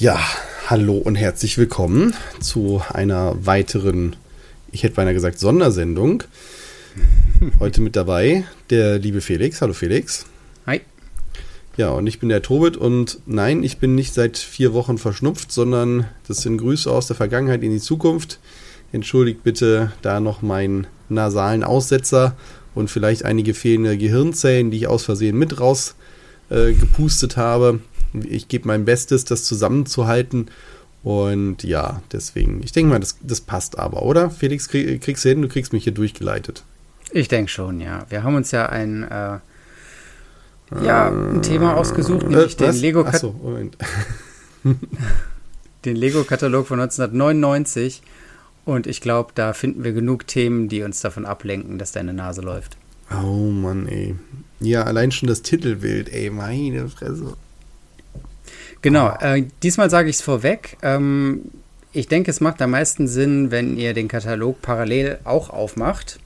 Ja, hallo und herzlich willkommen zu einer weiteren, ich hätte beinahe gesagt, Sondersendung. Heute mit dabei der liebe Felix. Hallo Felix. Hi. Ja, und ich bin der Tobit und nein, ich bin nicht seit vier Wochen verschnupft, sondern das sind Grüße aus der Vergangenheit in die Zukunft. Entschuldigt bitte da noch meinen nasalen Aussetzer und vielleicht einige fehlende Gehirnzellen, die ich aus Versehen mit rausgepustet äh, habe ich gebe mein Bestes, das zusammenzuhalten. Und ja, deswegen, ich denke mal, das, das passt aber, oder? Felix, krieg, kriegst du hin, du kriegst mich hier durchgeleitet. Ich denke schon, ja. Wir haben uns ja ein, äh, ja, ein Thema ausgesucht, nämlich äh, den Lego so, den Lego-Katalog von 1999. Und ich glaube, da finden wir genug Themen, die uns davon ablenken, dass deine Nase läuft. Oh Mann, ey. Ja, allein schon das Titelbild, ey, meine Fresse. Genau, äh, diesmal sage ich es vorweg. Ähm, ich denke, es macht am meisten Sinn, wenn ihr den Katalog parallel auch aufmacht.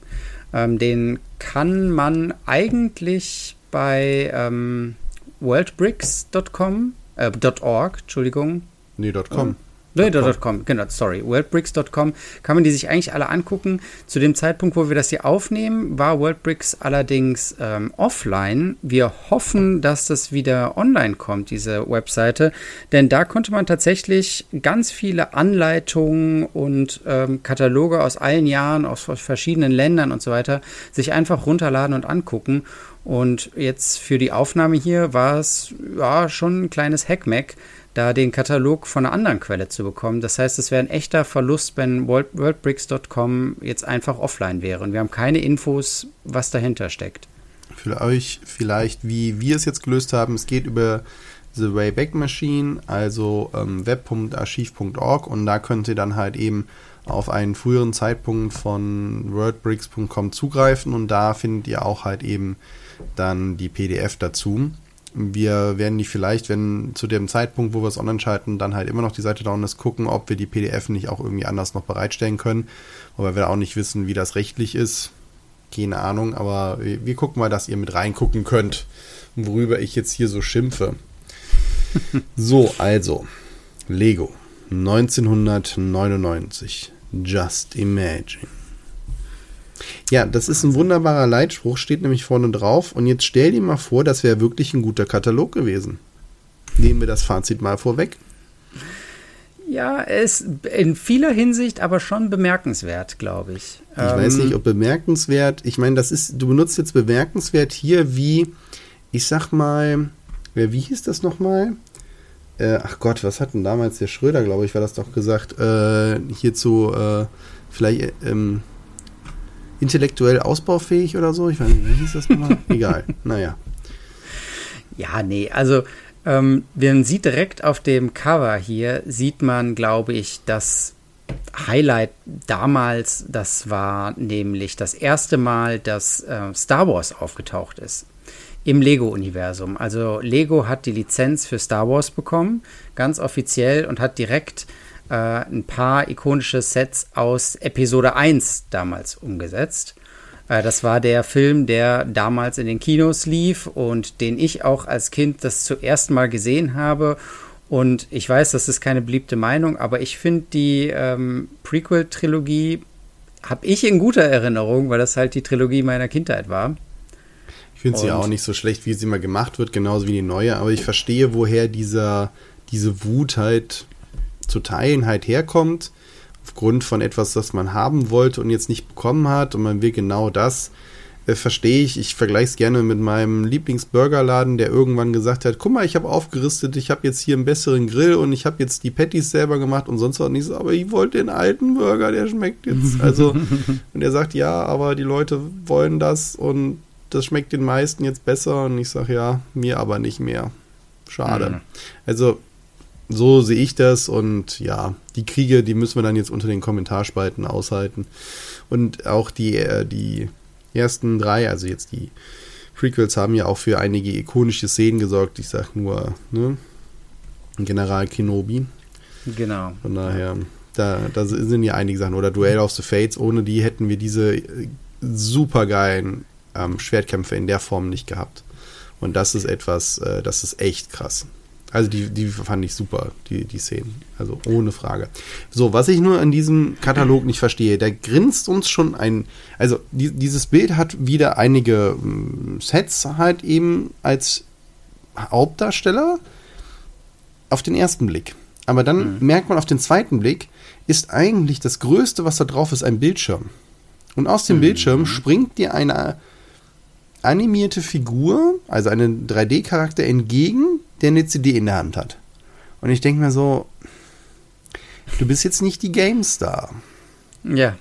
Ähm, den kann man eigentlich bei ähm, worldbricks.com, äh, .org, Entschuldigung. Nee, .com. .com, genau, sorry, worldbricks.com, kann man die sich eigentlich alle angucken. Zu dem Zeitpunkt, wo wir das hier aufnehmen, war Worldbricks allerdings ähm, offline. Wir hoffen, dass das wieder online kommt, diese Webseite, denn da konnte man tatsächlich ganz viele Anleitungen und ähm, Kataloge aus allen Jahren, aus verschiedenen Ländern und so weiter, sich einfach runterladen und angucken. Und jetzt für die Aufnahme hier war es ja schon ein kleines Hackmack da den Katalog von einer anderen Quelle zu bekommen. Das heißt, es wäre ein echter Verlust, wenn worldbricks.com jetzt einfach offline wäre. Und wir haben keine Infos, was dahinter steckt. Für euch vielleicht, wie wir es jetzt gelöst haben, es geht über The Wayback Machine, also ähm, web.archiv.org und da könnt ihr dann halt eben auf einen früheren Zeitpunkt von wordbricks.com zugreifen und da findet ihr auch halt eben dann die PDF dazu wir werden die vielleicht, wenn zu dem Zeitpunkt, wo wir es online schalten, dann halt immer noch die Seite down ist, gucken, ob wir die PDF nicht auch irgendwie anders noch bereitstellen können. Wobei wir auch nicht wissen, wie das rechtlich ist. Keine Ahnung, aber wir, wir gucken mal, dass ihr mit reingucken könnt, worüber ich jetzt hier so schimpfe. so, also, Lego 1999. Just Imagine. Ja, das ist ein wunderbarer Leitspruch, steht nämlich vorne drauf. Und jetzt stell dir mal vor, das wäre wirklich ein guter Katalog gewesen. Nehmen wir das Fazit mal vorweg. Ja, ist in vieler Hinsicht aber schon bemerkenswert, glaube ich. Ich ähm, weiß nicht, ob bemerkenswert. Ich meine, das ist, du benutzt jetzt bemerkenswert hier wie, ich sag mal, wie hieß das nochmal? Äh, ach Gott, was hat denn damals der Schröder, glaube ich, war das doch gesagt, äh, hierzu, äh, vielleicht, ähm, intellektuell ausbaufähig oder so. Ich weiß nicht, wie hieß das nochmal? Egal. Naja. Ja, nee, also ähm, man sieht direkt auf dem Cover hier, sieht man, glaube ich, das Highlight damals, das war nämlich das erste Mal, dass äh, Star Wars aufgetaucht ist im Lego-Universum. Also Lego hat die Lizenz für Star Wars bekommen, ganz offiziell, und hat direkt äh, ein paar ikonische Sets aus Episode 1 damals umgesetzt. Äh, das war der Film, der damals in den Kinos lief und den ich auch als Kind das zuerst Mal gesehen habe. Und ich weiß, das ist keine beliebte Meinung, aber ich finde die ähm, Prequel-Trilogie habe ich in guter Erinnerung, weil das halt die Trilogie meiner Kindheit war. Ich finde sie auch nicht so schlecht, wie sie immer gemacht wird, genauso wie die neue, aber ich verstehe, woher dieser, diese Wut halt zu Teilen halt herkommt, aufgrund von etwas, das man haben wollte und jetzt nicht bekommen hat und man will genau das, äh, verstehe ich. Ich vergleiche es gerne mit meinem Lieblingsburgerladen, der irgendwann gesagt hat, guck mal, ich habe aufgerüstet, ich habe jetzt hier einen besseren Grill und ich habe jetzt die Patties selber gemacht und sonst auch nichts, aber ich wollte den alten Burger, der schmeckt jetzt. Also, und er sagt, ja, aber die Leute wollen das und das schmeckt den meisten jetzt besser und ich sage, ja, mir aber nicht mehr. Schade. Mhm. Also so sehe ich das und ja, die Kriege, die müssen wir dann jetzt unter den Kommentarspalten aushalten. Und auch die, äh, die ersten drei, also jetzt die Prequels, haben ja auch für einige ikonische Szenen gesorgt. Ich sag nur, ne? General Kenobi. Genau. Von daher, da, da sind ja einige Sachen. Oder Duell of the Fates, ohne die hätten wir diese äh, supergeilen ähm, Schwertkämpfe in der Form nicht gehabt. Und das ist etwas, äh, das ist echt krass. Also die, die fand ich super, die, die Szenen. Also ohne Frage. So, was ich nur an diesem Katalog nicht verstehe, der grinst uns schon ein. Also die, dieses Bild hat wieder einige ähm, Sets halt eben als Hauptdarsteller auf den ersten Blick. Aber dann mhm. merkt man auf den zweiten Blick, ist eigentlich das Größte, was da drauf ist, ein Bildschirm. Und aus dem mhm. Bildschirm springt dir eine animierte Figur, also einen 3D-Charakter entgegen, der eine CD in der Hand hat. Und ich denke mir so, du bist jetzt nicht die GameStar. Ja.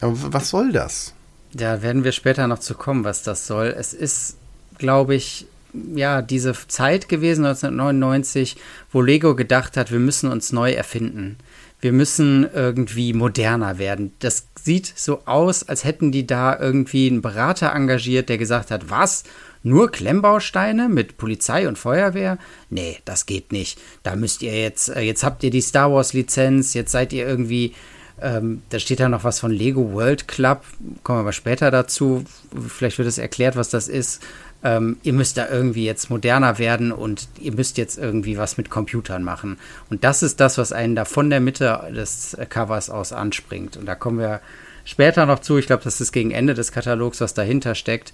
Aber was soll das? Da werden wir später noch zu kommen, was das soll. Es ist, glaube ich, ja, diese Zeit gewesen, 1999, wo Lego gedacht hat, wir müssen uns neu erfinden. Wir müssen irgendwie moderner werden. Das sieht so aus, als hätten die da irgendwie einen Berater engagiert, der gesagt hat, was? Nur Klemmbausteine mit Polizei und Feuerwehr? Nee, das geht nicht. Da müsst ihr jetzt, äh, jetzt habt ihr die Star Wars Lizenz, jetzt seid ihr irgendwie, ähm, da steht da noch was von Lego World Club, kommen wir aber später dazu. Vielleicht wird es erklärt, was das ist ähm, ihr müsst da irgendwie jetzt moderner werden und ihr müsst jetzt irgendwie was mit Computern machen. Und das ist das, was einen da von der Mitte des Covers aus anspringt. Und da kommen wir später noch zu. Ich glaube, das ist gegen Ende des Katalogs, was dahinter steckt.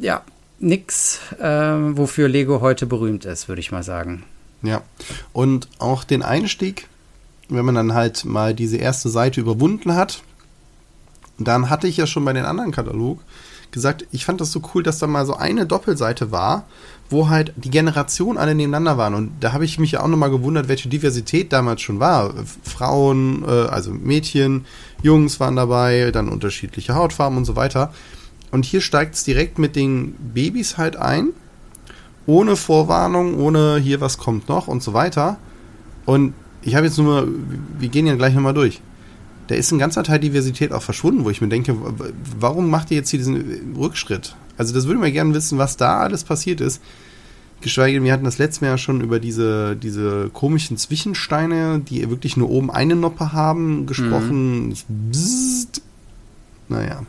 Ja, nix, äh, wofür Lego heute berühmt ist, würde ich mal sagen. Ja, und auch den Einstieg, wenn man dann halt mal diese erste Seite überwunden hat, dann hatte ich ja schon bei den anderen Katalog gesagt, ich fand das so cool, dass da mal so eine Doppelseite war, wo halt die Generationen alle nebeneinander waren. Und da habe ich mich ja auch nochmal gewundert, welche Diversität damals schon war. Frauen, äh, also Mädchen, Jungs waren dabei, dann unterschiedliche Hautfarben und so weiter. Und hier steigt es direkt mit den Babys halt ein, ohne Vorwarnung, ohne hier was kommt noch und so weiter. Und ich habe jetzt nur mal, wir gehen ja gleich nochmal durch da ist ein ganzer Teil Diversität auch verschwunden, wo ich mir denke, warum macht ihr jetzt hier diesen Rückschritt? Also das würde mir gerne wissen, was da alles passiert ist. Geschweige denn, wir hatten das letzte Mal ja schon über diese, diese komischen Zwischensteine, die wirklich nur oben eine Noppe haben, gesprochen. Mhm. Bzzzt. Naja.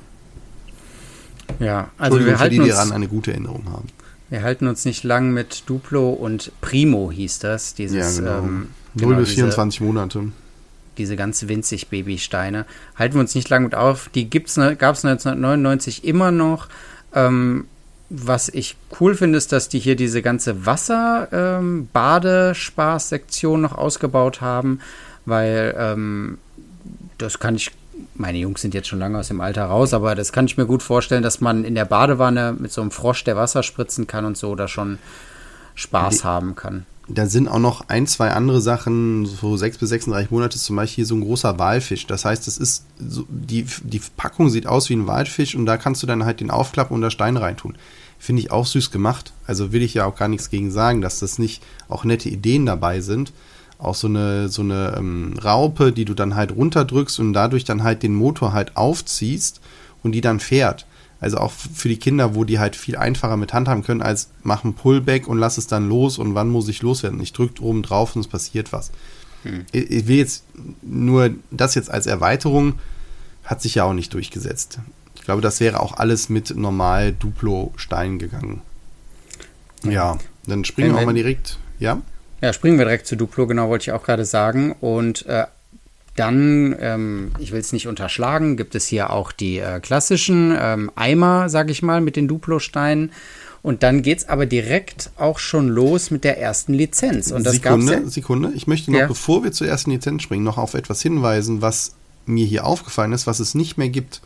Ja, also wir halten die, die daran eine gute Erinnerung haben. Wir halten uns nicht lang mit Duplo und Primo hieß das. Dieses, ja, genau. Ähm, 0 genau bis 24 Monate diese ganz winzig Babysteine. Halten wir uns nicht lang mit auf. Die gab es 1999 immer noch. Ähm, was ich cool finde, ist, dass die hier diese ganze Wasser-Badespaß-Sektion ähm, noch ausgebaut haben, weil ähm, das kann ich, meine Jungs sind jetzt schon lange aus dem Alter raus, aber das kann ich mir gut vorstellen, dass man in der Badewanne mit so einem Frosch, der Wasser spritzen kann und so, da schon Spaß die, haben kann da sind auch noch ein, zwei andere Sachen, so sechs bis 36 Monate, zum Beispiel hier so ein großer Walfisch. Das heißt, es ist so, die, die Packung sieht aus wie ein Walfisch und da kannst du dann halt den aufklappen und da Stein reintun. Finde ich auch süß gemacht. Also will ich ja auch gar nichts gegen sagen, dass das nicht auch nette Ideen dabei sind. Auch so eine, so eine ähm, Raupe, die du dann halt runterdrückst und dadurch dann halt den Motor halt aufziehst und die dann fährt. Also auch für die Kinder, wo die halt viel einfacher mit handhaben können, als mach ein Pullback und lass es dann los und wann muss ich loswerden. Ich drücke oben drauf und es passiert was. Hm. Ich will jetzt nur das jetzt als Erweiterung hat sich ja auch nicht durchgesetzt. Ich glaube, das wäre auch alles mit normal Duplo-Stein gegangen. Ja, ja dann springen wir auch mal direkt, ja? Ja, springen wir direkt zu Duplo, genau wollte ich auch gerade sagen. Und äh, dann, ähm, ich will es nicht unterschlagen, gibt es hier auch die äh, klassischen ähm, Eimer, sag ich mal, mit den Duplo-Steinen. Und dann geht es aber direkt auch schon los mit der ersten Lizenz. Und das Sekunde, ja Sekunde. Ich möchte noch, ja. bevor wir zur ersten Lizenz springen, noch auf etwas hinweisen, was mir hier aufgefallen ist, was es nicht mehr gibt.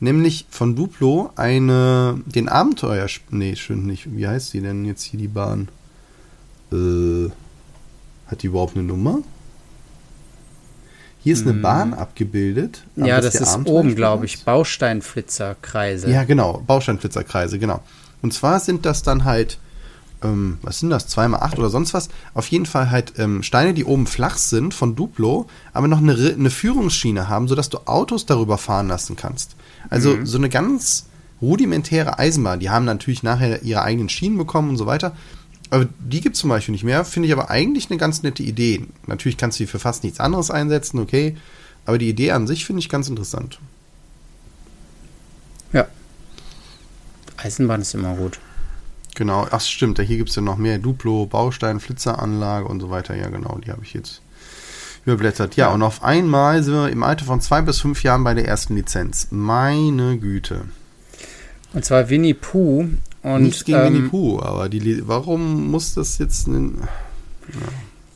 Nämlich von Duplo eine, den Abenteuer, nee, schön nicht. Wie heißt die denn jetzt hier, die Bahn? Äh, hat die überhaupt eine Nummer? Hier ist eine hm. Bahn abgebildet. Ja, das, ist oben, glaube ich, Bausteinflitzerkreise. Ja, genau, Bausteinflitzerkreise, genau. Und zwar sind das dann halt, ähm, was sind das, 2x8 oder sonst was? Auf jeden Fall halt ähm, Steine, die oben flach sind von Duplo, aber noch eine, eine Führungsschiene haben, sodass du Autos darüber fahren lassen kannst. Also mhm. so eine ganz rudimentäre Eisenbahn. Die haben natürlich nachher ihre eigenen Schienen bekommen und so weiter. Aber die gibt es zum Beispiel nicht mehr, finde ich aber eigentlich eine ganz nette Idee. Natürlich kannst du die für fast nichts anderes einsetzen, okay. Aber die Idee an sich finde ich ganz interessant. Ja. Eisenbahn ist immer gut. Genau, ach stimmt, hier gibt es ja noch mehr. Duplo, Baustein, Flitzeranlage und so weiter. Ja, genau, die habe ich jetzt überblättert. Ja, ja, und auf einmal sind wir im Alter von zwei bis fünf Jahren bei der ersten Lizenz. Meine Güte. Und zwar Winnie Pooh. Und, Nichts gegen ähm, Winnie Pooh, aber die, warum muss das jetzt. Ein,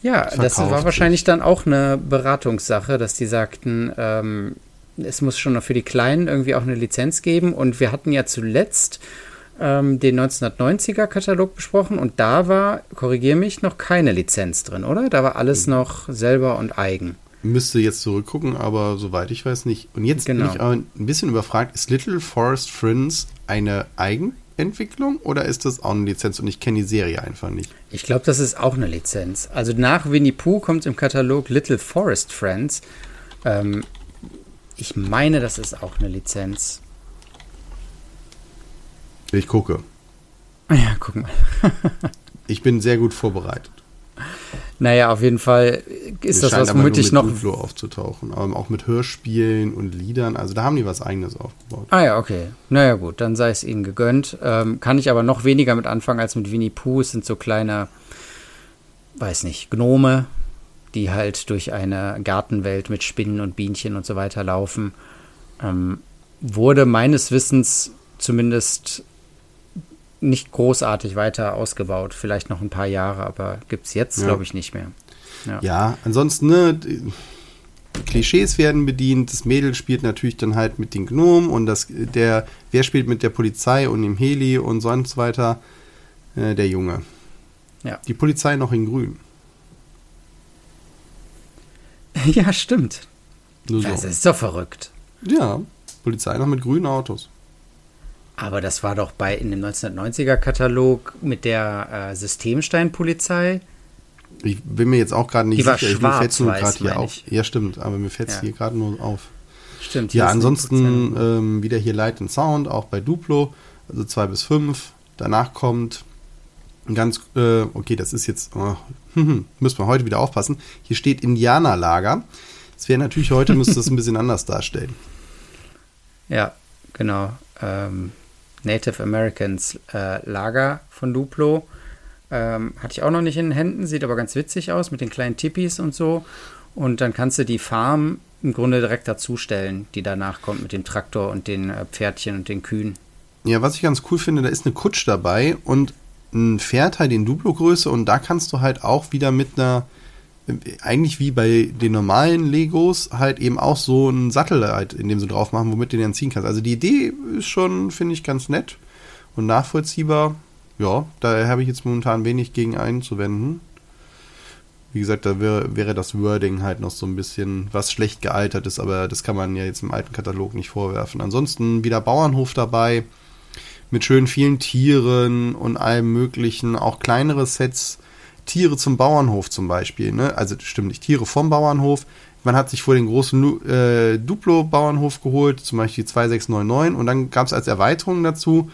ja, ja das war wahrscheinlich sich. dann auch eine Beratungssache, dass die sagten, ähm, es muss schon noch für die Kleinen irgendwie auch eine Lizenz geben. Und wir hatten ja zuletzt ähm, den 1990er Katalog besprochen und da war, korrigiere mich, noch keine Lizenz drin, oder? Da war alles mhm. noch selber und eigen. Müsste jetzt zurückgucken, aber soweit ich weiß nicht. Und jetzt genau. bin ich aber ein bisschen überfragt, ist Little Forest Friends eine Eigenentwicklung oder ist das auch eine Lizenz und ich kenne die Serie einfach nicht? Ich glaube, das ist auch eine Lizenz. Also nach Winnie Pooh kommt im Katalog Little Forest Friends. Ähm, ich meine, das ist auch eine Lizenz. Ich gucke. Ja, guck mal. ich bin sehr gut vorbereitet. Naja, auf jeden Fall ist das was, womit ich noch. Duplo aufzutauchen, aber auch mit Hörspielen und Liedern. Also da haben die was Eigenes aufgebaut. Ah ja, okay. Naja, gut, dann sei es ihnen gegönnt. Ähm, kann ich aber noch weniger mit anfangen als mit Winnie Pooh. Es sind so kleine, weiß nicht, Gnome, die halt durch eine Gartenwelt mit Spinnen und Bienchen und so weiter laufen. Ähm, wurde meines Wissens zumindest nicht großartig weiter ausgebaut. Vielleicht noch ein paar Jahre, aber gibt es jetzt, ja. glaube ich, nicht mehr. Ja, ja ansonsten, ne, Klischees werden bedient. Das Mädel spielt natürlich dann halt mit den Gnomen und das, der, wer spielt mit der Polizei und dem Heli und sonst weiter? Äh, der Junge. Ja. Die Polizei noch in grün. Ja, stimmt. So. Das ist doch verrückt. Ja, Polizei noch mit grünen Autos. Aber das war doch bei in dem 1990er Katalog mit der äh, Systemsteinpolizei. Ich bin mir jetzt auch gerade nicht Die sicher. Schwarz, mir fällt nur gerade hier auf. Ja, stimmt, aber mir fällt es ja. hier gerade nur auf. Stimmt. Ja, ansonsten ähm, wieder hier Light and Sound, auch bei Duplo, also 2 bis 5. Danach kommt ein ganz, äh, okay, das ist jetzt, oh, müssen wir heute wieder aufpassen. Hier steht Indianerlager. Das wäre natürlich heute, müsste das ein bisschen anders darstellen. Ja, genau. Ähm, Native Americans äh, Lager von Duplo. Ähm, hatte ich auch noch nicht in den Händen, sieht aber ganz witzig aus mit den kleinen Tippis und so. Und dann kannst du die Farm im Grunde direkt dazustellen, die danach kommt mit dem Traktor und den äh, Pferdchen und den Kühen. Ja, was ich ganz cool finde, da ist eine Kutsch dabei und ein Pferd halt in Duplo-Größe und da kannst du halt auch wieder mit einer eigentlich wie bei den normalen Legos halt eben auch so einen Sattel halt, in dem sie drauf machen, womit du den ziehen kannst. Also die Idee ist schon, finde ich, ganz nett und nachvollziehbar. Ja, da habe ich jetzt momentan wenig gegen einzuwenden. Wie gesagt, da wäre, wäre das Wording halt noch so ein bisschen was schlecht gealtert ist, aber das kann man ja jetzt im alten Katalog nicht vorwerfen. Ansonsten wieder Bauernhof dabei mit schön vielen Tieren und allem möglichen, auch kleinere Sets Tiere zum Bauernhof zum Beispiel. Ne? Also stimmt nicht, Tiere vom Bauernhof. Man hat sich vor den großen äh, Duplo-Bauernhof geholt, zum Beispiel 2699. Und dann gab es als Erweiterung dazu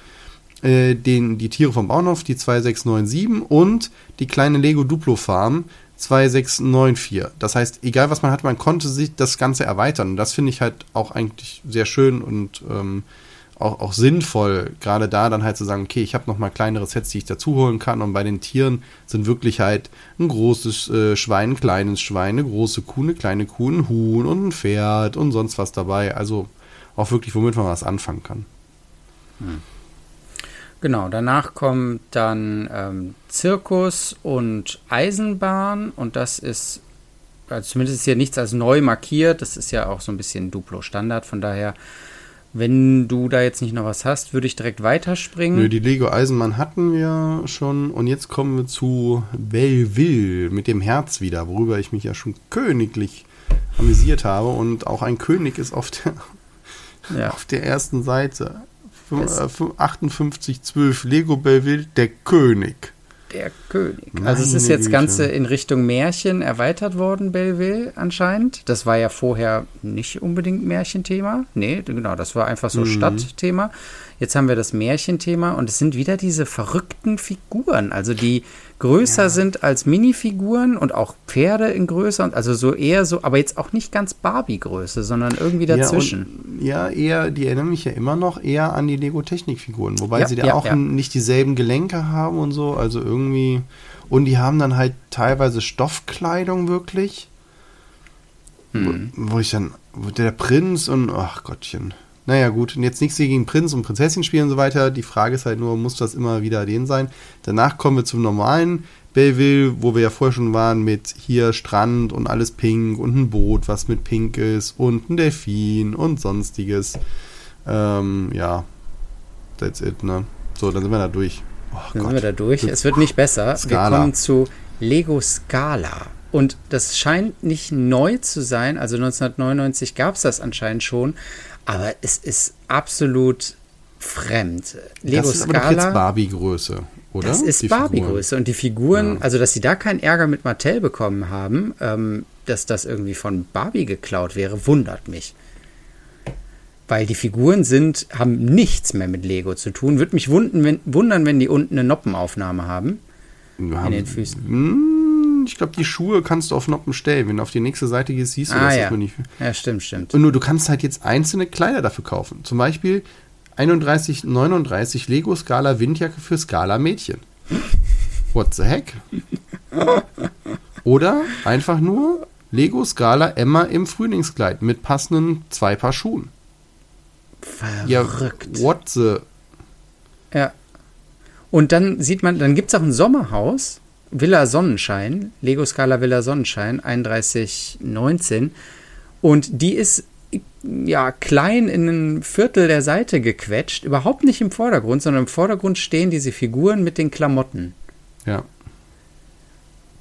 äh, den, die Tiere vom Bauernhof, die 2697 und die kleine Lego Duplo Farm 2694. Das heißt, egal was man hat, man konnte sich das Ganze erweitern. Und das finde ich halt auch eigentlich sehr schön und ähm, auch, auch sinnvoll, gerade da dann halt zu sagen, okay, ich habe noch mal kleinere Sets, die ich dazu holen kann. Und bei den Tieren sind wirklich halt ein großes äh, Schwein, ein kleines Schwein, eine große Kuh, eine kleine Kuh, ein Huhn und ein Pferd und sonst was dabei. Also auch wirklich, womit man was anfangen kann. Hm. Genau, danach kommt dann ähm, Zirkus und Eisenbahn und das ist, also zumindest ist hier nichts als neu markiert. Das ist ja auch so ein bisschen Duplo-Standard, von daher wenn du da jetzt nicht noch was hast, würde ich direkt weiterspringen. Nö, die Lego Eisenmann hatten wir schon. Und jetzt kommen wir zu Belleville mit dem Herz wieder, worüber ich mich ja schon königlich amüsiert habe. Und auch ein König ist auf der, ja. auf der ersten Seite. 5812 Lego Belleville, der König der König. Meine also es ist jetzt Güte. Ganze in Richtung Märchen erweitert worden, Belleville anscheinend. Das war ja vorher nicht unbedingt Märchenthema. Nee, genau, das war einfach so mhm. Stadtthema. Jetzt haben wir das Märchenthema und es sind wieder diese verrückten Figuren. Also die größer ja. sind als Minifiguren und auch Pferde in Größe und also so eher so, aber jetzt auch nicht ganz Barbie-Größe, sondern irgendwie dazwischen. Ja, ja, eher, die erinnern mich ja immer noch eher an die Lego-Technik-Figuren, wobei ja, sie da auch nicht dieselben Gelenke haben und so, also irgendwie. Und die haben dann halt teilweise Stoffkleidung wirklich. Hm. Wo, wo, ich dann, wo der Prinz und, ach Gottchen. Naja, gut, und jetzt nichts gegen Prinz und Prinzessin spielen und so weiter. Die Frage ist halt nur, muss das immer wieder den sein? Danach kommen wir zum normalen Belleville, wo wir ja vorher schon waren, mit hier Strand und alles pink und ein Boot, was mit pink ist und ein Delfin und sonstiges. Ähm, ja, that's it, ne? So, dann sind wir da durch. Oh, dann Gott. sind wir da durch. Es wird nicht besser. Skala. Wir kommen zu Lego Scala. Und das scheint nicht neu zu sein. Also 1999 gab es das anscheinend schon. Aber es ist absolut fremd. Lego das ist Scala, aber doch jetzt Barbie-Größe, oder? Das ist Barbie-Größe. Und die Figuren, ja. also dass sie da keinen Ärger mit Mattel bekommen haben, ähm, dass das irgendwie von Barbie geklaut wäre, wundert mich. Weil die Figuren sind, haben nichts mehr mit Lego zu tun. Würde mich wundern wenn, wundern, wenn die unten eine Noppenaufnahme haben. Wir in den Füßen. Ich glaube, die Schuhe kannst du auf Noppen stellen. Wenn du auf die nächste Seite gehst, siehst du ah, das ja. nicht. Ja, stimmt, stimmt. Und nur du kannst halt jetzt einzelne Kleider dafür kaufen. Zum Beispiel 31,39 Lego Scala Windjacke für Scala Mädchen. What the heck? Oder einfach nur Lego Scala Emma im Frühlingskleid mit passenden zwei Paar Schuhen. Verrückt. Ja, what the? Ja. Und dann sieht man, dann gibt es auch ein Sommerhaus Villa Sonnenschein, Lego Scala Villa Sonnenschein, 3119. Und die ist ja klein in ein Viertel der Seite gequetscht, überhaupt nicht im Vordergrund, sondern im Vordergrund stehen diese Figuren mit den Klamotten. Ja.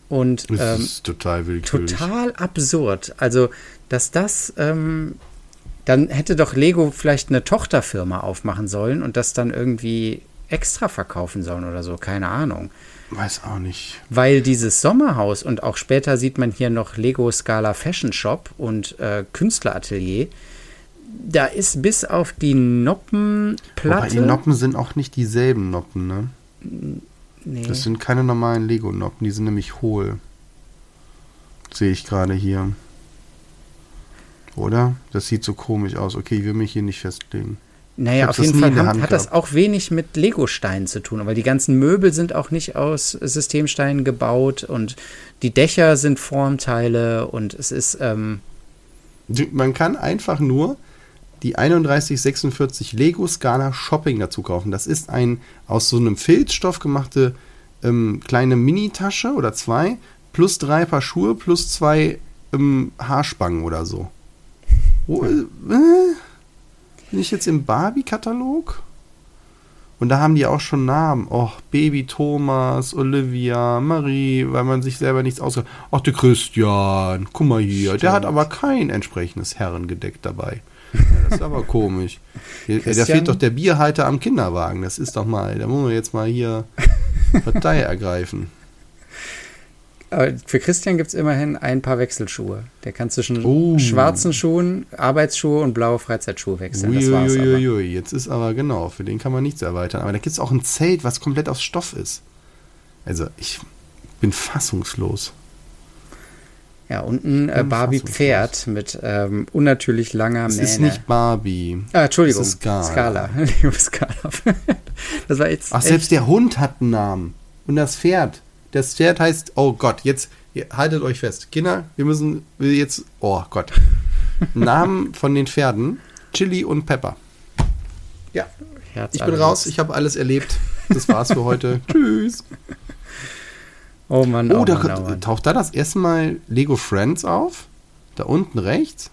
Und das ähm, ist total willkürlich. Total absurd. Also, dass das, ähm, dann hätte doch Lego vielleicht eine Tochterfirma aufmachen sollen und das dann irgendwie extra verkaufen sollen oder so, keine Ahnung. Weiß auch nicht. Weil dieses Sommerhaus und auch später sieht man hier noch Lego Scala Fashion Shop und äh, Künstleratelier. Da ist bis auf die Noppenplatte. Aber die Noppen sind auch nicht dieselben Noppen, ne? Nee. Das sind keine normalen Lego-Noppen, die sind nämlich hohl. Sehe ich gerade hier. Oder? Das sieht so komisch aus. Okay, ich will mich hier nicht festlegen. Naja, auf jeden Fall hat, hat das auch wenig mit Lego-Steinen zu tun, weil die ganzen Möbel sind auch nicht aus Systemsteinen gebaut und die Dächer sind Formteile und es ist. Ähm Man kann einfach nur die 3146 Lego Scala Shopping dazu kaufen. Das ist ein aus so einem Filzstoff gemachte ähm, kleine Mini-Tasche oder zwei, plus drei Paar Schuhe, plus zwei ähm, Haarspangen oder so. Oh, äh, bin ich jetzt im Barbie-Katalog? Und da haben die auch schon Namen. Oh, Baby Thomas, Olivia, Marie, weil man sich selber nichts ausgeht. Ach, der Christian, guck mal hier. Stimmt. Der hat aber kein entsprechendes Herrengedeck dabei. Ja, das ist aber komisch. Hier, da fehlt doch der Bierhalter am Kinderwagen. Das ist doch mal, da muss man jetzt mal hier Partei ergreifen. Für Christian gibt es immerhin ein paar Wechselschuhe. Der kann zwischen oh. schwarzen Schuhen, Arbeitsschuhe und blaue Freizeitschuhe wechseln. Ui, das war's ui, ui, ui. Jetzt ist aber genau, für den kann man nichts erweitern. Aber da gibt es auch ein Zelt, was komplett aus Stoff ist. Also ich bin fassungslos. Ja, und ein äh, Barbie-Pferd mit ähm, unnatürlich langer Mähne. Das ist nicht Barbie. Ah, Entschuldigung. Das ist Scala. Scala. das war jetzt Ach, selbst der Hund hat einen Namen. Und das Pferd. Das Pferd heißt, oh Gott, jetzt haltet euch fest. Kinder, wir müssen wir jetzt, oh Gott. Namen von den Pferden: Chili und Pepper. Ja, Herz ich bin raus, ich habe alles erlebt. Das war's für heute. Tschüss. Oh Mann, oh, oh, da, Mann, oh Mann. taucht da das erste Mal Lego Friends auf? Da unten rechts?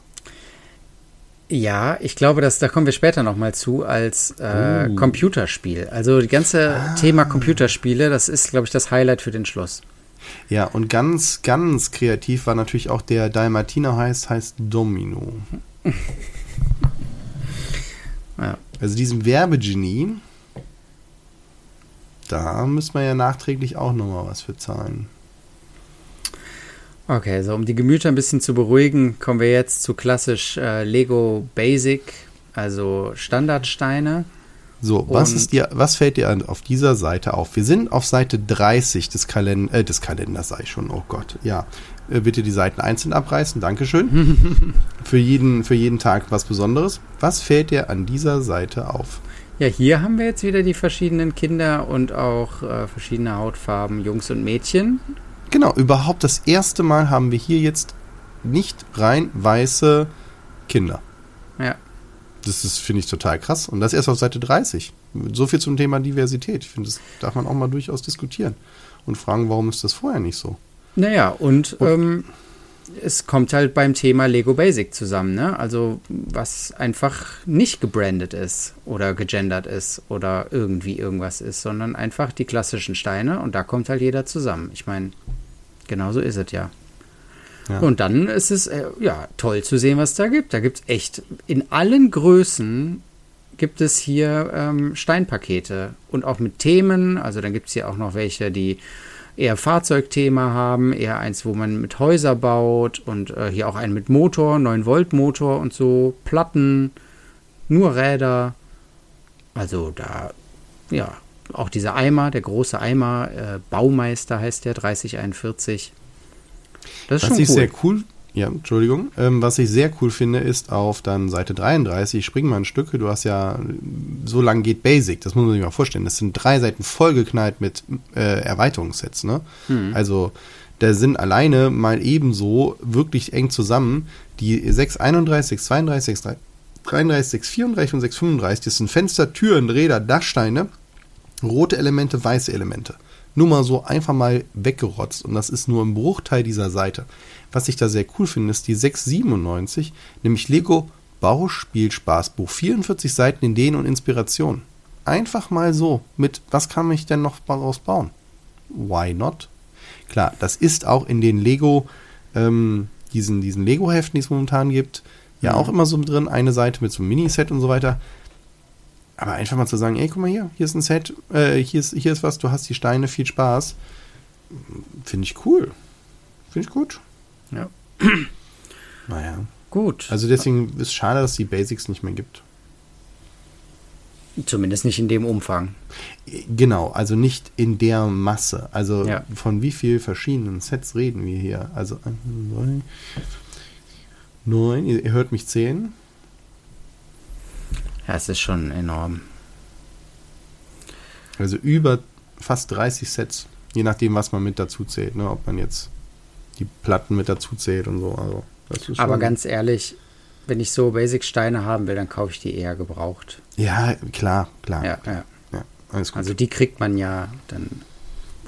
Ja, ich glaube, dass da kommen wir später nochmal zu als äh, uh. Computerspiel. Also das ganze ah. Thema Computerspiele, das ist, glaube ich, das Highlight für den Schluss. Ja, und ganz, ganz kreativ war natürlich auch der Dalmatiner heißt, heißt Domino. ja. Also diesem Werbegenie, da müssen wir ja nachträglich auch nochmal was für zahlen. Okay, so um die Gemüter ein bisschen zu beruhigen, kommen wir jetzt zu klassisch äh, Lego Basic, also Standardsteine. So, was ist dir, was fällt dir auf dieser Seite auf? Wir sind auf Seite 30 des, Kalend äh, des Kalenders, sei ich schon, oh Gott, ja. Äh, bitte die Seiten einzeln abreißen, Dankeschön. für, jeden, für jeden Tag was Besonderes. Was fällt dir an dieser Seite auf? Ja, hier haben wir jetzt wieder die verschiedenen Kinder und auch äh, verschiedene Hautfarben, Jungs und Mädchen. Genau, überhaupt das erste Mal haben wir hier jetzt nicht rein weiße Kinder. Ja. Das ist, finde ich, total krass. Und das erst auf Seite 30. So viel zum Thema Diversität. Ich finde, das darf man auch mal durchaus diskutieren. Und fragen, warum ist das vorher nicht so? Naja, und, und ähm, es kommt halt beim Thema Lego Basic zusammen, ne? Also, was einfach nicht gebrandet ist oder gegendert ist oder irgendwie irgendwas ist, sondern einfach die klassischen Steine und da kommt halt jeder zusammen. Ich meine, genau so ist es ja. Ja. Und dann ist es äh, ja toll zu sehen, was da gibt. Da gibt es echt in allen Größen gibt es hier ähm, Steinpakete und auch mit Themen. Also dann gibt es hier auch noch welche, die eher Fahrzeugthema haben, eher eins, wo man mit Häuser baut und äh, hier auch einen mit Motor, 9 Volt Motor und so, Platten, nur Räder. Also da, ja, auch dieser Eimer, der große Eimer, äh, Baumeister heißt der, 3041. Das ist Was schon ich cool. sehr cool, ja, Entschuldigung. Ähm, was ich sehr cool finde, ist auf dann Seite 33, ich springe mal ein Stück, du hast ja, so lang geht Basic, das muss man sich mal vorstellen. Das sind drei Seiten vollgeknallt mit äh, Erweiterungssets, ne? Hm. Also, da sind alleine mal ebenso wirklich eng zusammen die 631, 632, 633, 634 und 635. Das sind Fenster, Türen, Räder, Dachsteine, rote Elemente, weiße Elemente nur mal so einfach mal weggerotzt. Und das ist nur ein Bruchteil dieser Seite. Was ich da sehr cool finde, ist die 697, nämlich Lego Bauspielspaßbuch. 44 Seiten Ideen und Inspiration. Einfach mal so mit, was kann ich denn noch daraus bauen? Why not? Klar, das ist auch in den Lego, ähm, diesen, diesen Lego-Heften, die es momentan gibt, ja mhm. auch immer so drin. Eine Seite mit so einem Miniset und so weiter. Aber einfach mal zu sagen, ey, guck mal hier, hier ist ein Set, äh, hier, ist, hier ist was, du hast die Steine, viel Spaß. Finde ich cool. Finde ich gut. Ja. Naja. Gut. Also deswegen ist es schade, dass es die Basics nicht mehr gibt. Zumindest nicht in dem Umfang. Genau, also nicht in der Masse. Also ja. von wie vielen verschiedenen Sets reden wir hier? Also neun, neun ihr hört mich zählen. Ja, es ist schon enorm. Also über fast 30 Sets, je nachdem, was man mit dazu zählt, ne? ob man jetzt die Platten mit dazu zählt und so. Also, Aber ganz ehrlich, wenn ich so Basic-Steine haben will, dann kaufe ich die eher gebraucht. Ja, klar, klar. Ja, ja. ja also die kriegt man ja dann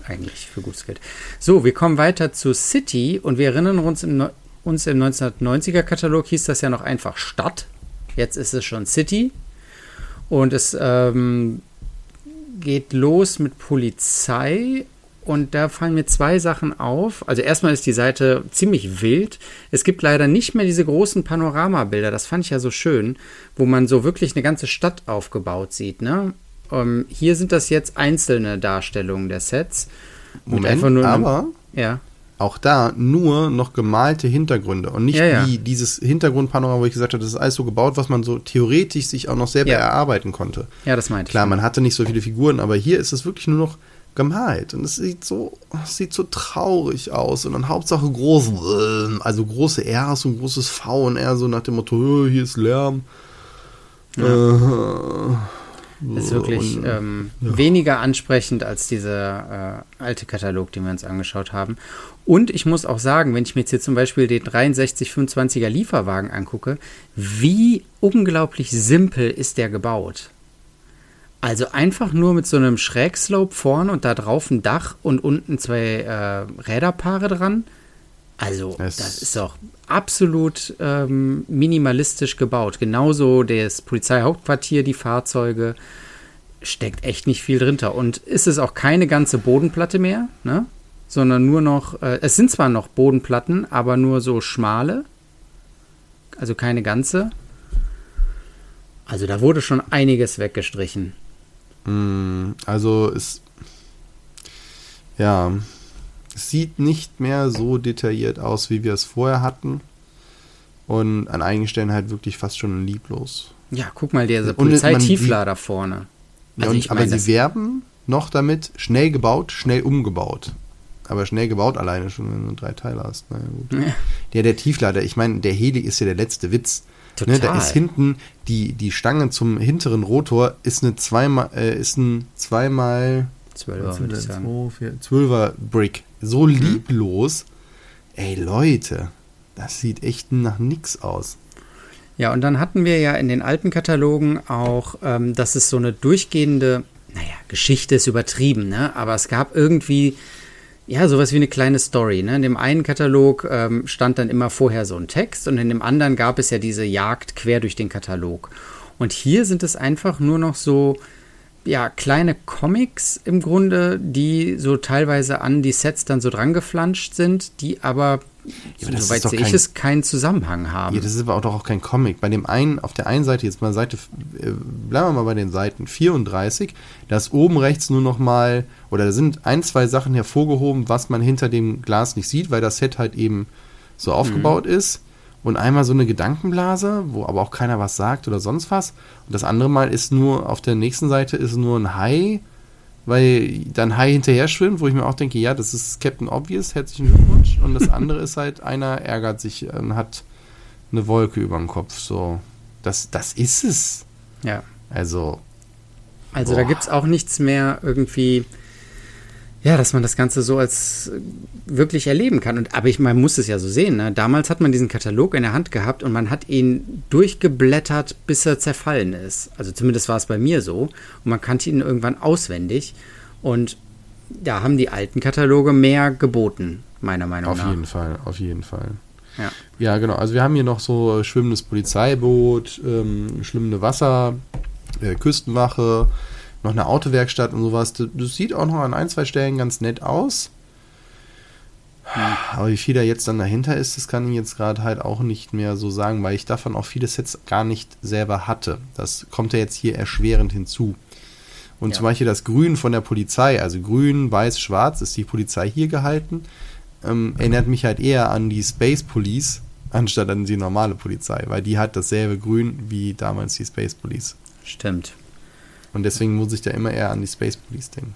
eigentlich für gutes Geld. So, wir kommen weiter zu City und wir erinnern uns im, uns im 1990er Katalog hieß das ja noch einfach Stadt. Jetzt ist es schon City. Und es ähm, geht los mit Polizei. Und da fallen mir zwei Sachen auf. Also erstmal ist die Seite ziemlich wild. Es gibt leider nicht mehr diese großen Panoramabilder. Das fand ich ja so schön, wo man so wirklich eine ganze Stadt aufgebaut sieht. Ne? Ähm, hier sind das jetzt einzelne Darstellungen der Sets. Moment, aber ja auch da nur noch gemalte Hintergründe und nicht ja, ja. wie dieses Hintergrundpanorama, wo ich gesagt habe, das ist alles so gebaut, was man so theoretisch sich auch noch selber ja. erarbeiten konnte. Ja, das meinte Klar, ich. man hatte nicht so viele Figuren, aber hier ist es wirklich nur noch gemalt und es sieht so, es sieht so traurig aus und dann Hauptsache groß, also große R's und großes V und R so nach dem Motto, hier ist Lärm. Äh, ist wirklich ähm, ja. weniger ansprechend als dieser äh, alte Katalog, den wir uns angeschaut haben. Und ich muss auch sagen, wenn ich mir jetzt hier zum Beispiel den 6325er Lieferwagen angucke, wie unglaublich simpel ist der gebaut. Also einfach nur mit so einem Schrägslope vorne und da drauf ein Dach und unten zwei äh, Räderpaare dran. Also, es das ist doch absolut ähm, minimalistisch gebaut. Genauso das Polizeihauptquartier, die Fahrzeuge. Steckt echt nicht viel drunter. Und ist es auch keine ganze Bodenplatte mehr, ne? Sondern nur noch, äh, es sind zwar noch Bodenplatten, aber nur so schmale. Also keine ganze. Also da wurde schon einiges weggestrichen. Mm, also es. Ja, es sieht nicht mehr so detailliert aus, wie wir es vorher hatten. Und an einigen Stellen halt wirklich fast schon lieblos. Ja, guck mal, der Polizeitiefler da vorne. Also ja, und, aber sie werben noch damit, schnell gebaut, schnell umgebaut. Aber schnell gebaut alleine schon, wenn du drei Teile hast. Naja, gut. Ja. Der, der Tieflader, ich meine, der Heli ist ja der letzte Witz. Total. Ne, da ist hinten die, die Stange zum hinteren Rotor ist eine zweimal, äh, ist ein zweimal Zwölfer, würde ich sagen. Zwölfer Brick. So mhm. lieblos. Ey, Leute, das sieht echt nach nix aus. Ja, und dann hatten wir ja in den alten Katalogen auch, ähm, dass es so eine durchgehende, naja, Geschichte ist übertrieben, ne? Aber es gab irgendwie ja, sowas wie eine kleine Story. Ne? In dem einen Katalog ähm, stand dann immer vorher so ein Text und in dem anderen gab es ja diese Jagd quer durch den Katalog. Und hier sind es einfach nur noch so, ja, kleine Comics im Grunde, die so teilweise an die Sets dann so dran geflanscht sind, die aber ja, soweit sehe ich es, keinen Zusammenhang haben. Ja, das ist aber auch doch auch kein Comic. Bei dem einen, auf der einen Seite, jetzt mal Seite, äh, bleiben wir mal bei den Seiten 34, da ist oben rechts nur noch mal, oder da sind ein, zwei Sachen hervorgehoben, was man hinter dem Glas nicht sieht, weil das Set halt eben so aufgebaut mhm. ist. Und einmal so eine Gedankenblase, wo aber auch keiner was sagt oder sonst was. Und das andere Mal ist nur, auf der nächsten Seite ist nur ein Hai, weil dann Hai hinterher schwimmt, wo ich mir auch denke, ja, das ist Captain Obvious, herzlichen Glückwunsch. Und das andere ist halt, einer ärgert sich und hat eine Wolke über dem Kopf. So, das, das ist es. Ja. Also. Also boah. da gibt es auch nichts mehr irgendwie ja, dass man das Ganze so als äh, wirklich erleben kann. Und, aber ich, man muss es ja so sehen. Ne? Damals hat man diesen Katalog in der Hand gehabt und man hat ihn durchgeblättert, bis er zerfallen ist. Also zumindest war es bei mir so. Und man kannte ihn irgendwann auswendig. Und da haben die alten Kataloge mehr geboten, meiner Meinung auf nach. Auf jeden Fall, auf jeden Fall. Ja. ja, genau. Also wir haben hier noch so schwimmendes Polizeiboot, ähm, schwimmende Wasser, äh, Küstenwache, noch eine Autowerkstatt und sowas. Das, sieht auch noch an ein, zwei Stellen ganz nett aus. Aber wie viel da jetzt dann dahinter ist, das kann ich jetzt gerade halt auch nicht mehr so sagen, weil ich davon auch viele Sets gar nicht selber hatte. Das kommt ja jetzt hier erschwerend hinzu. Und ja. zum Beispiel das Grün von der Polizei, also grün, weiß, schwarz, ist die Polizei hier gehalten, ähm, erinnert mich halt eher an die Space Police, anstatt an die normale Polizei, weil die hat dasselbe Grün wie damals die Space Police. Stimmt. Und deswegen muss ich da immer eher an die Space Police denken.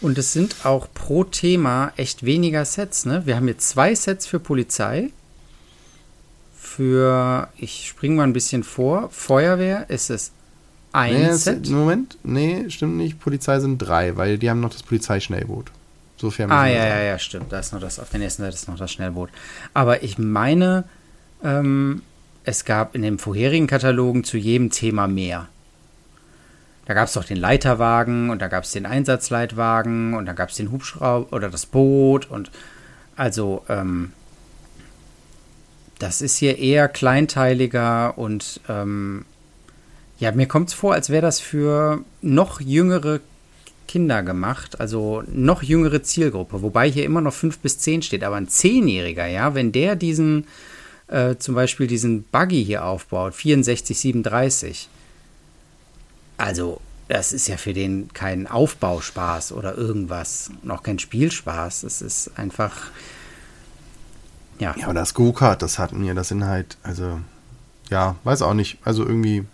Und es sind auch pro Thema echt weniger Sets. Ne? Wir haben jetzt zwei Sets für Polizei. Für, ich springe mal ein bisschen vor, Feuerwehr ist es ein nee, Set. Moment, nee, stimmt nicht. Polizei sind drei, weil die haben noch das Polizeischnellboot. Sofern ah, ja, ja, ja, stimmt. Da ist noch das, auf der nächsten Seite ist noch das Schnellboot. Aber ich meine, ähm, es gab in den vorherigen Katalogen zu jedem Thema mehr. Da gab es doch den Leiterwagen und da gab es den Einsatzleitwagen und da gab es den Hubschrauber oder das Boot und also ähm, das ist hier eher kleinteiliger und ähm, ja, mir kommt es vor, als wäre das für noch jüngere Kinder gemacht, also noch jüngere Zielgruppe, wobei hier immer noch 5 bis 10 steht, aber ein Zehnjähriger, ja, wenn der diesen, äh, zum Beispiel diesen Buggy hier aufbaut, 64, 37, also, das ist ja für den kein Aufbauspaß oder irgendwas, noch kein Spielspaß. Es ist einfach. Ja. Ja, aber das Go-Kart, das hatten wir, das sind halt, also, ja, weiß auch nicht. Also irgendwie.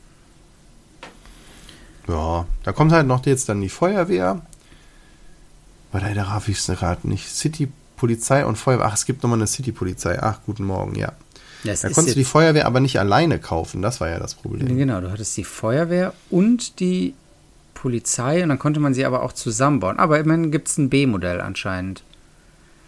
Ja, da kommt halt noch jetzt dann die Feuerwehr. Weil leider raff ich es gerade nicht. City Polizei und Feuerwehr. Ach, es gibt nochmal eine City Polizei. Ach, guten Morgen, ja. Das da konntest du die Feuerwehr aber nicht alleine kaufen, das war ja das Problem. Genau, du hattest die Feuerwehr und die Polizei und dann konnte man sie aber auch zusammenbauen. Aber immerhin gibt es ein B-Modell anscheinend.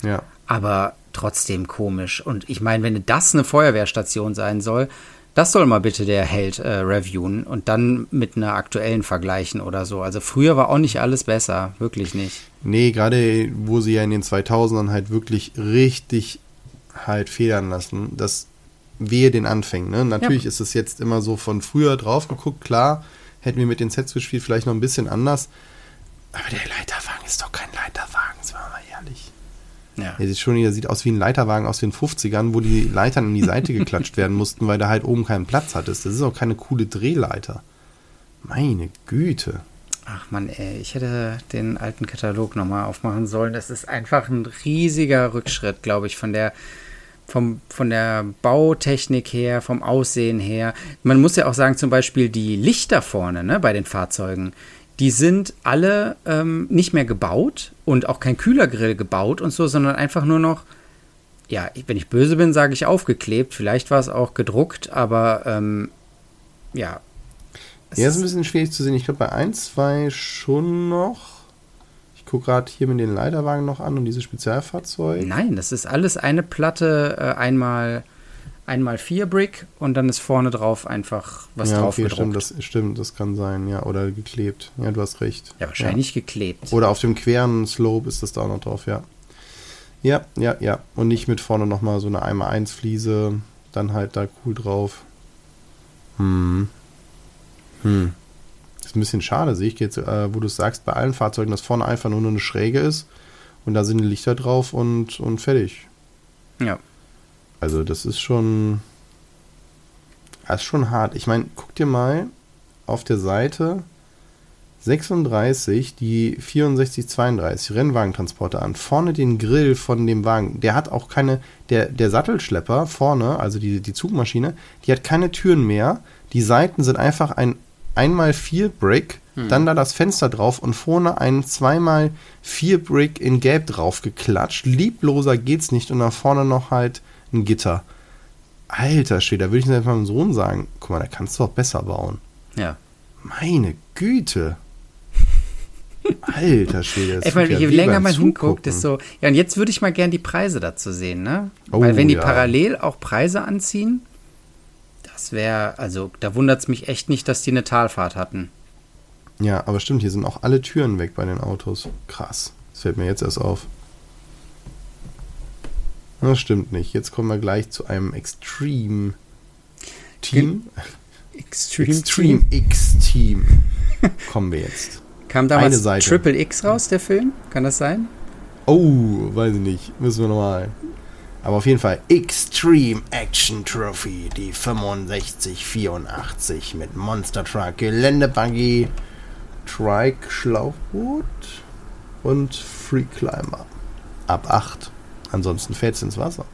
Ja. Aber trotzdem komisch. Und ich meine, wenn das eine Feuerwehrstation sein soll, das soll mal bitte der Held äh, reviewen und dann mit einer aktuellen vergleichen oder so. Also früher war auch nicht alles besser, wirklich nicht. Nee, gerade wo sie ja in den 2000ern halt wirklich richtig halt federn lassen. Das wehe den Anfängen. Ne? Natürlich ja. ist es jetzt immer so von früher drauf geguckt, klar, hätten wir mit den Sets gespielt, vielleicht noch ein bisschen anders. Aber der Leiterwagen ist doch kein Leiterwagen, sind wir mal ehrlich. Ja. Der sieht schon, der sieht aus wie ein Leiterwagen aus den 50ern, wo die Leitern in die Seite geklatscht werden mussten, weil da halt oben keinen Platz hattest. Das ist auch keine coole Drehleiter. Meine Güte. Ach man, ey, ich hätte den alten Katalog nochmal aufmachen sollen. Das ist einfach ein riesiger Rückschritt, glaube ich, von der vom, von der Bautechnik her, vom Aussehen her. Man muss ja auch sagen, zum Beispiel die Lichter vorne ne, bei den Fahrzeugen, die sind alle ähm, nicht mehr gebaut und auch kein Kühlergrill gebaut und so, sondern einfach nur noch, ja, wenn ich böse bin, sage ich aufgeklebt. Vielleicht war es auch gedruckt, aber ähm, ja. Ja, ist ein bisschen schwierig zu sehen. Ich glaube, bei 1, 2 schon noch. Ich gucke gerade hier mit den Leiterwagen noch an und diese Spezialfahrzeuge. Nein, das ist alles eine Platte, äh, einmal einmal vier Brick und dann ist vorne drauf einfach was ja, drauf okay. Stimmt das, stimmt, das kann sein, ja. Oder geklebt. Ja, du hast recht. Ja, wahrscheinlich ja. geklebt. Oder auf dem queren Slope ist das da auch noch drauf, ja. Ja, ja, ja. Und nicht mit vorne nochmal so eine einmal 1 Fliese, dann halt da cool drauf. Hm. Hm. Ist ein bisschen schade, sehe ich jetzt, äh, wo du sagst, bei allen Fahrzeugen, dass vorne einfach nur eine Schräge ist und da sind die Lichter drauf und, und fertig. Ja. Also das ist schon, das ist schon hart. Ich meine, guck dir mal auf der Seite 36 die 6432 Rennwagentransporter an. Vorne den Grill von dem Wagen. Der hat auch keine, der, der Sattelschlepper vorne, also die, die Zugmaschine, die hat keine Türen mehr. Die Seiten sind einfach ein 1x4 Brick, hm. dann da das Fenster drauf und vorne ein 2x4 Brick in Gelb drauf geklatscht. Liebloser geht's nicht und da vorne noch halt ein Gitter. Alter Schwede, da würde ich jetzt meinem Sohn sagen, guck mal, da kannst du auch besser bauen. Ja. Meine Güte. Alter Schwede. Ich meine, je länger man hinguckt, so. Ja, und jetzt würde ich mal gern die Preise dazu sehen, ne? Oh, Weil wenn die ja. parallel auch Preise anziehen, das wäre, also da wundert es mich echt nicht, dass die eine Talfahrt hatten. Ja, aber stimmt, hier sind auch alle Türen weg bei den Autos. Krass. Das fällt mir jetzt erst auf. Das stimmt nicht. Jetzt kommen wir gleich zu einem Extreme Team. Extreme, Extreme X Team. kommen wir jetzt. Kam damals Triple X raus, der Film? Kann das sein? Oh, weiß ich nicht. Müssen wir nochmal. Aber auf jeden Fall Extreme Action Trophy, die 6584 mit Monster Truck, Geländebuggy, Trike Schlauchboot und Free Climber. Ab 8. Ansonsten fällt es ins Wasser.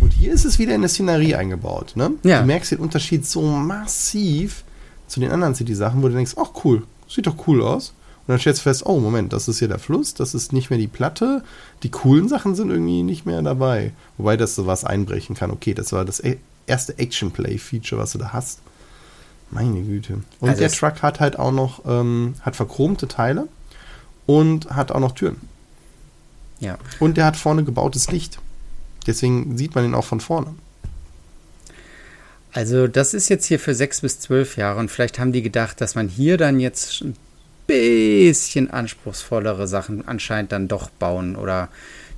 Und hier ist es wieder in der Szenerie eingebaut. Ne? Ja. Du merkst den Unterschied so massiv zu den anderen City-Sachen, wo du denkst, ach cool, sieht doch cool aus. Und dann stellst du fest, oh Moment, das ist hier der Fluss, das ist nicht mehr die Platte, die coolen Sachen sind irgendwie nicht mehr dabei. Wobei das so was einbrechen kann. Okay, das war das e-, erste Action-Play-Feature, was du da hast. Meine Güte. Und also der Truck hat halt auch noch, ähm, hat verchromte Teile und hat auch noch Türen. Ja. Und der hat vorne gebautes Licht. Deswegen sieht man ihn auch von vorne. Also das ist jetzt hier für sechs bis zwölf Jahre und vielleicht haben die gedacht, dass man hier dann jetzt bisschen anspruchsvollere Sachen anscheinend dann doch bauen oder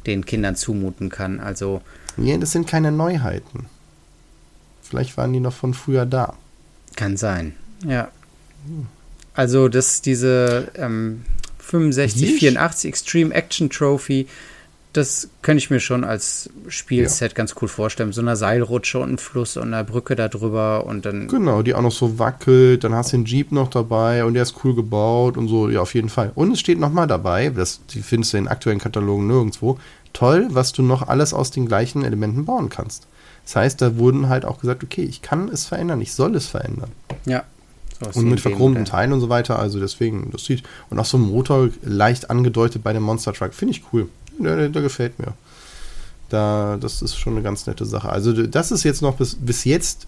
den Kindern zumuten kann. Also ja, das sind keine Neuheiten. Vielleicht waren die noch von früher da. Kann sein, ja. Also das diese ähm, 65, 84 Extreme Action Trophy. Das könnte ich mir schon als Spielset ja. ganz cool vorstellen. So einer Seilrutsche und ein Fluss und einer Brücke da drüber und dann. Genau, die auch noch so wackelt. Dann hast du den Jeep noch dabei und der ist cool gebaut und so. Ja, auf jeden Fall. Und es steht nochmal dabei, das die findest du in aktuellen Katalogen nirgendwo. Toll, was du noch alles aus den gleichen Elementen bauen kannst. Das heißt, da wurden halt auch gesagt, okay, ich kann es verändern, ich soll es verändern. Ja, und mit verchromten Teilen und so weiter. Also deswegen, das sieht. Und auch so ein Motor leicht angedeutet bei dem Monster Truck. Finde ich cool. Der, der, der, gefällt mir. Da, das ist schon eine ganz nette Sache. Also, das ist jetzt noch bis, bis jetzt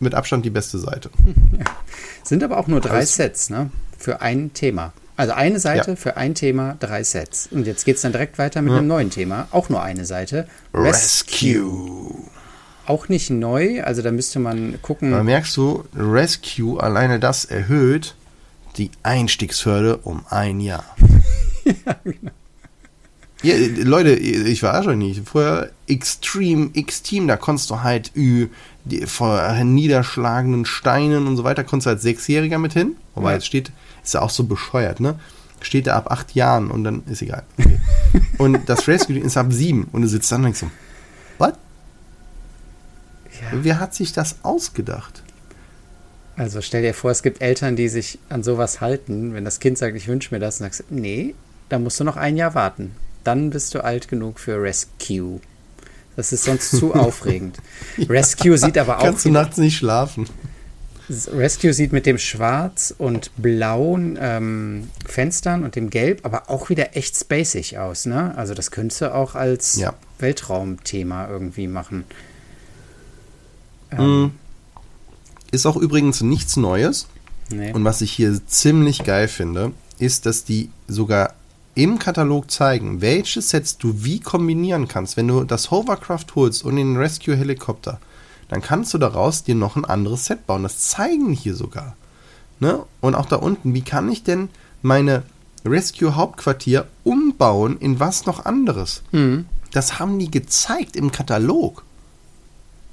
mit Abstand die beste Seite. Ja. Sind aber auch nur drei also, Sets, ne? Für ein Thema. Also eine Seite ja. für ein Thema, drei Sets. Und jetzt geht es dann direkt weiter mit ja. einem neuen Thema. Auch nur eine Seite. Rescue. Rescue auch nicht neu. Also da müsste man gucken. Da merkst du, Rescue, alleine das erhöht die Einstiegshürde um ein Jahr. ja, genau. Ja, Leute, ich war schon nicht. Vorher Extreme, X-Team, da konntest du halt ü, die, vor niederschlagenden Steinen und so weiter, konntest du als Sechsjähriger mit hin. Wobei, ja. jetzt steht, ist ja auch so bescheuert, ne? Steht da ab acht Jahren und dann ist egal. Okay. und das Rescue ist ab sieben und du sitzt dann und denkst so, was? Ja. Wer hat sich das ausgedacht? Also stell dir vor, es gibt Eltern, die sich an sowas halten. Wenn das Kind sagt, ich wünsche mir das, und sagst nee, da musst du noch ein Jahr warten. Dann bist du alt genug für Rescue. Das ist sonst zu aufregend. ja. Rescue sieht aber auch. Kannst du nachts nicht schlafen. Rescue sieht mit dem schwarz und blauen ähm, Fenstern und dem Gelb aber auch wieder echt spacig aus, ne? Also das könntest du auch als ja. Weltraumthema irgendwie machen. Ähm. Mm. Ist auch übrigens nichts Neues. Nee. Und was ich hier ziemlich geil finde, ist, dass die sogar im Katalog zeigen, welche Sets du wie kombinieren kannst. Wenn du das Hovercraft holst und den Rescue Helikopter, dann kannst du daraus dir noch ein anderes Set bauen. Das zeigen hier sogar. Ne? Und auch da unten, wie kann ich denn meine Rescue Hauptquartier umbauen in was noch anderes? Mhm. Das haben die gezeigt im Katalog.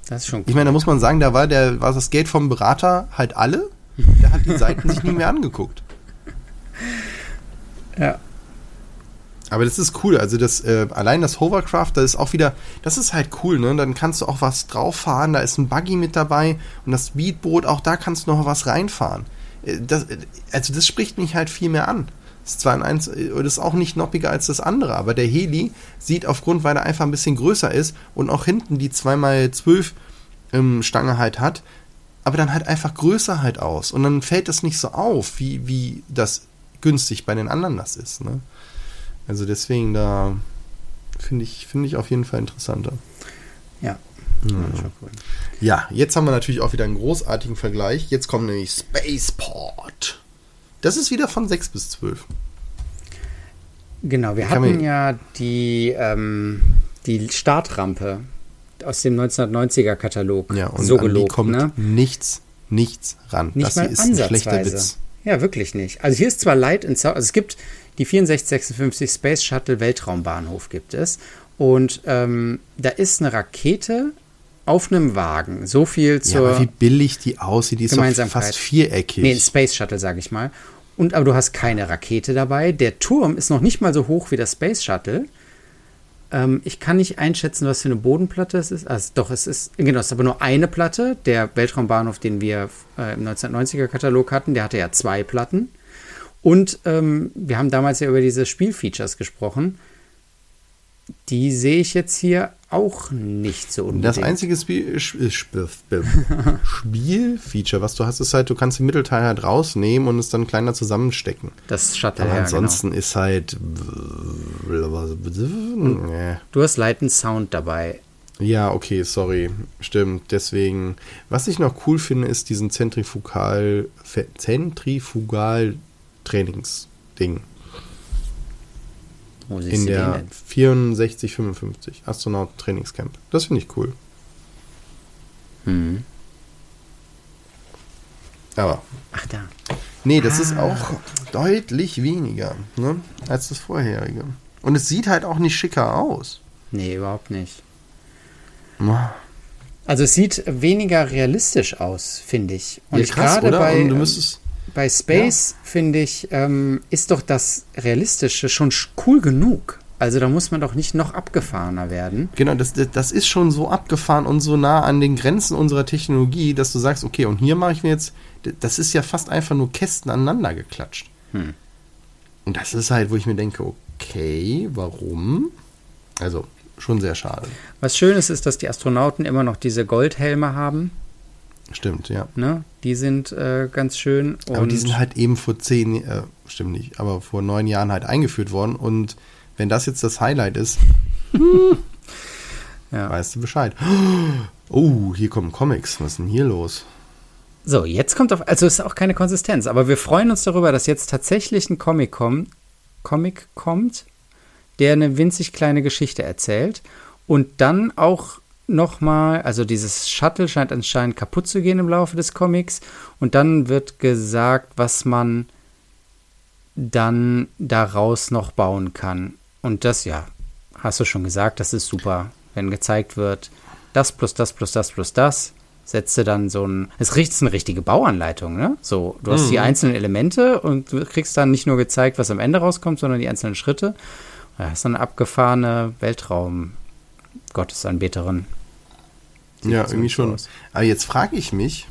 Das ist schon cool. Ich meine, da muss man sagen, da war der war das Geld vom Berater halt alle. Der hat die Seiten sich nie mehr angeguckt. Ja. Aber das ist cool. Also das äh, allein das Hovercraft, das ist auch wieder, das ist halt cool, ne? Dann kannst du auch was drauf fahren. Da ist ein Buggy mit dabei und das Speedboot, auch da kannst du noch was reinfahren. Äh, das, also das spricht mich halt viel mehr an. Das ist zwar ein eins, äh, ist auch nicht noppiger als das andere, aber der Heli sieht aufgrund, weil er einfach ein bisschen größer ist und auch hinten die 2x12 ähm, Stange halt hat, aber dann halt einfach größer halt aus. Und dann fällt das nicht so auf, wie, wie das günstig bei den anderen das ist. Ne? Also deswegen da finde ich, finde ich auf jeden Fall interessanter. Ja. Ja. Cool. ja, jetzt haben wir natürlich auch wieder einen großartigen Vergleich. Jetzt kommt nämlich Spaceport. Das ist wieder von 6 bis 12. Genau, wir hatten ja die, ähm, die Startrampe aus dem 1990er Katalog ja, und so gelobt. kommt ne? nichts, nichts ran. Nicht das mal hier ist ein schlechter Witz. Ja, wirklich nicht. Also hier ist zwar Light and Sound, also es gibt die 6456 Space Shuttle Weltraumbahnhof gibt es. Und ähm, da ist eine Rakete auf einem Wagen. So viel zur. Ja, wie billig die aussieht, die ist fast viereckig. Nee, ein Space Shuttle, sage ich mal. Und aber du hast keine Rakete dabei. Der Turm ist noch nicht mal so hoch wie das Space Shuttle. Ähm, ich kann nicht einschätzen, was für eine Bodenplatte es ist. Also doch, es ist, genau, es ist aber nur eine Platte. Der Weltraumbahnhof, den wir äh, im 1990er-Katalog hatten, der hatte ja zwei Platten. Und ähm, wir haben damals ja über diese Spielfeatures gesprochen. Die sehe ich jetzt hier auch nicht so unbedingt. Das einzige Spiel, Spiel, Spielfeature, was du hast, ist halt, du kannst den Mittelteil halt rausnehmen und es dann kleiner zusammenstecken. Das Shuttle, Aber ansonsten genau. ist halt. Du hast Light and Sound dabei. Ja, okay, sorry. Stimmt. Deswegen, was ich noch cool finde, ist diesen Zentrifugal, Zentrifugal Trainingsding. Wo in der 6455 Astronauten Trainingscamp. Das finde ich cool. Hm. Aber. Ach da. Nee, das ah. ist auch deutlich weniger ne, als das vorherige. Und es sieht halt auch nicht schicker aus. Nee, überhaupt nicht. Also es sieht weniger realistisch aus, finde ich. Und ja, krass, gerade bei. Und du müsstest bei Space, ja. finde ich, ähm, ist doch das Realistische schon cool genug. Also da muss man doch nicht noch abgefahrener werden. Genau, das, das ist schon so abgefahren und so nah an den Grenzen unserer Technologie, dass du sagst, okay, und hier mache ich mir jetzt, das ist ja fast einfach nur Kästen aneinander geklatscht. Hm. Und das ist halt, wo ich mir denke, okay, warum? Also schon sehr schade. Was schön ist, ist, dass die Astronauten immer noch diese Goldhelme haben. Stimmt, ja. Ne? Die sind äh, ganz schön. aber die sind halt eben vor zehn, äh, stimmt nicht, aber vor neun Jahren halt eingeführt worden. Und wenn das jetzt das Highlight ist, ja. weißt du Bescheid. Oh, hier kommen Comics. Was ist denn hier los? So, jetzt kommt auf, also ist auch keine Konsistenz, aber wir freuen uns darüber, dass jetzt tatsächlich ein Comic, kommt, Comic kommt, der eine winzig kleine Geschichte erzählt und dann auch nochmal, also dieses Shuttle scheint anscheinend kaputt zu gehen im Laufe des Comics und dann wird gesagt, was man dann daraus noch bauen kann. Und das, ja, hast du schon gesagt, das ist super, wenn gezeigt wird, das plus das plus das plus das, setzt du dann so ein, es ist eine richtige Bauanleitung, ne? So, du hast mhm. die einzelnen Elemente und du kriegst dann nicht nur gezeigt, was am Ende rauskommt, sondern die einzelnen Schritte. Hast du eine abgefahrene Weltraum- Gottesanbeterin. ja, irgendwie schon. Aus. Aber jetzt frage ich mich,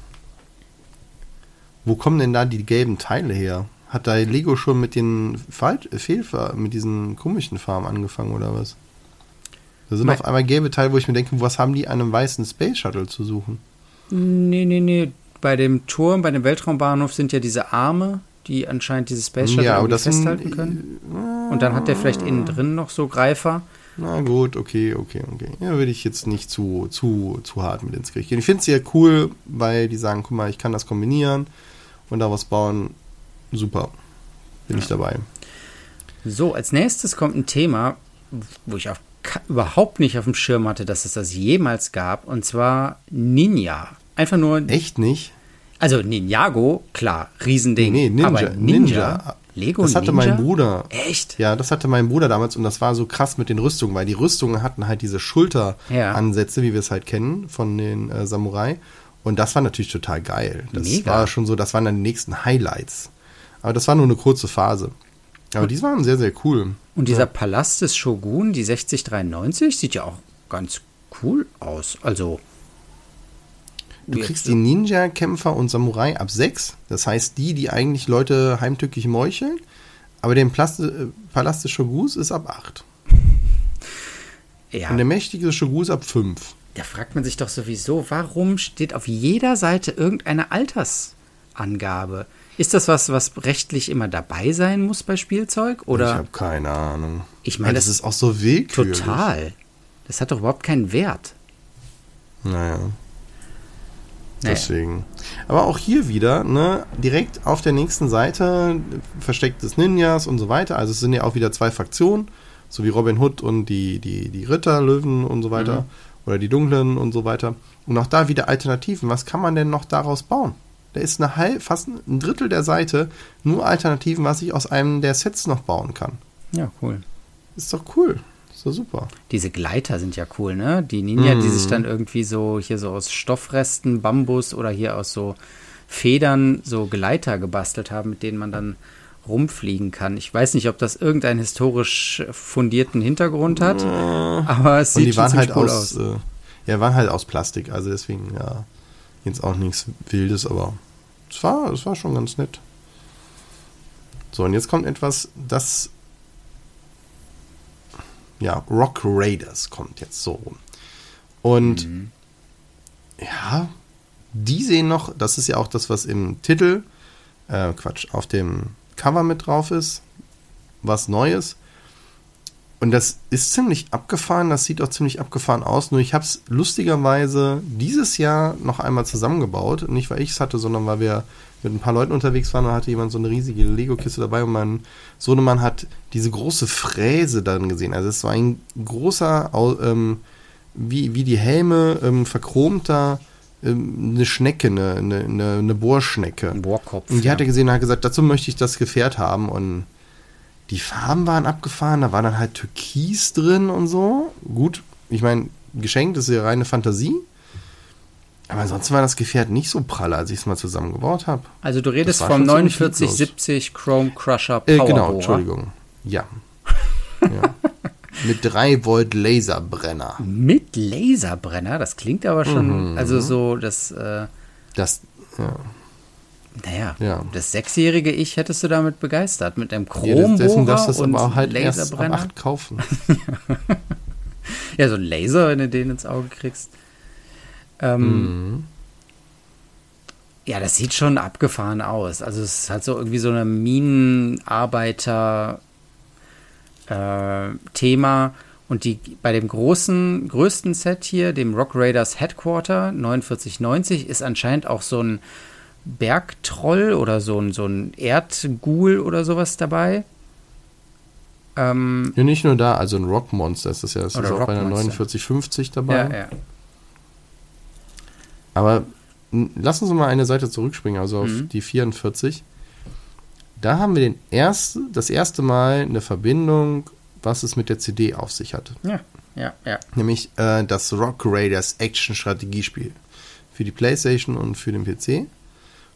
wo kommen denn da die gelben Teile her? Hat da Lego schon mit den Fehl mit diesen komischen Farben angefangen oder was? Da sind mein auf einmal gelbe Teile, wo ich mir denke, was haben die an einem weißen Space Shuttle zu suchen? Nee, nee, nee. bei dem Turm, bei dem Weltraumbahnhof sind ja diese Arme, die anscheinend diese Space Shuttle Ja, das sind- festhalten können. Und dann hat der vielleicht innen drin noch so Greifer. Na gut, okay, okay, okay. Ja, würde ich jetzt nicht zu, zu, zu hart mit ins Gericht gehen. Ich finde es ja cool, weil die sagen, guck mal, ich kann das kombinieren und daraus bauen. Super. Bin ich dabei. So, als nächstes kommt ein Thema, wo ich auch überhaupt nicht auf dem Schirm hatte, dass es das jemals gab, und zwar Ninja. Einfach nur, Echt nicht? also Ninjago, klar, Riesending. Nee, Ninja. Aber Ninja, Lego Das hatte Ninja? mein Bruder. Echt? Ja, das hatte mein Bruder damals und das war so krass mit den Rüstungen, weil die Rüstungen hatten halt diese Ja. Schulteransätze, wie wir es halt kennen von den äh, Samurai. Und das war natürlich total geil. Das Mega. war schon so, das waren dann die nächsten Highlights. Aber das war nur eine kurze Phase. Aber die waren sehr, sehr cool. Und dieser Palast des Shogun, die 6093, sieht ja auch ganz cool aus. Also, Du kriegst die Ninja-Kämpfer und Samurai ab 6. Das heißt, die, die eigentlich Leute heimtückisch meucheln. Aber der Palast, äh, Palast des Shogus ist ab 8. ja, Und der mächtige Shogus ab 5. da fragt man sich doch sowieso, warum steht auf jeder Seite irgendeine Altersangabe? Ist das was, was rechtlich immer dabei sein muss bei Spielzeug? Ich Oder habe keine Ahnung. Ich meine, das das- ist auch so willkürlich. total? Das hat doch überhaupt keinen Wert. Naja. Naja. Deswegen. Aber auch hier wieder, ne, direkt auf der nächsten Seite Versteck des Ninjas und so weiter. Also es sind ja auch wieder zwei Fraktionen, so wie Robin Hood und die, die, die Ritter, Löwen und so weiter. Oder die Dunklen und so weiter. Und auch da wieder Alternativen. Was kann man denn noch daraus bauen? Da ist eine halb, fast ein Drittel der Seite nur Alternativen, was ich aus einem der Sets noch bauen kann. Ja, cool. Ist doch cool. Ist doch super. Diese Gleiter sind ja cool, ne? Die Ninja, die Mhm. sich dann irgendwie so hier so aus Stoffresten, Bambus oder hier aus so Federn so Gleiter gebastelt haben, mit denen man dann rumfliegen kann. Ich weiß nicht, ob das irgendeinen historisch fundierten Hintergrund hat, aber es sieht die schon halt cool aus, aus. Äh, ja, waren halt aus Plastik, also deswegen, ja, jetzt auch nichts Wildes, aber es war, es war schon ganz nett. So, und jetzt kommt etwas, das ja, Rock Raiders kommt jetzt so rum. Und Mhm. ja, die sehen noch, das ist ja auch das, was im Titel, äh, Quatsch, auf dem Cover mit drauf ist, was Neues. Und das ist ziemlich abgefahren, das sieht auch ziemlich abgefahren aus. Nur ich habe es lustigerweise dieses Jahr noch einmal zusammengebaut. Nicht weil ich es hatte, sondern weil wir mit ein paar Leuten unterwegs waren und hatte jemand so eine riesige Lego-Kiste dabei und mein Sohnemann hat diese große Fräse dann gesehen. Also es war ein großer, ähm, wie, wie die Helme, ähm, verchromter, ähm, eine Schnecke, eine, eine, eine, Bohrschnecke. Ein Bohrkopf. Und die hat er gesehen und hat gesagt, dazu möchte ich das Gefährt haben. Und die Farben waren abgefahren, da war dann halt Türkis drin und so. Gut, ich meine, geschenkt ist ja reine Fantasie. Aber ansonsten war das Gefährt nicht so pralle, als ich es mal zusammengebaut habe. Also du redest vom schon ziemlich lieblos. 4970 Chrome Crusher Äh, Power genau, Entschuldigung. Ja. ja. Mit 3 Volt Laserbrenner. Mit Laserbrenner, das klingt aber Mhm. schon, also so, das, äh, Das, ja. naja, Ja. das sechsjährige Ich hättest du damit begeistert, mit einem Ja, das- darfst du Chrombohrer und aber halt erst ab Laserbrenner. 8 kaufen. Ja, so ein Laser, wenn du den ins Auge kriegst. Ähm, Mhm. Ja, das sieht schon abgefahren aus. Also es ist halt so irgendwie so eine Minenarbeiter äh, Thema und die bei dem großen größten Set hier, dem Rock Raiders Headquarter 4990 ist anscheinend auch so ein Bergtroll oder so ein so ein Erdghoul oder sowas dabei. Ähm, Ja, nicht nur da, also ein Rockmonster ist das ja. Das ist auch bei der Rockmonster. 4950 dabei. ja, ja. Aber lass uns mal eine Seite zurückspringen, also auf Mhm. die 44. Da haben wir den erste, das erste Mal eine Verbindung, was es mit der CD auf sich hat. Ja, ja, ja. Nämlich äh, das Rock Raiders Action-Strategiespiel. Für die Playstation und für den PC.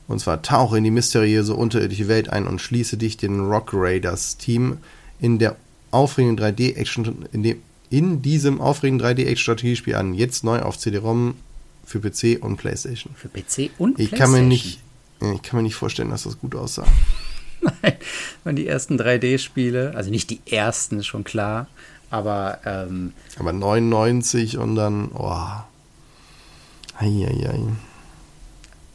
Und zwar tauche in die mysteriöse unterirdische Welt ein und schließe dich den Rock Raiders Team in der aufregenden 3D-Action, in, in diesem aufregenden 3D-Action-Strategiespiel an. Jetzt neu auf CD-ROM für PC und Playstation. Für PC und Ich kann mir nicht, ich kann mir nicht vorstellen, dass das gut aussah. Nein, waren die ersten 3D-Spiele, also nicht die ersten, schon klar, aber ähm, Aber 99 und dann, oh. Eieiei.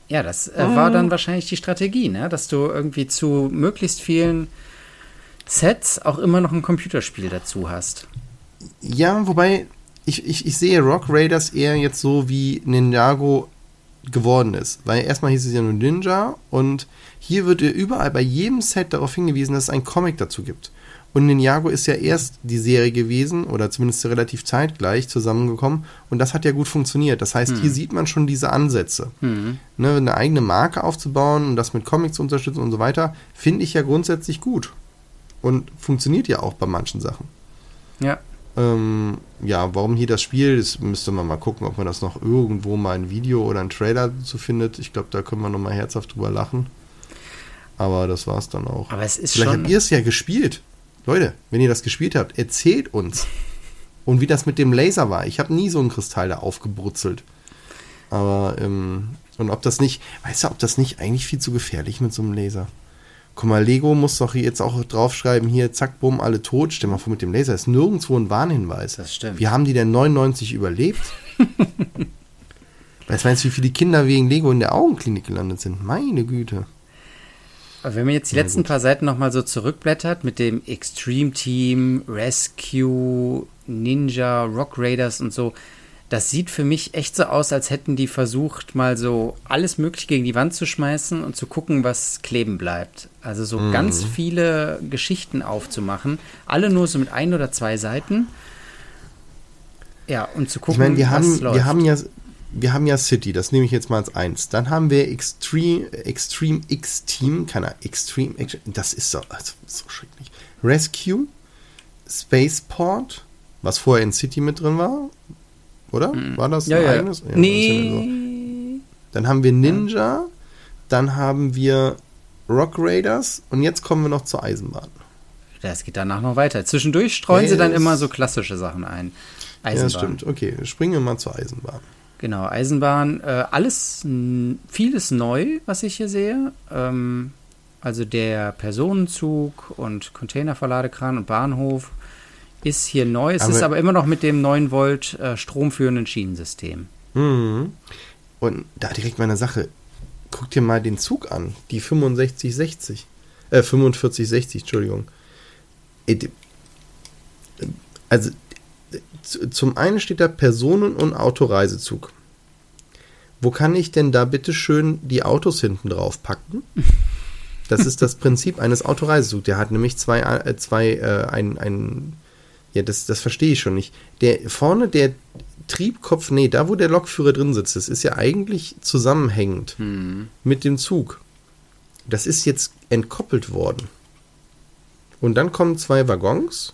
Ja, das äh, war dann wahrscheinlich die Strategie, ne? dass du irgendwie zu möglichst vielen Sets auch immer noch ein Computerspiel dazu hast. Ja, wobei ich, ich, ich sehe Rock Raiders eher jetzt so wie Ninjago geworden ist. Weil erstmal hieß es ja nur Ninja und hier wird überall bei jedem Set darauf hingewiesen, dass es einen Comic dazu gibt. Und Ninjago ist ja erst die Serie gewesen oder zumindest relativ zeitgleich zusammengekommen und das hat ja gut funktioniert. Das heißt, hm. hier sieht man schon diese Ansätze. Hm. Ne, eine eigene Marke aufzubauen und das mit Comics zu unterstützen und so weiter, finde ich ja grundsätzlich gut. Und funktioniert ja auch bei manchen Sachen. Ja. Ähm, ja, warum hier das Spiel, das müsste man mal gucken, ob man das noch irgendwo mal ein Video oder ein Trailer zu findet. Ich glaube, da können wir noch mal herzhaft drüber lachen. Aber das war's dann auch. Aber es ist Vielleicht schon. habt ihr es ja gespielt. Leute, wenn ihr das gespielt habt, erzählt uns. Und wie das mit dem Laser war. Ich habe nie so einen Kristall da aufgebrutzelt. Aber, ähm, und ob das nicht, weißt du, ob das nicht eigentlich viel zu gefährlich mit so einem Laser? Guck mal, Lego muss doch jetzt auch draufschreiben, hier, zack, bumm, alle tot. Stell mal vor, mit dem Laser ist nirgendwo ein Warnhinweis. Das stimmt. Wie haben die denn 99 überlebt? weißt du, wie viele Kinder wegen Lego in der Augenklinik gelandet sind? Meine Güte. Aber wenn man jetzt die ja, letzten gut. paar Seiten nochmal so zurückblättert mit dem Extreme Team, Rescue, Ninja, Rock Raiders und so, das sieht für mich echt so aus, als hätten die versucht, mal so alles Mögliche gegen die Wand zu schmeißen und zu gucken, was kleben bleibt. Also so mhm. ganz viele Geschichten aufzumachen, alle nur so mit ein oder zwei Seiten. Ja, und zu gucken, ich meine, wir was haben, läuft. Wir haben ja wir haben ja City, das nehme ich jetzt mal als eins. Dann haben wir Extreme, Extreme X Team, keine Extreme, das ist so, also, so schrecklich. Rescue, Spaceport, was vorher in City mit drin war, oder? Hm. War das ja, ein ja. eigenes? Ja, nee. So. Dann haben wir Ninja, dann haben wir Rock Raiders und jetzt kommen wir noch zur Eisenbahn. Das geht danach noch weiter. Zwischendurch streuen yes. sie dann immer so klassische Sachen ein. Eisenbahn. Ja, das stimmt. Okay, springen wir mal zur Eisenbahn. Genau, Eisenbahn, äh, alles, vieles neu, was ich hier sehe. Ähm, also der Personenzug und Containerverladekran und Bahnhof ist hier neu. Es aber ist aber immer noch mit dem 9 Volt äh, stromführenden Schienensystem. Mhm. Und da direkt meine Sache. Guck dir mal den Zug an. Die 6560. Äh, 4560, Entschuldigung. Äh, also zum einen steht da Personen- und Autoreisezug. Wo kann ich denn da bitte schön die Autos hinten drauf packen? Das ist das Prinzip eines Autoreisezugs. Der hat nämlich zwei, äh, zwei, äh, ein, ein, ja, das, das verstehe ich schon nicht. Der vorne, der Triebkopf, nee, da wo der Lokführer drin sitzt, das ist ja eigentlich zusammenhängend hm. mit dem Zug. Das ist jetzt entkoppelt worden. Und dann kommen zwei Waggons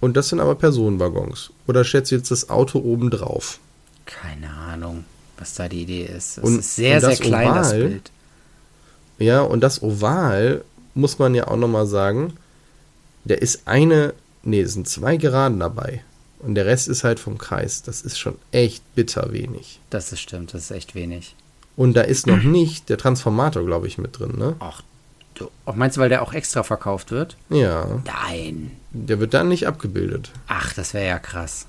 und das sind aber Personenwaggons. Oder schätzt du jetzt das Auto oben drauf? Keine Ahnung, was da die Idee ist. Das und, ist sehr, sehr klein, Oval, das Bild. Ja, und das Oval, muss man ja auch nochmal sagen, der ist eine, nee, es sind zwei Geraden dabei. Und der Rest ist halt vom Kreis. Das ist schon echt bitter wenig. Das ist stimmt, das ist echt wenig. Und da ist noch nicht der Transformator, glaube ich, mit drin, ne? Ach, du, meinst du, weil der auch extra verkauft wird? Ja. Nein. Der wird dann nicht abgebildet. Ach, das wäre ja krass.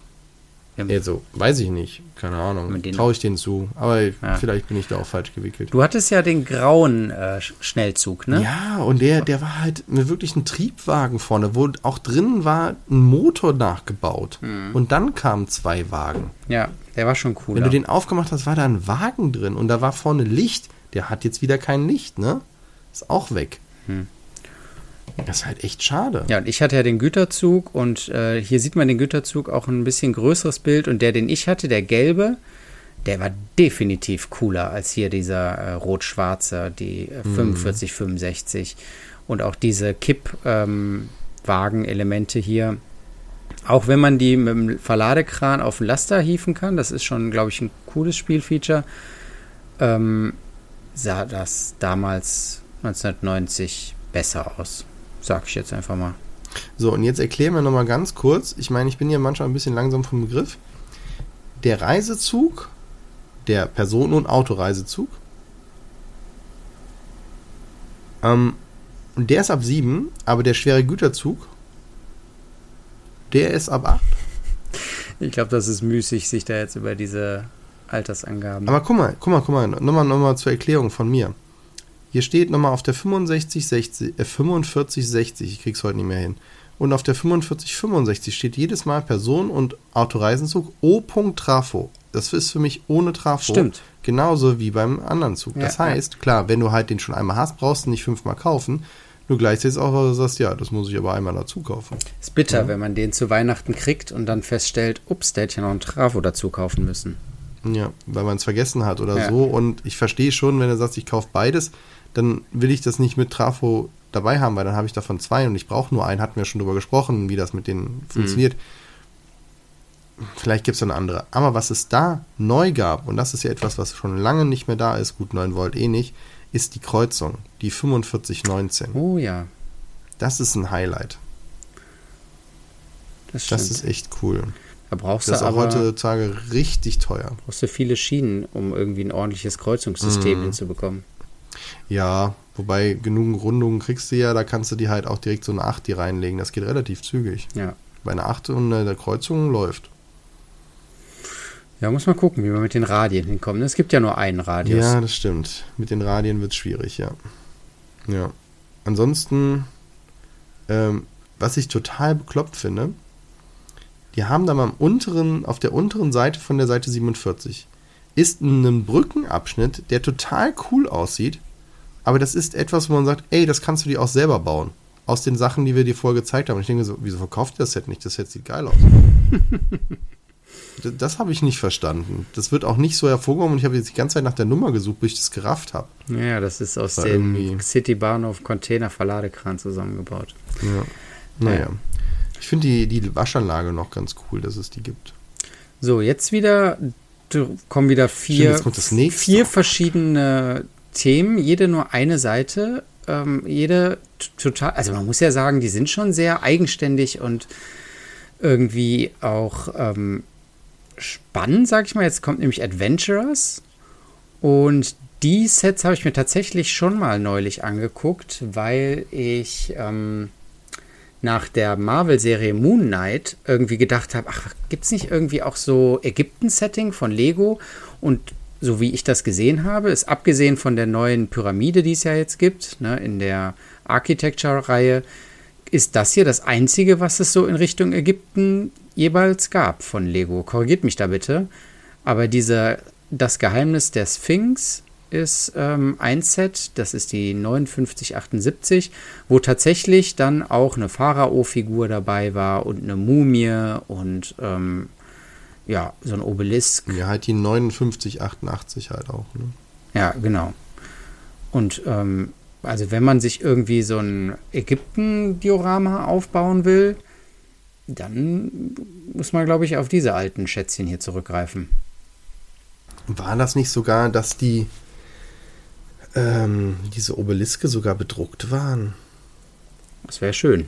Also, weiß ich nicht. Keine Ahnung. Traue ich denen zu. Aber ja. vielleicht bin ich da auch falsch gewickelt. Du hattest ja den grauen äh, Schnellzug, ne? Ja, und der, der war halt wirklich ein Triebwagen vorne, wo auch drin war ein Motor nachgebaut. Mhm. Und dann kamen zwei Wagen. Ja, der war schon cool. Wenn du den aufgemacht hast, war da ein Wagen drin und da war vorne Licht. Der hat jetzt wieder kein Licht, ne? Ist auch weg. Mhm. Das ist halt echt schade. Ja, und ich hatte ja den Güterzug und äh, hier sieht man den Güterzug auch ein bisschen größeres Bild und der, den ich hatte, der gelbe, der war definitiv cooler als hier dieser äh, rot-schwarze, die äh, 45, mhm. 65 und auch diese Kippwagen-Elemente ähm, hier. Auch wenn man die mit dem Verladekran auf den Laster hieven kann, das ist schon, glaube ich, ein cooles Spielfeature, ähm, sah das damals 1990 besser aus. Sag ich jetzt einfach mal. So, und jetzt erklären wir nochmal ganz kurz. Ich meine, ich bin ja manchmal ein bisschen langsam vom Begriff. Der Reisezug, der Personen- und Autoreisezug, ähm, der ist ab 7, aber der schwere Güterzug, der ist ab 8. Ich glaube, das ist müßig, sich da jetzt über diese Altersangaben. Aber guck mal, guck mal, guck mal, nochmal, nochmal zur Erklärung von mir. Hier steht nochmal auf der 6560, äh, 4560, ich krieg's heute nicht mehr hin. Und auf der 4565 steht jedes Mal Person und Autoreisenzug O. Trafo. Das ist für mich ohne Trafo. Stimmt. Genauso wie beim anderen Zug. Ja, das heißt, klar, wenn du halt den schon einmal hast, brauchst du nicht fünfmal kaufen. Nur gleichzeitig auch, dass du sagst, ja, das muss ich aber einmal dazu kaufen. Ist bitter, wenn man den zu Weihnachten kriegt und dann feststellt, ups, der hätte ja noch einen Trafo dazu kaufen müssen. Ja, weil man es vergessen hat oder Ja. so. Und ich verstehe schon, wenn du sagst, ich kaufe beides, dann will ich das nicht mit Trafo dabei haben, weil dann habe ich davon zwei und ich brauche nur einen. Hatten wir schon drüber gesprochen, wie das mit denen funktioniert. Vielleicht gibt es eine andere. Aber was es da neu gab, und das ist ja etwas, was schon lange nicht mehr da ist, gut 9 Volt eh nicht, ist die Kreuzung, die 4519. Oh ja, Das ist ein Highlight. das. Das ist echt cool. Da brauchst Das du ist auch aber heutzutage richtig teuer. brauchst du viele Schienen, um irgendwie ein ordentliches Kreuzungssystem Mhm. hinzubekommen. Ja, wobei genug Rundungen kriegst du ja, da kannst du die halt auch direkt so eine 8 die reinlegen. Das geht relativ zügig. Ja. Bei einer 8 und der Kreuzung läuft. Ja, muss man gucken, wie wir mit den Radien hinkommen. Es gibt ja nur einen Radius. Ja, das stimmt. Mit den Radien wird es schwierig, ja. Ja. Ansonsten, ähm, was ich total bekloppt finde, die haben da mal am unteren, auf der unteren Seite von der Seite 47 ist ein Brückenabschnitt, der total cool aussieht, aber das ist etwas, wo man sagt, ey, das kannst du dir auch selber bauen. Aus den Sachen, die wir dir vorher gezeigt haben. Und ich denke so, wieso verkauft ihr das Set nicht? Das Set sieht geil aus. das das habe ich nicht verstanden. Das wird auch nicht so hervorgehoben und ich habe jetzt die ganze Zeit nach der Nummer gesucht, bis ich das gerafft habe. Ja, das ist aus dem City Bahnhof Container Verladekran zusammengebaut. Ja. Naja. Ich finde die, die Waschanlage noch ganz cool, dass es die gibt. So, jetzt wieder kommen wieder vier, nächste. vier verschiedene Themen, jede nur eine Seite. Ähm, jede total, also man muss ja sagen, die sind schon sehr eigenständig und irgendwie auch ähm, spannend, sag ich mal. Jetzt kommt nämlich Adventurers und die Sets habe ich mir tatsächlich schon mal neulich angeguckt, weil ich ähm, nach der Marvel-Serie Moon Knight irgendwie gedacht habe, ach, gibt es nicht irgendwie auch so Ägypten-Setting von Lego? Und so wie ich das gesehen habe, ist abgesehen von der neuen Pyramide, die es ja jetzt gibt, ne, in der Architecture-Reihe, ist das hier das einzige, was es so in Richtung Ägypten jeweils gab von Lego. Korrigiert mich da bitte. Aber dieser Das Geheimnis der Sphinx ist ähm, ein Set, das ist die 5978, wo tatsächlich dann auch eine Pharao-Figur dabei war und eine Mumie und ähm, ja, so ein Obelisk. Ja, halt die 5988 halt auch. Ne? Ja, genau. Und ähm, also wenn man sich irgendwie so ein Ägypten-Diorama aufbauen will, dann muss man, glaube ich, auf diese alten Schätzchen hier zurückgreifen. War das nicht sogar, dass die ähm, diese Obeliske sogar bedruckt waren? Das wäre schön.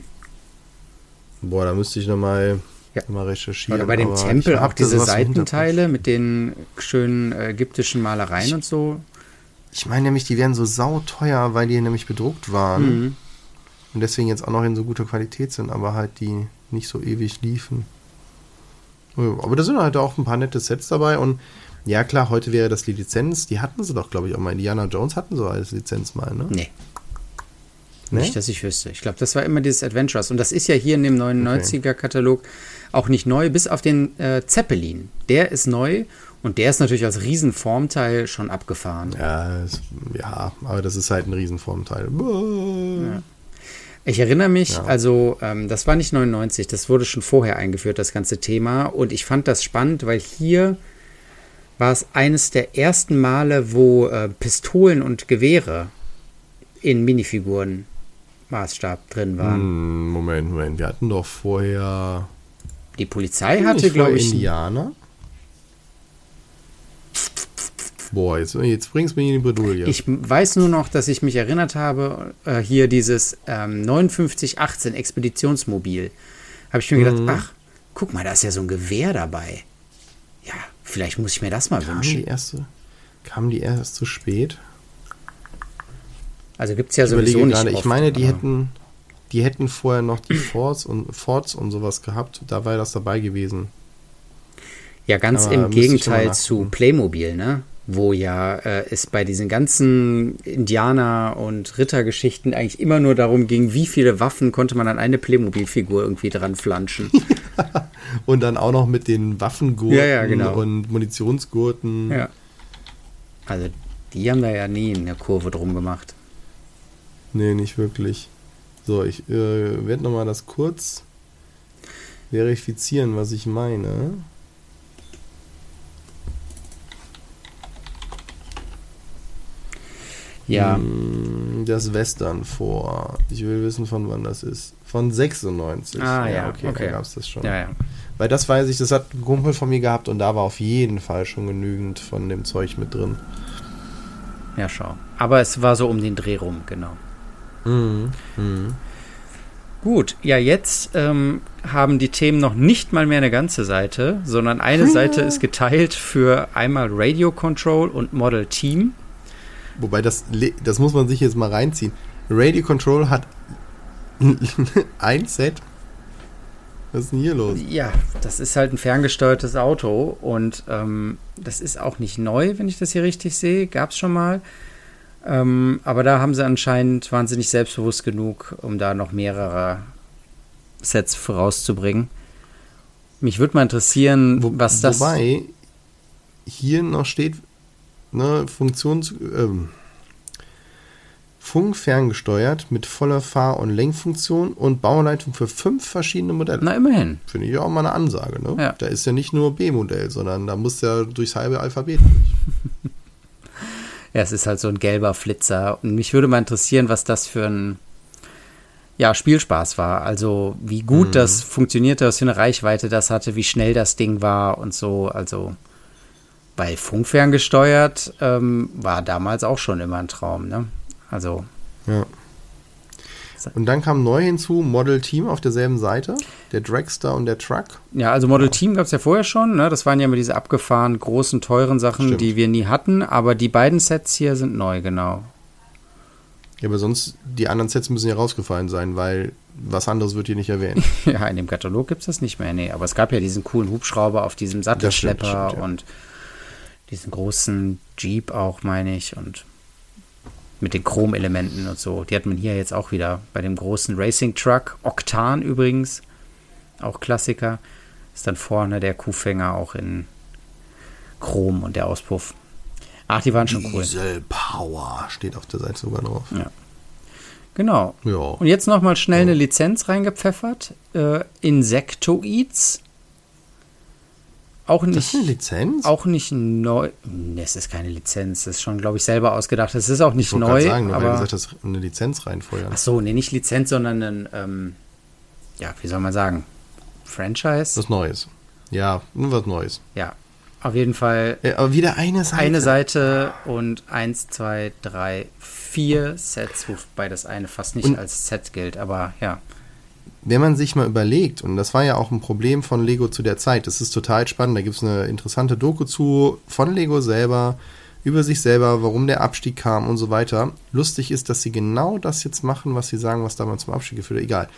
Boah, da müsste ich nochmal Ja. noch mal recherchieren. Oder bei dem Tempel auch diese. Seitenteile mit den schönen äh, ägyptischen Malereien Ich- und so. Ich meine nämlich, die wären so sauteuer, weil die nämlich bedruckt waren. Mhm. Und deswegen jetzt auch noch in so guter Qualität sind, aber halt die nicht so ewig liefen. Ja, Aber da sind halt auch ein paar nette Sets dabei und ja klar, heute wäre das die Lizenz. Die hatten sie doch, glaube ich, auch mal. Indiana Jones hatten sie als Lizenz mal, ne? Nee, Ne? nicht, dass ich wüsste. Ich glaube, das war immer dieses Adventures. Und das ist ja hier in dem 99er-Katalog auch nicht neu, bis auf den äh, Zeppelin. Der ist neu und der ist natürlich als Riesenformteil schon abgefahren. Ja, es, ja, aber das ist halt ein Riesenformteil. Ich erinnere mich, Ja. also ähm, das war nicht 99, das wurde schon vorher eingeführt, das ganze Thema. Und ich fand das spannend, weil hier war es eines der ersten Male, wo äh, Pistolen und Gewehre in Minifiguren Maßstab drin waren. Hm, Moment, Moment. Wir hatten doch vorher. Die Polizei hatte, glaube ich, Indianer. Boah, jetzt, jetzt bringst du mich in die Bredouille. ich weiß nur noch, dass ich mich erinnert habe, äh, hier dieses ähm, 5918 Expeditionsmobil. Habe ich mir gedacht, Mhm. ach, guck mal, da ist ja so ein Gewehr dabei. Ja, vielleicht muss ich mir das mal kam wünschen. die erste. Kam die erst zu spät? Also gibt es ja Ich sowieso nicht gerade, ich oft, meine, die aber- hätten, die hätten vorher noch die Forts und Forts und sowas gehabt. Da wäre das dabei gewesen. Ja, ganz Aber im Gegenteil zu Playmobil, ne? Wo ja äh, es bei diesen ganzen Indianer- und Rittergeschichten eigentlich immer nur darum ging, wie viele Waffen konnte man an eine Playmobil-Figur irgendwie dran flanschen. und dann auch noch mit den Waffengurten ja, ja, genau. und Munitionsgurten. Ja. Also die haben da ja nie eine Kurve drum gemacht. Nee, nicht wirklich. So, ich äh, werde nochmal das kurz verifizieren, was ich meine. Ja. Hm, das Western vor. Ich will wissen, von wann das ist. Von 96. Ah, ja, okay. okay. Da gab es das schon. Ja, ja. Weil das weiß ich, das hat ein Kumpel von mir gehabt und da war auf jeden Fall schon genügend von dem Zeug mit drin. Ja, schau. Aber es war so um den Dreh rum, genau. Mhm. Mhm. Gut, ja, jetzt ähm, haben die Themen noch nicht mal mehr eine ganze Seite, sondern eine Seite ist geteilt für einmal Radio Control und Model Team. Wobei das, das muss man sich jetzt mal reinziehen. Radio Control hat ein Set. Was ist denn hier los? Ja, das ist halt ein ferngesteuertes Auto und ähm, das ist auch nicht neu, wenn ich das hier richtig sehe. Gab es schon mal. Ähm, aber da haben sie anscheinend wahnsinnig selbstbewusst genug, um da noch mehrere Sets vorauszubringen. Mich würde mal interessieren, Wo, was das. Wobei hier noch steht, ne, Funktions. Ähm, Funk ferngesteuert mit voller Fahr- und Lenkfunktion und Bauleitung für fünf verschiedene Modelle. Na, immerhin. Finde ich auch mal eine Ansage. Ne? Ja. Da ist ja nicht nur B-Modell, sondern da muss ja durchs halbe Alphabet. Ja, es ist halt so ein gelber Flitzer. Und mich würde mal interessieren, was das für ein ja, Spielspaß war. Also wie gut mhm. das funktionierte, was für eine Reichweite das hatte, wie schnell das Ding war und so. Also bei Funkfern gesteuert ähm, war damals auch schon immer ein Traum. Ne? Also ja. Und dann kam neu hinzu Model Team auf derselben Seite, der Dragster und der Truck. Ja, also Model ja. Team gab es ja vorher schon. Ne? Das waren ja immer diese abgefahren, großen, teuren Sachen, Stimmt. die wir nie hatten. Aber die beiden Sets hier sind neu, genau. Ja, aber sonst, die anderen Sets müssen ja rausgefallen sein, weil was anderes wird hier nicht erwähnt. ja, in dem Katalog gibt es das nicht mehr, nee. Aber es gab ja diesen coolen Hubschrauber auf diesem Sattelschlepper stimmt, stimmt, ja. und diesen großen Jeep auch, meine ich. Und mit den Chromelementen und so. Die hat man hier jetzt auch wieder bei dem großen Racing Truck. Oktan übrigens, auch Klassiker. Ist dann vorne der Kuhfänger auch in Chrom und der Auspuff. Ach, die waren schon cool. Diesel Power steht auf der Seite sogar drauf. Ja. Genau. Ja. Und jetzt nochmal schnell ja. eine Lizenz reingepfeffert. Äh, Insectoids auch nicht, das ist eine Lizenz? Auch nicht neu. Es ist keine Lizenz. Das ist schon, glaube ich, selber ausgedacht. Es ist auch nicht ich neu. sagen, nur aber weil du gesagt hast, eine Lizenz reinfeuern. Ach so, nee, nicht Lizenz, sondern ein, ähm, ja, wie soll man sagen? Franchise? Was Neues. Ja, was Neues. Ja, auf jeden Fall. Ja, aber wieder eine Seite. Eine Seite und eins, zwei, drei, vier Sets, wobei das eine fast nicht und als Set gilt, aber ja wenn man sich mal überlegt, und das war ja auch ein Problem von Lego zu der Zeit, das ist total spannend, da gibt es eine interessante Doku zu von Lego selber, über sich selber, warum der Abstieg kam und so weiter. Lustig ist, dass sie genau das jetzt machen, was sie sagen, was damals zum Abstieg geführt hat. Egal.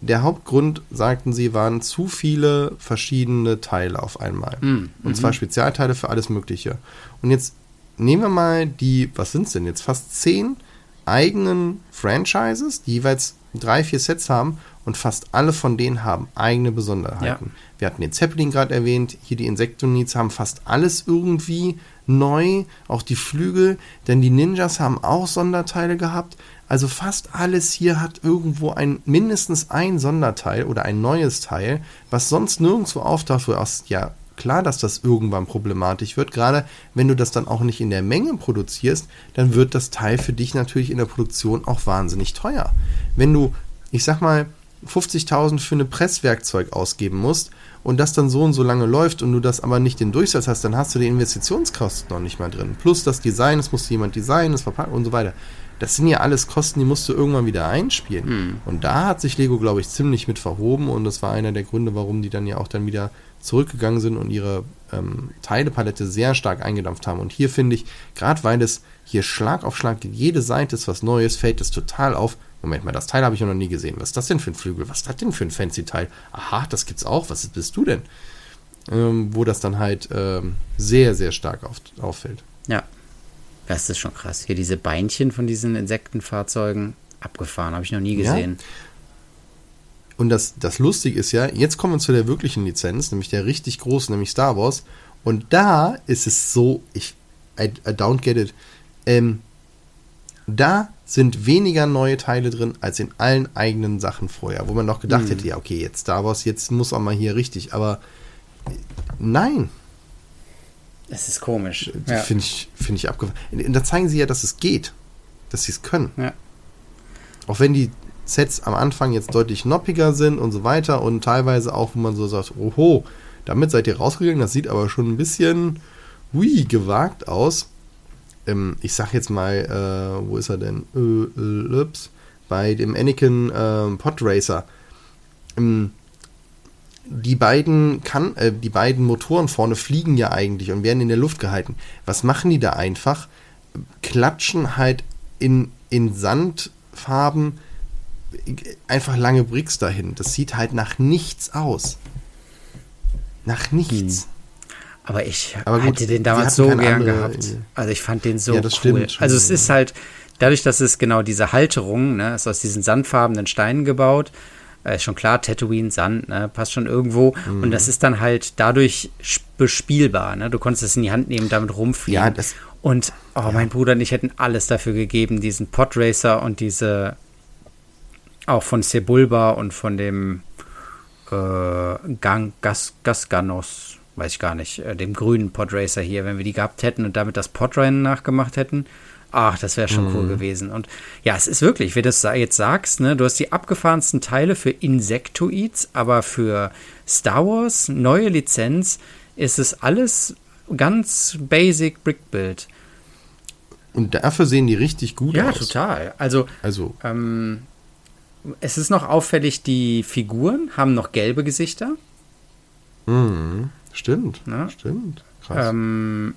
Der Hauptgrund, sagten sie, waren zu viele verschiedene Teile auf einmal. Mm, und zwar mhm. Spezialteile für alles Mögliche. Und jetzt nehmen wir mal die, was sind es denn jetzt, fast zehn eigenen Franchises, die jeweils drei, vier Sets haben und fast alle von denen haben eigene Besonderheiten. Ja. Wir hatten den Zeppelin gerade erwähnt, hier die Insektonids haben fast alles irgendwie neu, auch die Flügel, denn die Ninjas haben auch Sonderteile gehabt. Also fast alles hier hat irgendwo ein mindestens ein Sonderteil oder ein neues Teil, was sonst nirgendwo auftaucht, wo aus ja klar, dass das irgendwann problematisch wird. Gerade wenn du das dann auch nicht in der Menge produzierst, dann wird das Teil für dich natürlich in der Produktion auch wahnsinnig teuer. Wenn du, ich sag mal, 50.000 für ein Presswerkzeug ausgeben musst und das dann so und so lange läuft und du das aber nicht den Durchsatz hast, dann hast du die Investitionskosten noch nicht mal drin. Plus das Design, es muss jemand designen, es verpacken und so weiter. Das sind ja alles Kosten, die musst du irgendwann wieder einspielen. Mhm. Und da hat sich Lego, glaube ich, ziemlich mit verhoben und das war einer der Gründe, warum die dann ja auch dann wieder zurückgegangen sind und ihre ähm, Teilepalette sehr stark eingedampft haben. Und hier finde ich, gerade weil es hier Schlag auf Schlag jede Seite ist was Neues, fällt es total auf, Moment mal, das Teil habe ich noch nie gesehen. Was ist das denn für ein Flügel? Was ist das denn für ein fancy Teil? Aha, das gibt's auch. Was bist du denn? ähm, wo das dann halt ähm, sehr, sehr stark auf, auffällt. Ja. Das ist schon krass. Hier diese Beinchen von diesen Insektenfahrzeugen abgefahren, habe ich noch nie gesehen. Ja. Und das, das Lustige ist ja, jetzt kommen wir zu der wirklichen Lizenz, nämlich der richtig großen, nämlich Star Wars. Und da ist es so, ich, I, I don't get it. Ähm, da sind weniger neue Teile drin als in allen eigenen Sachen vorher, wo man noch gedacht mhm. hätte, ja, okay, jetzt Star Wars, jetzt muss auch mal hier richtig, aber nein. Das ist komisch. Ja. Finde ich, find ich abgefahren. Da zeigen sie ja, dass es geht, dass sie es können. Ja. Auch wenn die Sets am Anfang jetzt deutlich noppiger sind und so weiter und teilweise auch, wo man so sagt, oho, damit seid ihr rausgegangen, das sieht aber schon ein bisschen, hui, gewagt aus ähm, ich sag jetzt mal, äh, wo ist er denn? Äh, äh, bei dem Anakin äh, Podracer. Ähm, die beiden kann, äh, die beiden Motoren vorne fliegen ja eigentlich und werden in der Luft gehalten. Was machen die da einfach? Klatschen halt in, in Sandfarben einfach lange Bricks dahin. Das sieht halt nach nichts aus. Nach nichts. Hm. Aber ich Aber gut, hatte den damals so gern gehabt. Also ich fand den so ja, das cool. Also es ist halt, dadurch, dass es genau diese Halterung, ne, ist aus diesen sandfarbenen Steinen gebaut. Äh, ist schon klar, Tatooine, Sand, ne, passt schon irgendwo. Mhm. Und das ist dann halt dadurch bespielbar. Ne? Du konntest es in die Hand nehmen, damit rumfliegen. Ja, das, und oh, ja. mein Bruder und ich hätten alles dafür gegeben, diesen Podracer und diese auch von Sebulba und von dem äh, Gang, Gas, Gasganos weiß ich gar nicht, äh, dem grünen Podracer hier, wenn wir die gehabt hätten und damit das Podrennen nachgemacht hätten. Ach, das wäre schon mhm. cool gewesen. Und ja, es ist wirklich, wie du das jetzt sagst, ne, du hast die abgefahrensten Teile für Insectoids, aber für Star Wars, neue Lizenz, ist es alles ganz basic Brickbuild. Und dafür sehen die richtig gut ja, aus. Ja, total. Also, also. Ähm, es ist noch auffällig, die Figuren haben noch gelbe Gesichter. Mhm. Stimmt, ja? stimmt. Krass. Ähm,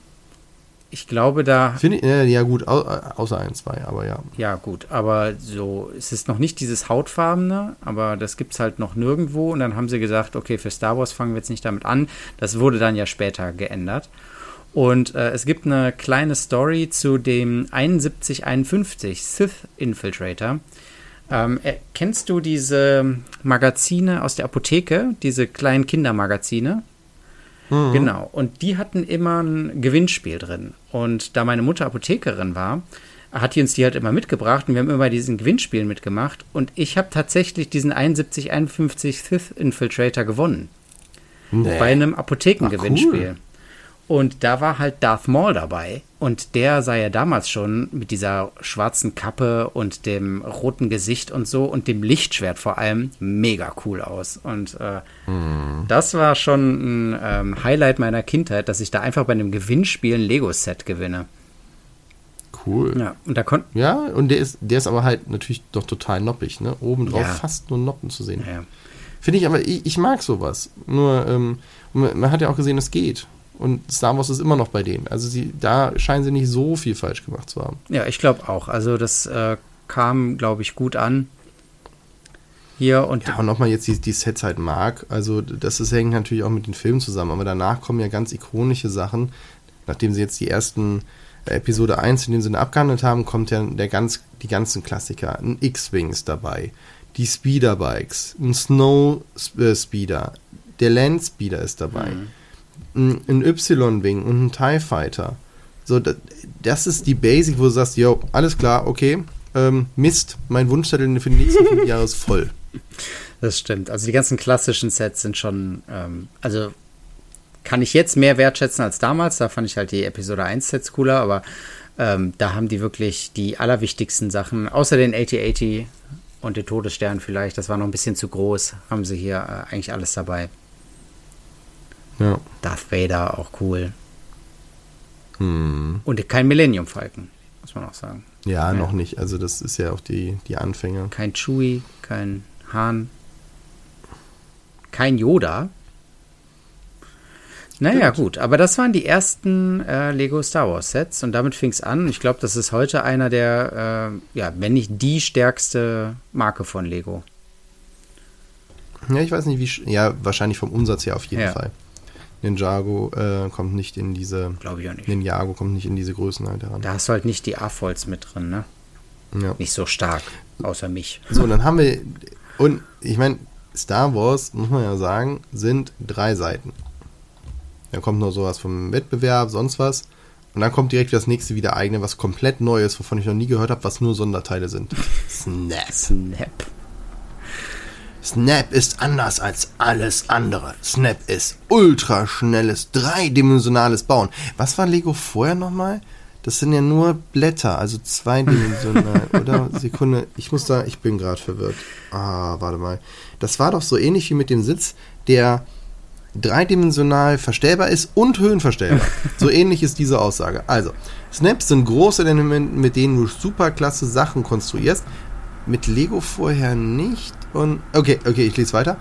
ich glaube, da. Finde ich, ja, gut, außer ein, zwei, aber ja. Ja, gut, aber so, es ist noch nicht dieses Hautfarbene, aber das gibt es halt noch nirgendwo. Und dann haben sie gesagt, okay, für Star Wars fangen wir jetzt nicht damit an. Das wurde dann ja später geändert. Und äh, es gibt eine kleine Story zu dem 7151 Sith Infiltrator. Ähm, äh, kennst du diese Magazine aus der Apotheke, diese kleinen Kindermagazine? Mhm. Genau. Und die hatten immer ein Gewinnspiel drin. Und da meine Mutter Apothekerin war, hat die uns die halt immer mitgebracht und wir haben immer bei diesen Gewinnspielen mitgemacht. Und ich habe tatsächlich diesen 7151 Sith Infiltrator gewonnen. Nee. Bei einem Apothekengewinnspiel. Cool. Und da war halt Darth Maul dabei. Und der sah ja damals schon mit dieser schwarzen Kappe und dem roten Gesicht und so und dem Lichtschwert vor allem mega cool aus. Und äh, mhm. das war schon ein ähm, Highlight meiner Kindheit, dass ich da einfach bei einem Gewinnspiel ein Lego-Set gewinne. Cool. Ja, und da konnten. Ja, und der ist, der ist aber halt natürlich doch total noppig, ne? Obendrauf ja. fast nur Noppen zu sehen. Ja. Finde ich aber, ich, ich, mag sowas. Nur, ähm, man hat ja auch gesehen, es geht. Und Star Wars ist immer noch bei denen. Also sie, da scheinen sie nicht so viel falsch gemacht zu haben. Ja, ich glaube auch. Also das äh, kam, glaube ich, gut an. Hier und. Ja, und nochmal jetzt die, die Sets halt mag. Also das ist, hängt natürlich auch mit den Filmen zusammen. Aber danach kommen ja ganz ikonische Sachen. Nachdem sie jetzt die ersten Episode 1 in dem Sinne abgehandelt haben, kommt ja der ganz, die ganzen Klassiker. Ein X-Wing ist dabei. Die Speederbikes. Ein Snow äh, Speeder. Der Land Speeder ist dabei. Mhm ein Y-Wing und ein TIE Fighter. So, das, ist die Basic, wo du sagst, yo, alles klar, okay, ähm, Mist, mein Wunschzettel für die nächsten fünf Jahre ist voll. Das stimmt. Also die ganzen klassischen Sets sind schon, ähm, also kann ich jetzt mehr wertschätzen als damals. Da fand ich halt die Episode 1 Sets cooler, aber ähm, da haben die wirklich die allerwichtigsten Sachen, außer den 8080 und den Todesstern vielleicht, das war noch ein bisschen zu groß, haben sie hier äh, eigentlich alles dabei. Ja. Darth Vader auch cool. Hm. Und kein Millennium Falcon, muss man auch sagen. Ja, ja, noch nicht. Also das ist ja auch die, die Anfänge. Kein Chewie, kein Han, kein Yoda. Naja, Stimmt. gut, aber das waren die ersten äh, Lego Star Wars Sets und damit fing es an. Ich glaube, das ist heute einer der, äh, ja, wenn nicht die stärkste Marke von Lego. Ja, ich weiß nicht, wie. Ja, wahrscheinlich vom Umsatz her auf jeden ja. Fall. Ninjago äh, kommt nicht in diese. Glaube ich auch nicht. Ninjago kommt nicht in diese Größen halt heran. Da hast du halt nicht die A-Folds mit drin, ne? Ja. Nicht so stark, außer mich. So, und dann haben wir. Und ich meine, Star Wars, muss man ja sagen, sind drei Seiten. Dann kommt noch sowas vom Wettbewerb, sonst was. Und dann kommt direkt das nächste wieder eigene, was komplett neu ist, wovon ich noch nie gehört habe, was nur Sonderteile sind. Snap. Snap. Snap ist anders als alles andere. Snap ist ultraschnelles, dreidimensionales Bauen. Was war Lego vorher nochmal? Das sind ja nur Blätter, also zweidimensional, oder? Sekunde, ich muss da, ich bin gerade verwirrt. Ah, warte mal. Das war doch so ähnlich wie mit dem Sitz, der dreidimensional verstellbar ist und höhenverstellbar. so ähnlich ist diese Aussage. Also, Snaps sind große Elemente, mit denen du superklasse Sachen konstruierst. Mit Lego vorher nicht. Und okay, okay, ich lese weiter.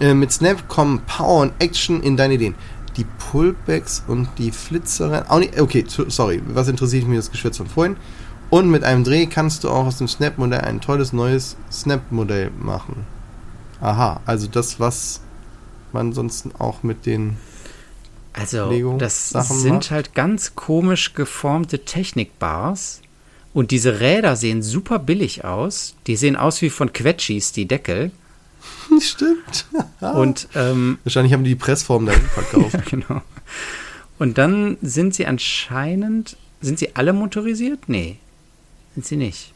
Äh, mit Snap kommen Power und Action in deine Ideen. Die Pullbacks und die Flitzereien. Auch nicht, okay, sorry, was interessiert mich das Geschwätz von vorhin? Und mit einem Dreh kannst du auch aus dem Snap-Modell ein tolles neues Snap-Modell machen. Aha, also das, was man sonst auch mit den Also, das sind macht. halt ganz komisch geformte Technikbars. Und diese Räder sehen super billig aus. Die sehen aus wie von Quetschis, die Deckel. Stimmt. Und ähm, Wahrscheinlich haben die die Pressform dahin verkauft. genau. Und dann sind sie anscheinend. Sind sie alle motorisiert? Nee. Sind sie nicht.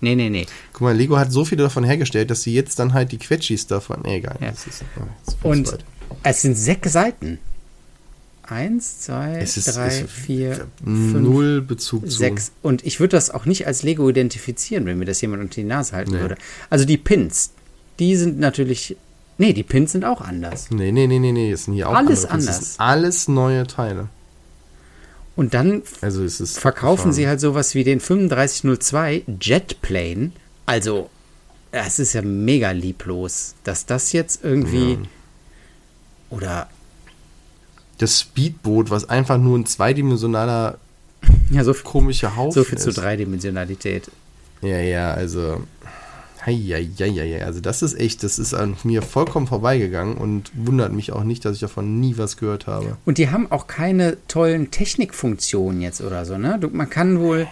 Nee, nee, nee. Guck mal, Lego hat so viele davon hergestellt, dass sie jetzt dann halt die Quetschis davon. Nee, egal. Ja. Ist, ja, zu Und weit. es sind sechs Seiten. Eins, zwei, es ist, drei, es vier, fünf, null Bezug zu. sechs. Und ich würde das auch nicht als Lego identifizieren, wenn mir das jemand unter die Nase halten Nee. würde. Also die Pins, die sind natürlich. Nee, die Pins sind auch anders. Nee, nee, nee, nee, nee, es sind hier auch Alles andere. Anders. sind alles neue Teile. Und dann Also es ist verkaufen sie abgefahren. halt sowas wie den 3502 Jetplane. Also, es ist ja mega lieblos, dass das jetzt irgendwie. Ja. Oder. Das Speedboot, was einfach nur ein zweidimensionaler Ja, so, komischer Haufen so viel zu ist. Dreidimensionalität. Ja, ja, also. Heieieiei, also das ist echt, das ist an mir vollkommen vorbeigegangen und wundert mich auch nicht, dass ich davon nie was gehört habe. Und die haben auch keine tollen Technikfunktionen jetzt oder so, ne? Du, man kann wohl.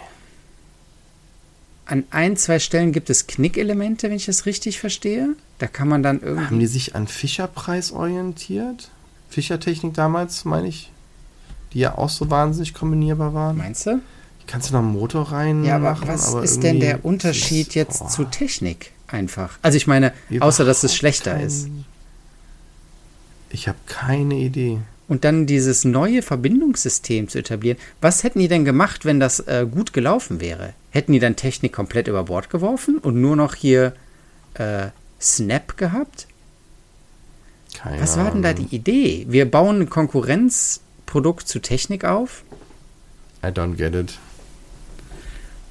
An ein, zwei Stellen gibt es Knickelemente, wenn ich das richtig verstehe. Da kann man dann Haben irgendwie. die sich an Fischerpreis orientiert? Fischertechnik damals, meine ich? Die ja auch so wahnsinnig kombinierbar waren. Meinst du? Kannst du noch einen Motor rein Ja, aber machen, was aber ist denn der Unterschied das- jetzt boah, zu Technik einfach? Also ich meine, außer dass es überhaupt schlechter kein- ist. Ich habe keine Idee. Und dann dieses neue Verbindungssystem zu etablieren. Was hätten die denn gemacht, wenn das äh, gut gelaufen wäre? Hätten die dann Technik komplett über Bord geworfen und nur noch hier äh, Snap gehabt? Keine Was war denn da die Idee? Wir bauen ein Konkurrenzprodukt zu Technik auf? I don't get it.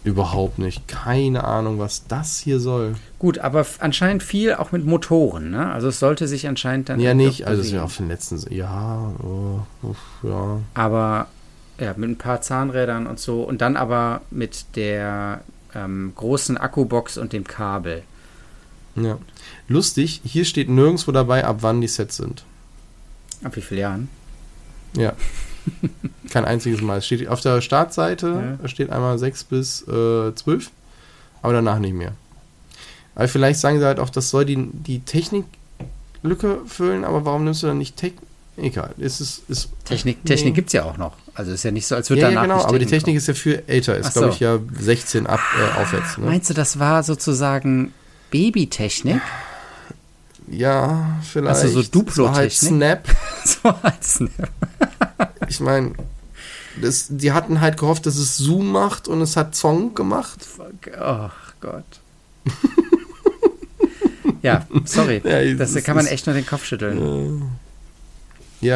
Überhaupt nicht. Keine Ahnung, was das hier soll. Gut, aber anscheinend viel auch mit Motoren, ne? Also es sollte sich anscheinend dann. Ja, nicht. Also, es ist ja bewegen. auf den letzten. Ja, uff, ja. Aber ja, mit ein paar Zahnrädern und so. Und dann aber mit der ähm, großen Akkubox und dem Kabel. ja. Lustig, hier steht nirgendwo dabei, ab wann die Sets sind. Ab wie vielen Jahren? Ja. Kein einziges Mal. Es steht auf der Startseite steht einmal 6 bis äh, 12, aber danach nicht mehr. Aber vielleicht sagen sie halt auch, das soll die, die Techniklücke füllen, aber warum nimmst du dann nicht Technik? Egal, es ist, ist Technik, nee. Technik gibt es ja auch noch. Also ist ja nicht so, als würde Ja, danach ja, genau, nicht aber die Technik Technik ist ja für älter, ist so. glaube ich ja 16 ab, äh, aufwärts. kommen. Ne? Meinst du, das war sozusagen Babytechnik? Ja, vielleicht. Also so war halt? Snap. so als Snap. Ich meine, das, die hatten halt gehofft, dass es Zoom macht und es hat Zong gemacht. Ach Gott. ja, sorry. Ja, das ist- kann man echt nur den Kopf schütteln. Ja,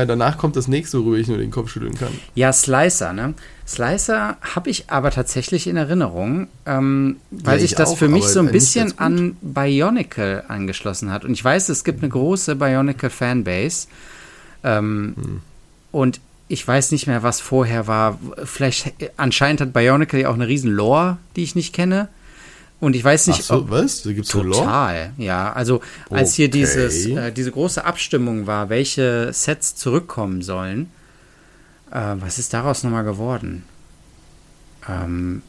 danach kommt das nächste, worüber ich nur den Kopf schütteln kann. Ja, Slicer, ne? Slicer habe ich aber tatsächlich in Erinnerung, ähm, weil Ja, sich ich das auch, für mich so ein bisschen an Bionicle angeschlossen hat. Und ich weiß, es gibt eine große Bionicle-Fanbase. Ähm, Hm. Und ich weiß nicht mehr, was vorher war. Vielleicht, anscheinend hat Bionicle ja auch eine riesen Lore, die ich nicht kenne. Und ich weiß nicht, Ach so, ob, was? Da gibt's total, ja. Also als okay. hier dieses, äh, diese große Abstimmung war, welche Sets zurückkommen sollen, äh, was ist daraus nochmal geworden? Ähm,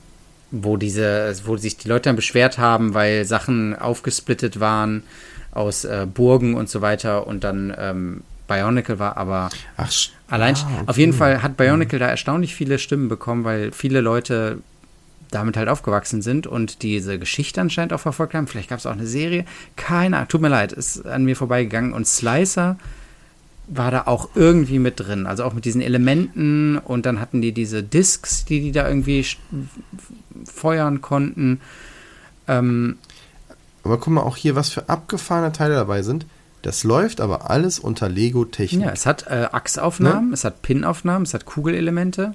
wo diese, wo sich die Leute dann beschwert haben, weil Sachen aufgesplittet waren aus äh, Burgen und so weiter und dann ähm, Bionicle war, aber Ach, allein ah, okay. auf jeden Fall hat Bionicle da erstaunlich viele Stimmen bekommen, weil viele Leute damit halt aufgewachsen sind und diese Geschichte anscheinend auch verfolgt haben. Vielleicht gab es auch eine Serie. Keine Ahnung, tut mir leid, ist an mir vorbeigegangen. Und Slicer war da auch irgendwie mit drin. Also auch mit diesen Elementen und dann hatten die diese Discs, die die da irgendwie feuern konnten. Ähm, aber guck mal auch hier, was für abgefahrene Teile dabei sind. Das läuft aber alles unter Lego-Technik. Ja, es hat äh, Achsaufnahmen, ne? es hat Pin-Aufnahmen, es hat Kugelelemente.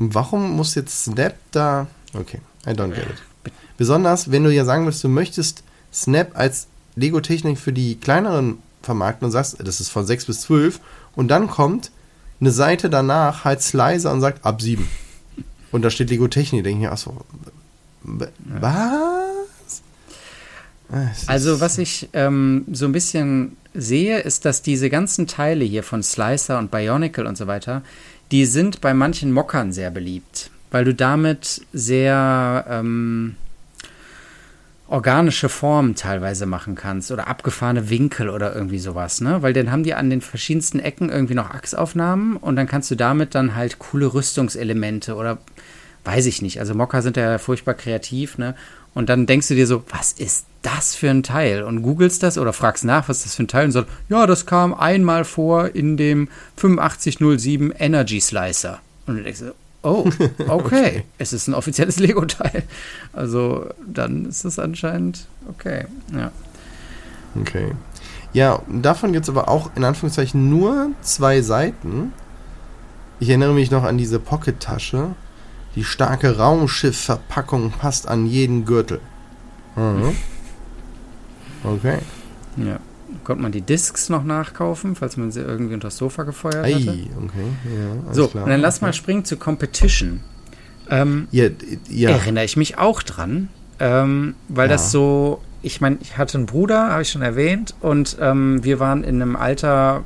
Warum muss jetzt Snap da. Okay, I don't get it. Besonders, wenn du ja sagen willst, du möchtest Snap als Lego-Technik für die kleineren vermarkten und sagst, das ist von 6 bis 12 und dann kommt eine Seite danach halt Slicer und sagt ab 7. Und da steht Lego Technik, denke ich mir, achso, was? Also was ich ähm, so ein bisschen sehe, ist, dass diese ganzen Teile hier von Slicer und Bionicle und so weiter, die sind bei manchen Mockern sehr beliebt, weil du damit sehr ähm, organische Formen teilweise machen kannst oder abgefahrene Winkel oder irgendwie sowas, ne? Weil dann haben die an den verschiedensten Ecken irgendwie noch Achsaufnahmen und dann kannst du damit dann halt coole Rüstungselemente oder weiß ich nicht. Also Mocker sind ja furchtbar kreativ, ne? Und dann denkst du dir so, was ist das für ein Teil? Und googelst das oder fragst nach, was das für ein Teil? Und sagst, ja, das kam einmal vor in dem 8507 Energy Slicer. Und du denkst, oh, okay, okay. es ist ein offizielles Lego-Teil. Also dann ist das anscheinend okay, ja. Okay. Ja, davon gibt es aber auch in Anführungszeichen nur zwei Seiten. Ich erinnere mich noch an diese Pocket-Tasche. Die starke Raumschiffverpackung passt an jeden Gürtel. Mhm. Okay. Ja. Konnte man die Discs noch nachkaufen, falls man sie irgendwie unter das Sofa gefeuert Ei, hatte. okay. Ja, so, klar. und dann lass okay. mal springen zu Competition. Ähm, ja, ja. Erinnere ich mich auch dran, ähm, weil das so ich meine, ich hatte einen Bruder, habe ich schon erwähnt, und ähm, wir waren in einem Alter,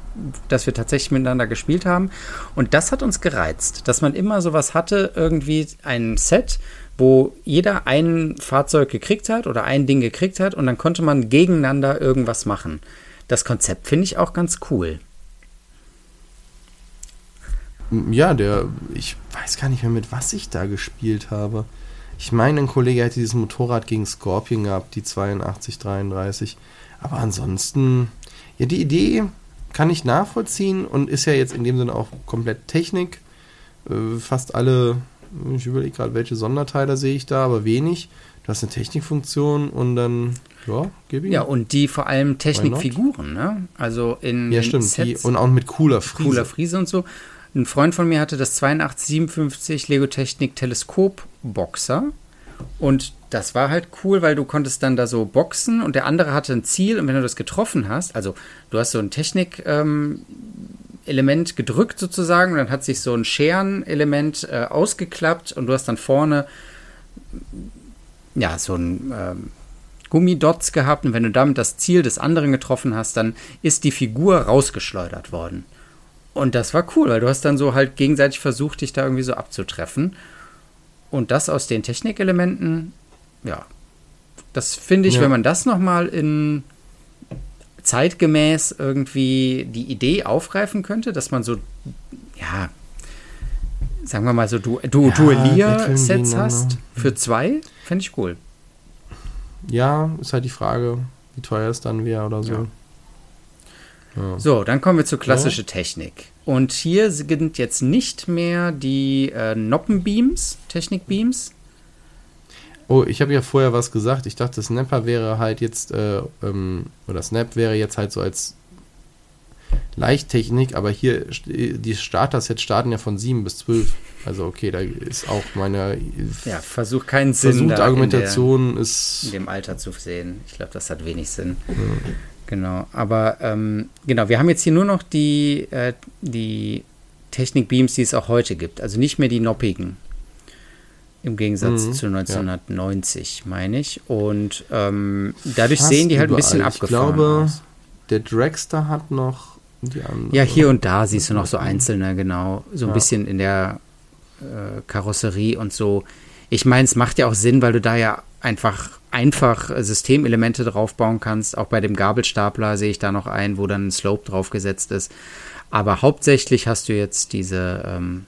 dass wir tatsächlich miteinander gespielt haben. Und das hat uns gereizt, dass man immer sowas hatte, irgendwie ein Set, wo jeder ein Fahrzeug gekriegt hat oder ein Ding gekriegt hat und dann konnte man gegeneinander irgendwas machen. Das Konzept finde ich auch ganz cool. Ja, der, ich weiß gar nicht mehr, mit was ich da gespielt habe. Ich meine, ein Kollege hätte dieses Motorrad gegen Scorpion gehabt, die 82, 33. Aber ansonsten, ja, die Idee kann ich nachvollziehen und ist ja jetzt in dem Sinne auch komplett Technik. Äh, fast alle, ich überlege gerade, welche Sonderteile sehe ich da, aber wenig. Du hast eine Technikfunktion und dann, ja, gebe ich. Ja, und die vor allem Technikfiguren, ne? Also in. Ja, stimmt. Die, und auch mit cooler Friese. Cooler Friese und so. Ein Freund von mir hatte das 8257 Lego Technik Teleskop Boxer. Und das war halt cool, weil du konntest dann da so boxen und der andere hatte ein Ziel und wenn du das getroffen hast, also du hast so ein Technik-Element ähm, gedrückt sozusagen und dann hat sich so ein Scherenelement äh, ausgeklappt und du hast dann vorne ja so ein ähm, Gummidots gehabt und wenn du damit das Ziel des anderen getroffen hast, dann ist die Figur rausgeschleudert worden. Und das war cool, weil du hast dann so halt gegenseitig versucht, dich da irgendwie so abzutreffen. Und das aus den Technikelementen, ja, das finde ich, ja. wenn man das nochmal in zeitgemäß irgendwie die Idee aufgreifen könnte, dass man so, ja, sagen wir mal so du, du ja, Duellier-Sets hast für zwei, fände ich cool. Ja, ist halt die Frage, wie teuer es dann wäre oder so. Ja. Ja. So, dann kommen wir zur klassischen ja. Technik. Und hier sind jetzt nicht mehr die äh, Noppenbeams, Technikbeams. Oh, ich habe ja vorher was gesagt. Ich dachte, Snapper wäre halt jetzt, äh, ähm, oder Snap wäre jetzt halt so als Leichttechnik, aber hier, die Starter-Sets starten ja von 7 bis 12. Also okay, da ist auch meine ja, versuch keinen Sinn Argumentation in, der, ist in dem Alter zu sehen. Ich glaube, das hat wenig Sinn. Ja. Genau, aber ähm, genau, wir haben jetzt hier nur noch die, äh, die Technik-Beams, die es auch heute gibt. Also nicht mehr die noppigen. Im Gegensatz mhm, zu 1990, ja. meine ich. Und ähm, dadurch Fast sehen die halt überall. ein bisschen abgefahren Ich glaube, aus. der Dragster hat noch die andere. Ja, hier und da siehst du noch so einzelne, genau. So ein ja. bisschen in der äh, Karosserie und so. Ich meine, es macht ja auch Sinn, weil du da ja einfach einfach Systemelemente draufbauen kannst. Auch bei dem Gabelstapler sehe ich da noch ein, wo dann ein Slope draufgesetzt ist. Aber hauptsächlich hast du jetzt diese ähm,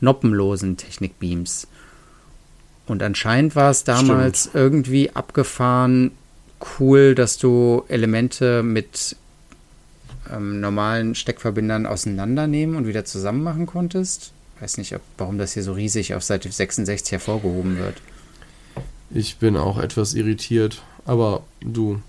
noppenlosen Technikbeams. Und anscheinend war es damals Stimmt. irgendwie abgefahren cool, dass du Elemente mit ähm, normalen Steckverbindern auseinandernehmen und wieder zusammen machen konntest. Weiß nicht, ob, warum das hier so riesig auf Seite 66 hervorgehoben wird. Ich bin auch etwas irritiert, aber du.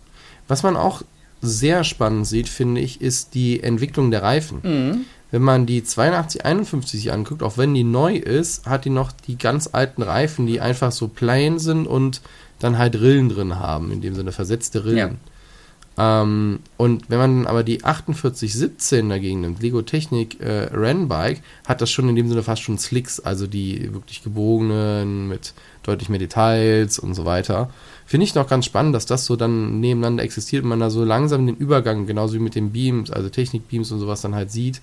Was man auch sehr spannend sieht, finde ich, ist die Entwicklung der Reifen. Mhm. Wenn man die 8251 sich anguckt, auch wenn die neu ist, hat die noch die ganz alten Reifen, die einfach so plain sind und dann halt Rillen drin haben, in dem Sinne versetzte Rillen. Ja. Ähm, und wenn man aber die 4817 dagegen nimmt, Lego Technik äh, Rennbike, hat das schon in dem Sinne fast schon Slicks, also die wirklich gebogenen mit deutlich mehr Details und so weiter. Finde ich noch ganz spannend, dass das so dann nebeneinander existiert und man da so langsam den Übergang, genauso wie mit den Beams, also Technikbeams und sowas dann halt sieht,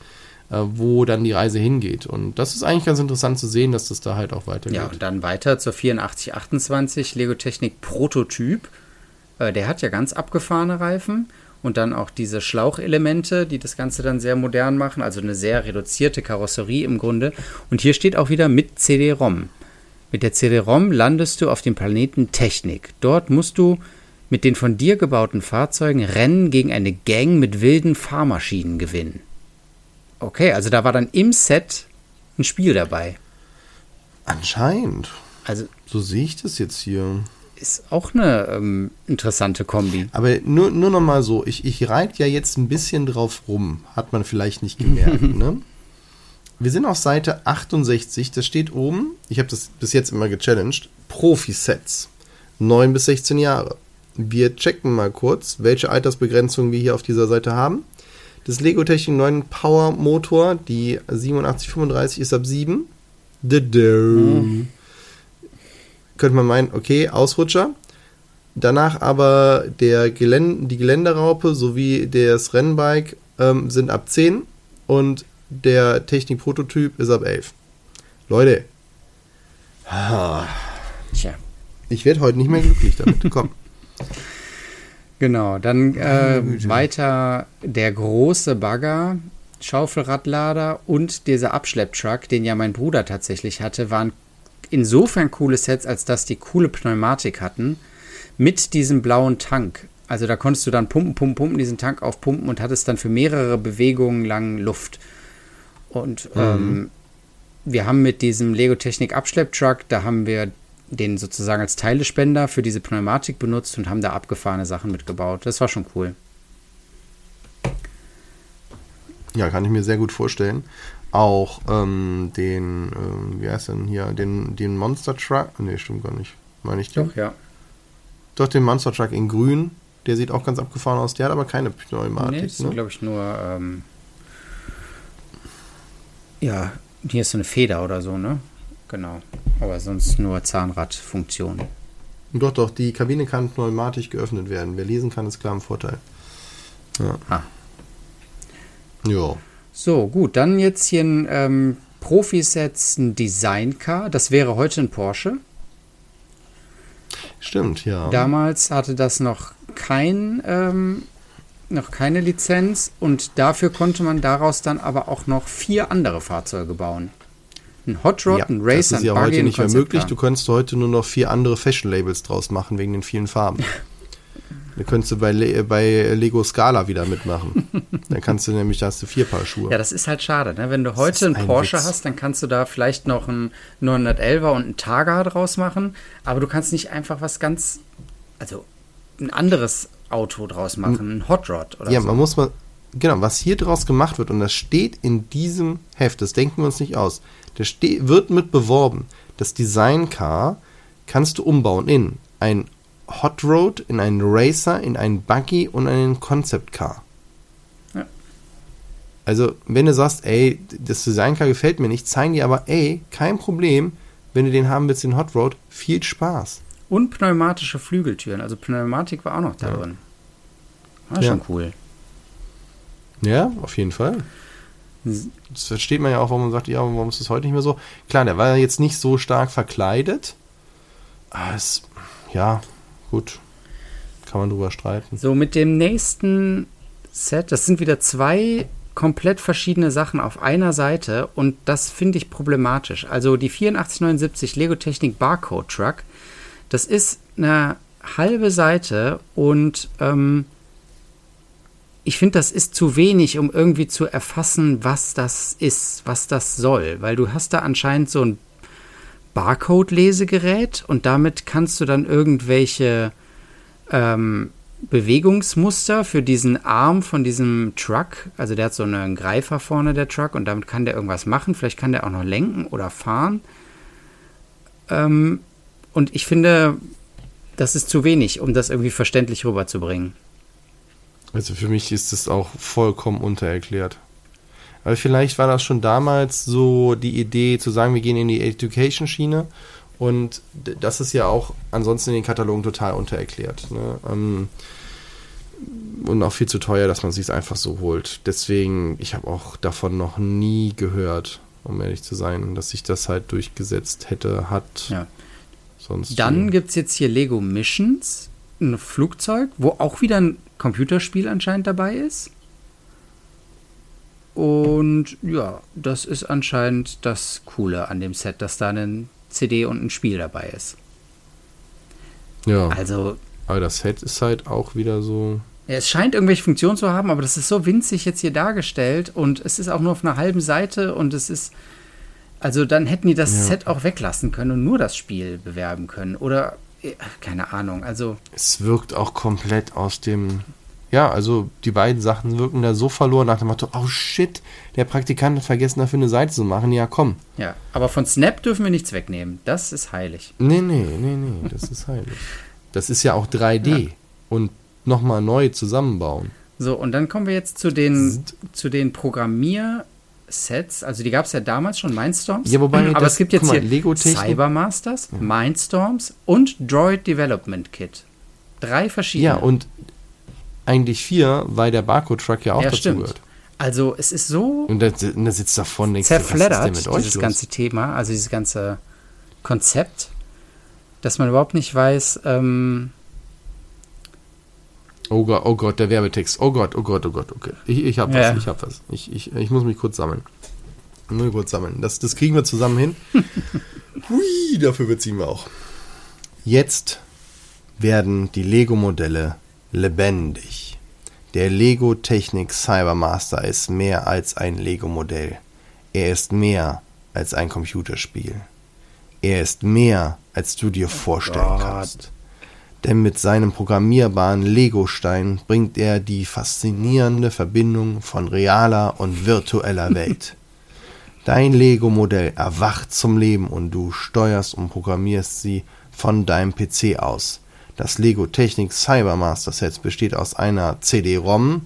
äh, wo dann die Reise hingeht. Und das ist eigentlich ganz interessant zu sehen, dass das da halt auch weitergeht. Ja, und dann weiter zur 8428 Lego Technik Prototyp äh, der hat ja ganz abgefahrene Reifen und dann auch diese Schlauchelemente, die das Ganze dann sehr modern machen, also eine sehr reduzierte Karosserie im Grunde. Und hier steht auch wieder mit CD-ROM. Mit der CD-ROM landest du auf dem Planeten Technik. Dort musst du mit den von dir gebauten Fahrzeugen Rennen gegen eine Gang mit wilden Fahrmaschinen gewinnen. Okay, also da war dann im Set ein Spiel dabei. Anscheinend. Also so sehe ich das jetzt hier ist auch eine ähm, interessante Kombi. Aber nur, nur noch mal so, ich, ich reite ja jetzt ein bisschen drauf rum, hat man vielleicht nicht gemerkt, ne? Wir sind auf Seite 68, das steht oben, ich habe das bis jetzt immer gechallenged, Profi-Sets, 9 bis 16 Jahre. Wir checken mal kurz, welche Altersbegrenzung wir hier auf dieser Seite haben. Das Lego Technik 9 Power Motor, die 8735 ist ab 7. Mhm könnte man meinen, okay, Ausrutscher. Danach aber der Gelände, die Geländeraupe sowie das Rennbike ähm, sind ab 10 und der Technik-Prototyp ist ab 11. Leute. Tja. Ich werde heute nicht mehr glücklich damit. Komm. Genau, dann äh, weiter der große Bagger, Schaufelradlader und dieser Abschlepptruck, den ja mein Bruder tatsächlich hatte, waren insofern coole Sets, als dass die coole Pneumatik hatten mit diesem blauen Tank. Also da konntest du dann pumpen, pumpen, pumpen, diesen Tank aufpumpen und hattest dann für mehrere Bewegungen lang Luft. Und mhm. ähm, wir haben mit diesem Lego Technik Abschlepptruck, da haben wir den sozusagen als Teilespender für diese Pneumatik benutzt und haben da abgefahrene Sachen mitgebaut. Das war schon cool. Ja, kann ich mir sehr gut vorstellen auch ähm, den, ähm, wie heißt denn hier, den, den Monster Truck. Ne, stimmt gar nicht. Meine ich den? Doch, ja. Doch, den Monster Truck in grün. Der sieht auch ganz abgefahren aus. Der hat aber keine Pneumatik. Nee, ist, ne? glaube ich, nur. Ähm, ja, hier ist so eine Feder oder so, ne? Genau. Aber sonst nur Zahnradfunktion. Doch, doch, die Kabine kann pneumatisch geöffnet werden. Wer lesen kann, ist klar im Vorteil. Ja. Ah. Ja. So, gut, dann jetzt hier ein ähm, Profisets, ein Design-Car. Das wäre heute ein Porsche. Stimmt, ja. Damals hatte das noch kein, ähm, noch keine Lizenz und dafür konnte man daraus dann aber auch noch vier andere Fahrzeuge bauen. Ein Hot Rod, ja, ein Racer, Das ist ja ein heute nicht mehr möglich. Du könntest heute nur noch vier andere Fashion-Labels draus machen wegen den vielen Farben. Da könntest du bei, Le bei Lego Scala wieder mitmachen. dann kannst du nämlich, da hast du vier Paar Schuhe. Ja, das ist halt schade. Ne? Wenn du heute einen ein Porsche Witz. hast, dann kannst du da vielleicht noch einen 911er und einen Targa draus machen. Aber du kannst nicht einfach was ganz, also ein anderes Auto draus machen, ein Hot Rod oder ja, so. Ja, man muss mal, genau, was hier draus gemacht wird, und das steht in diesem Heft, das denken wir uns nicht aus, das wird mit beworben. Das Design Car kannst du umbauen in ein Hot Road, in einen Racer, in einen Buggy und einen Concept Car. Ja. Also, wenn du sagst, ey, das Design Car gefällt mir nicht, zeigen die aber, ey, kein Problem, wenn du den haben willst, den Hot Road, viel Spaß. Und pneumatische Flügeltüren. Also Pneumatik war auch noch da ja. drin. War ja. schon cool. Ja, auf jeden Fall. Das versteht man ja auch, warum man sagt, ja, warum ist das heute nicht mehr so? Klar, der war jetzt nicht so stark verkleidet. Aber es, ja, gut. Kann man drüber streiten. So, mit dem nächsten Set, das sind wieder zwei komplett verschiedene Sachen auf einer Seite und das finde ich problematisch. Also die 8479 Lego Technik Barcode Truck, das ist eine halbe Seite und ähm, ich finde, das ist zu wenig, um irgendwie zu erfassen, was das ist, was das soll. Weil du hast da anscheinend so ein Barcode-Lesegerät und damit kannst du dann irgendwelche ähm, Bewegungsmuster für diesen Arm von diesem Truck, also der hat so einen Greifer vorne, der Truck, und damit kann der irgendwas machen. Vielleicht kann der auch noch lenken oder fahren. Ähm, und ich finde, das ist zu wenig, um das irgendwie verständlich rüberzubringen. Also für mich ist das auch vollkommen untererklärt. Aber vielleicht war das schon damals so die Idee zu sagen, wir gehen in die Education-Schiene. Und das ist ja auch ansonsten in den Katalogen total untererklärt. Ne? Ähm, und auch viel zu teuer, dass man es sich einfach so holt. Deswegen, ich habe auch davon noch nie gehört, um ehrlich zu sein, dass sich das halt durchgesetzt hätte, hat. Ja. Sonst Dann gibt es jetzt hier Lego Missions, ein Flugzeug, wo auch wieder ein Computerspiel anscheinend dabei ist. Und ja, das ist anscheinend das Coole an dem Set, dass da ein CD und ein Spiel dabei ist. Ja. Also. Aber das Set ist halt auch wieder so. Es scheint irgendwelche Funktionen zu haben, aber das ist so winzig jetzt hier dargestellt und es ist auch nur auf einer halben Seite und es ist. Also dann hätten die das ja. Set auch weglassen können und nur das Spiel bewerben können. Oder keine Ahnung, also. Es wirkt auch komplett aus dem. Ja, also die beiden Sachen wirken da so verloren nach dem Motto, oh shit, der Praktikant hat vergessen, dafür eine Seite zu machen. Ja, komm. Ja, aber von Snap dürfen wir nichts wegnehmen. Das ist heilig. Nee, nee, nee, nee, das ist heilig. Das ist ja auch 3D ja. und nochmal neu zusammenbauen. So, und dann kommen wir jetzt zu den, zu den Programmier- Sets, also die gab es ja damals schon, Mindstorms. Ja, wobei aber das, es gibt jetzt mal, hier Cybermasters, ja. Mindstorms und Droid Development Kit. Drei verschiedene. Ja, und eigentlich vier, weil der Barcode-Truck ja auch ja, dazu stimmt. gehört. Also es ist so und da, da sitzt davon nichts zerfleddert, dieses los? ganze Thema, also dieses ganze Konzept, dass man überhaupt nicht weiß, ähm, Oh Gott, oh Gott, der Werbetext. Oh Gott, oh Gott, oh Gott, okay. Ich, ich hab ja. was, ich hab was. Ich, ich, ich muss mich kurz sammeln. Nur kurz sammeln. Das, das kriegen wir zusammen hin. Hui, dafür beziehen wir auch. Jetzt werden die Lego-Modelle lebendig. Der Lego Technik Cybermaster ist mehr als ein Lego-Modell. Er ist mehr als ein Computerspiel. Er ist mehr, als du dir vorstellen oh kannst denn mit seinem programmierbaren Legostein bringt er die faszinierende Verbindung von realer und virtueller Welt. Dein Lego-Modell erwacht zum Leben und du steuerst und programmierst sie von deinem PC aus. Das Lego Technik Cybermaster Set besteht aus einer CD-ROM,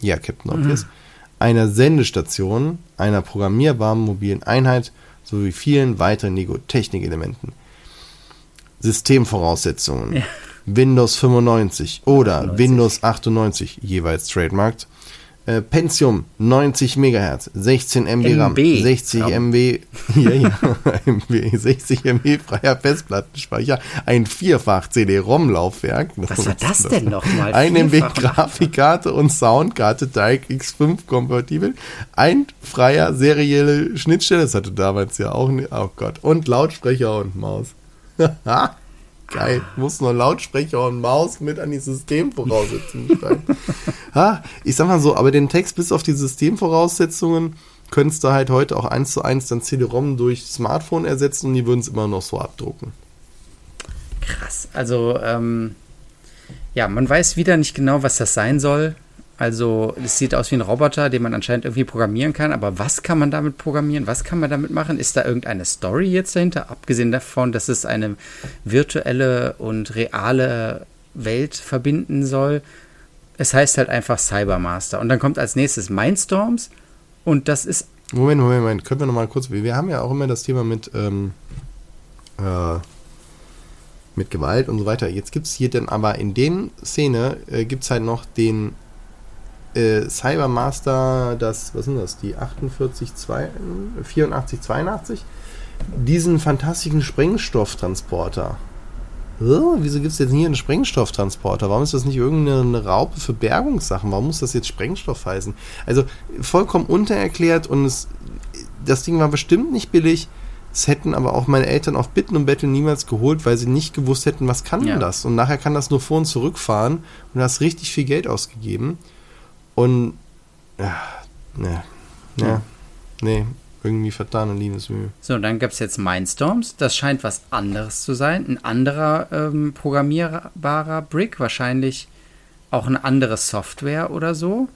ja, Captain Obvious, mhm. einer Sendestation, einer programmierbaren mobilen Einheit sowie vielen weiteren Lego Technik-Elementen. Systemvoraussetzungen. Ja. Windows 95 oder 98. Windows 98, jeweils trademarked. Äh, Pentium 90 MHz, 16 MB, MB RAM, 60 Raum. MB, ja, ja, MB, 60 MB freier Festplattenspeicher, ein vierfach CD-ROM-Laufwerk. Was war das, das denn nochmal? Ein MB Grafikkarte und Soundkarte DirectX 5 kompatibel, ein freier serielle Schnittstelle, das hatte damals ja auch, oh Gott, und Lautsprecher und Maus. Geil. Muss nur Lautsprecher und Maus mit an die Systemvoraussetzungen schreiben. ha, ich sag mal so, aber den Text bis auf die Systemvoraussetzungen könntest du halt heute auch eins zu eins dann CD-ROM durch Smartphone ersetzen und die würden es immer noch so abdrucken. Krass. Also, ähm, ja, man weiß wieder nicht genau, was das sein soll. Also es sieht aus wie ein Roboter, den man anscheinend irgendwie programmieren kann. Aber was kann man damit programmieren? Was kann man damit machen? Ist da irgendeine Story jetzt dahinter? Abgesehen davon, dass es eine virtuelle und reale Welt verbinden soll. Es heißt halt einfach Cybermaster. Und dann kommt als nächstes Mindstorms. Und das ist Moment, Moment, Moment. Können wir noch mal kurz. Wir haben ja auch immer das Thema mit, ähm, äh, mit Gewalt und so weiter. Jetzt gibt es hier dann aber in den Szene äh, gibt es halt noch den äh, Cybermaster, das, was sind das, die 48, 2, 84, 82, diesen fantastischen Sprengstofftransporter. Oh, wieso gibt es jetzt hier einen Sprengstofftransporter? Warum ist das nicht irgendeine Raupe für Bergungssachen? Warum muss das jetzt Sprengstoff heißen? Also vollkommen untererklärt und es, das Ding war bestimmt nicht billig. Es hätten aber auch meine Eltern auf Bitten und Betteln niemals geholt, weil sie nicht gewusst hätten, was kann ja. denn das? Und nachher kann das nur vor und zurückfahren und du hast richtig viel Geld ausgegeben. Und ja, ne, ne, ne, irgendwie vertane Liebesmühe. So, dann gab es jetzt Mindstorms. Das scheint was anderes zu sein. Ein anderer ähm, programmierbarer Brick, wahrscheinlich auch eine andere Software oder so.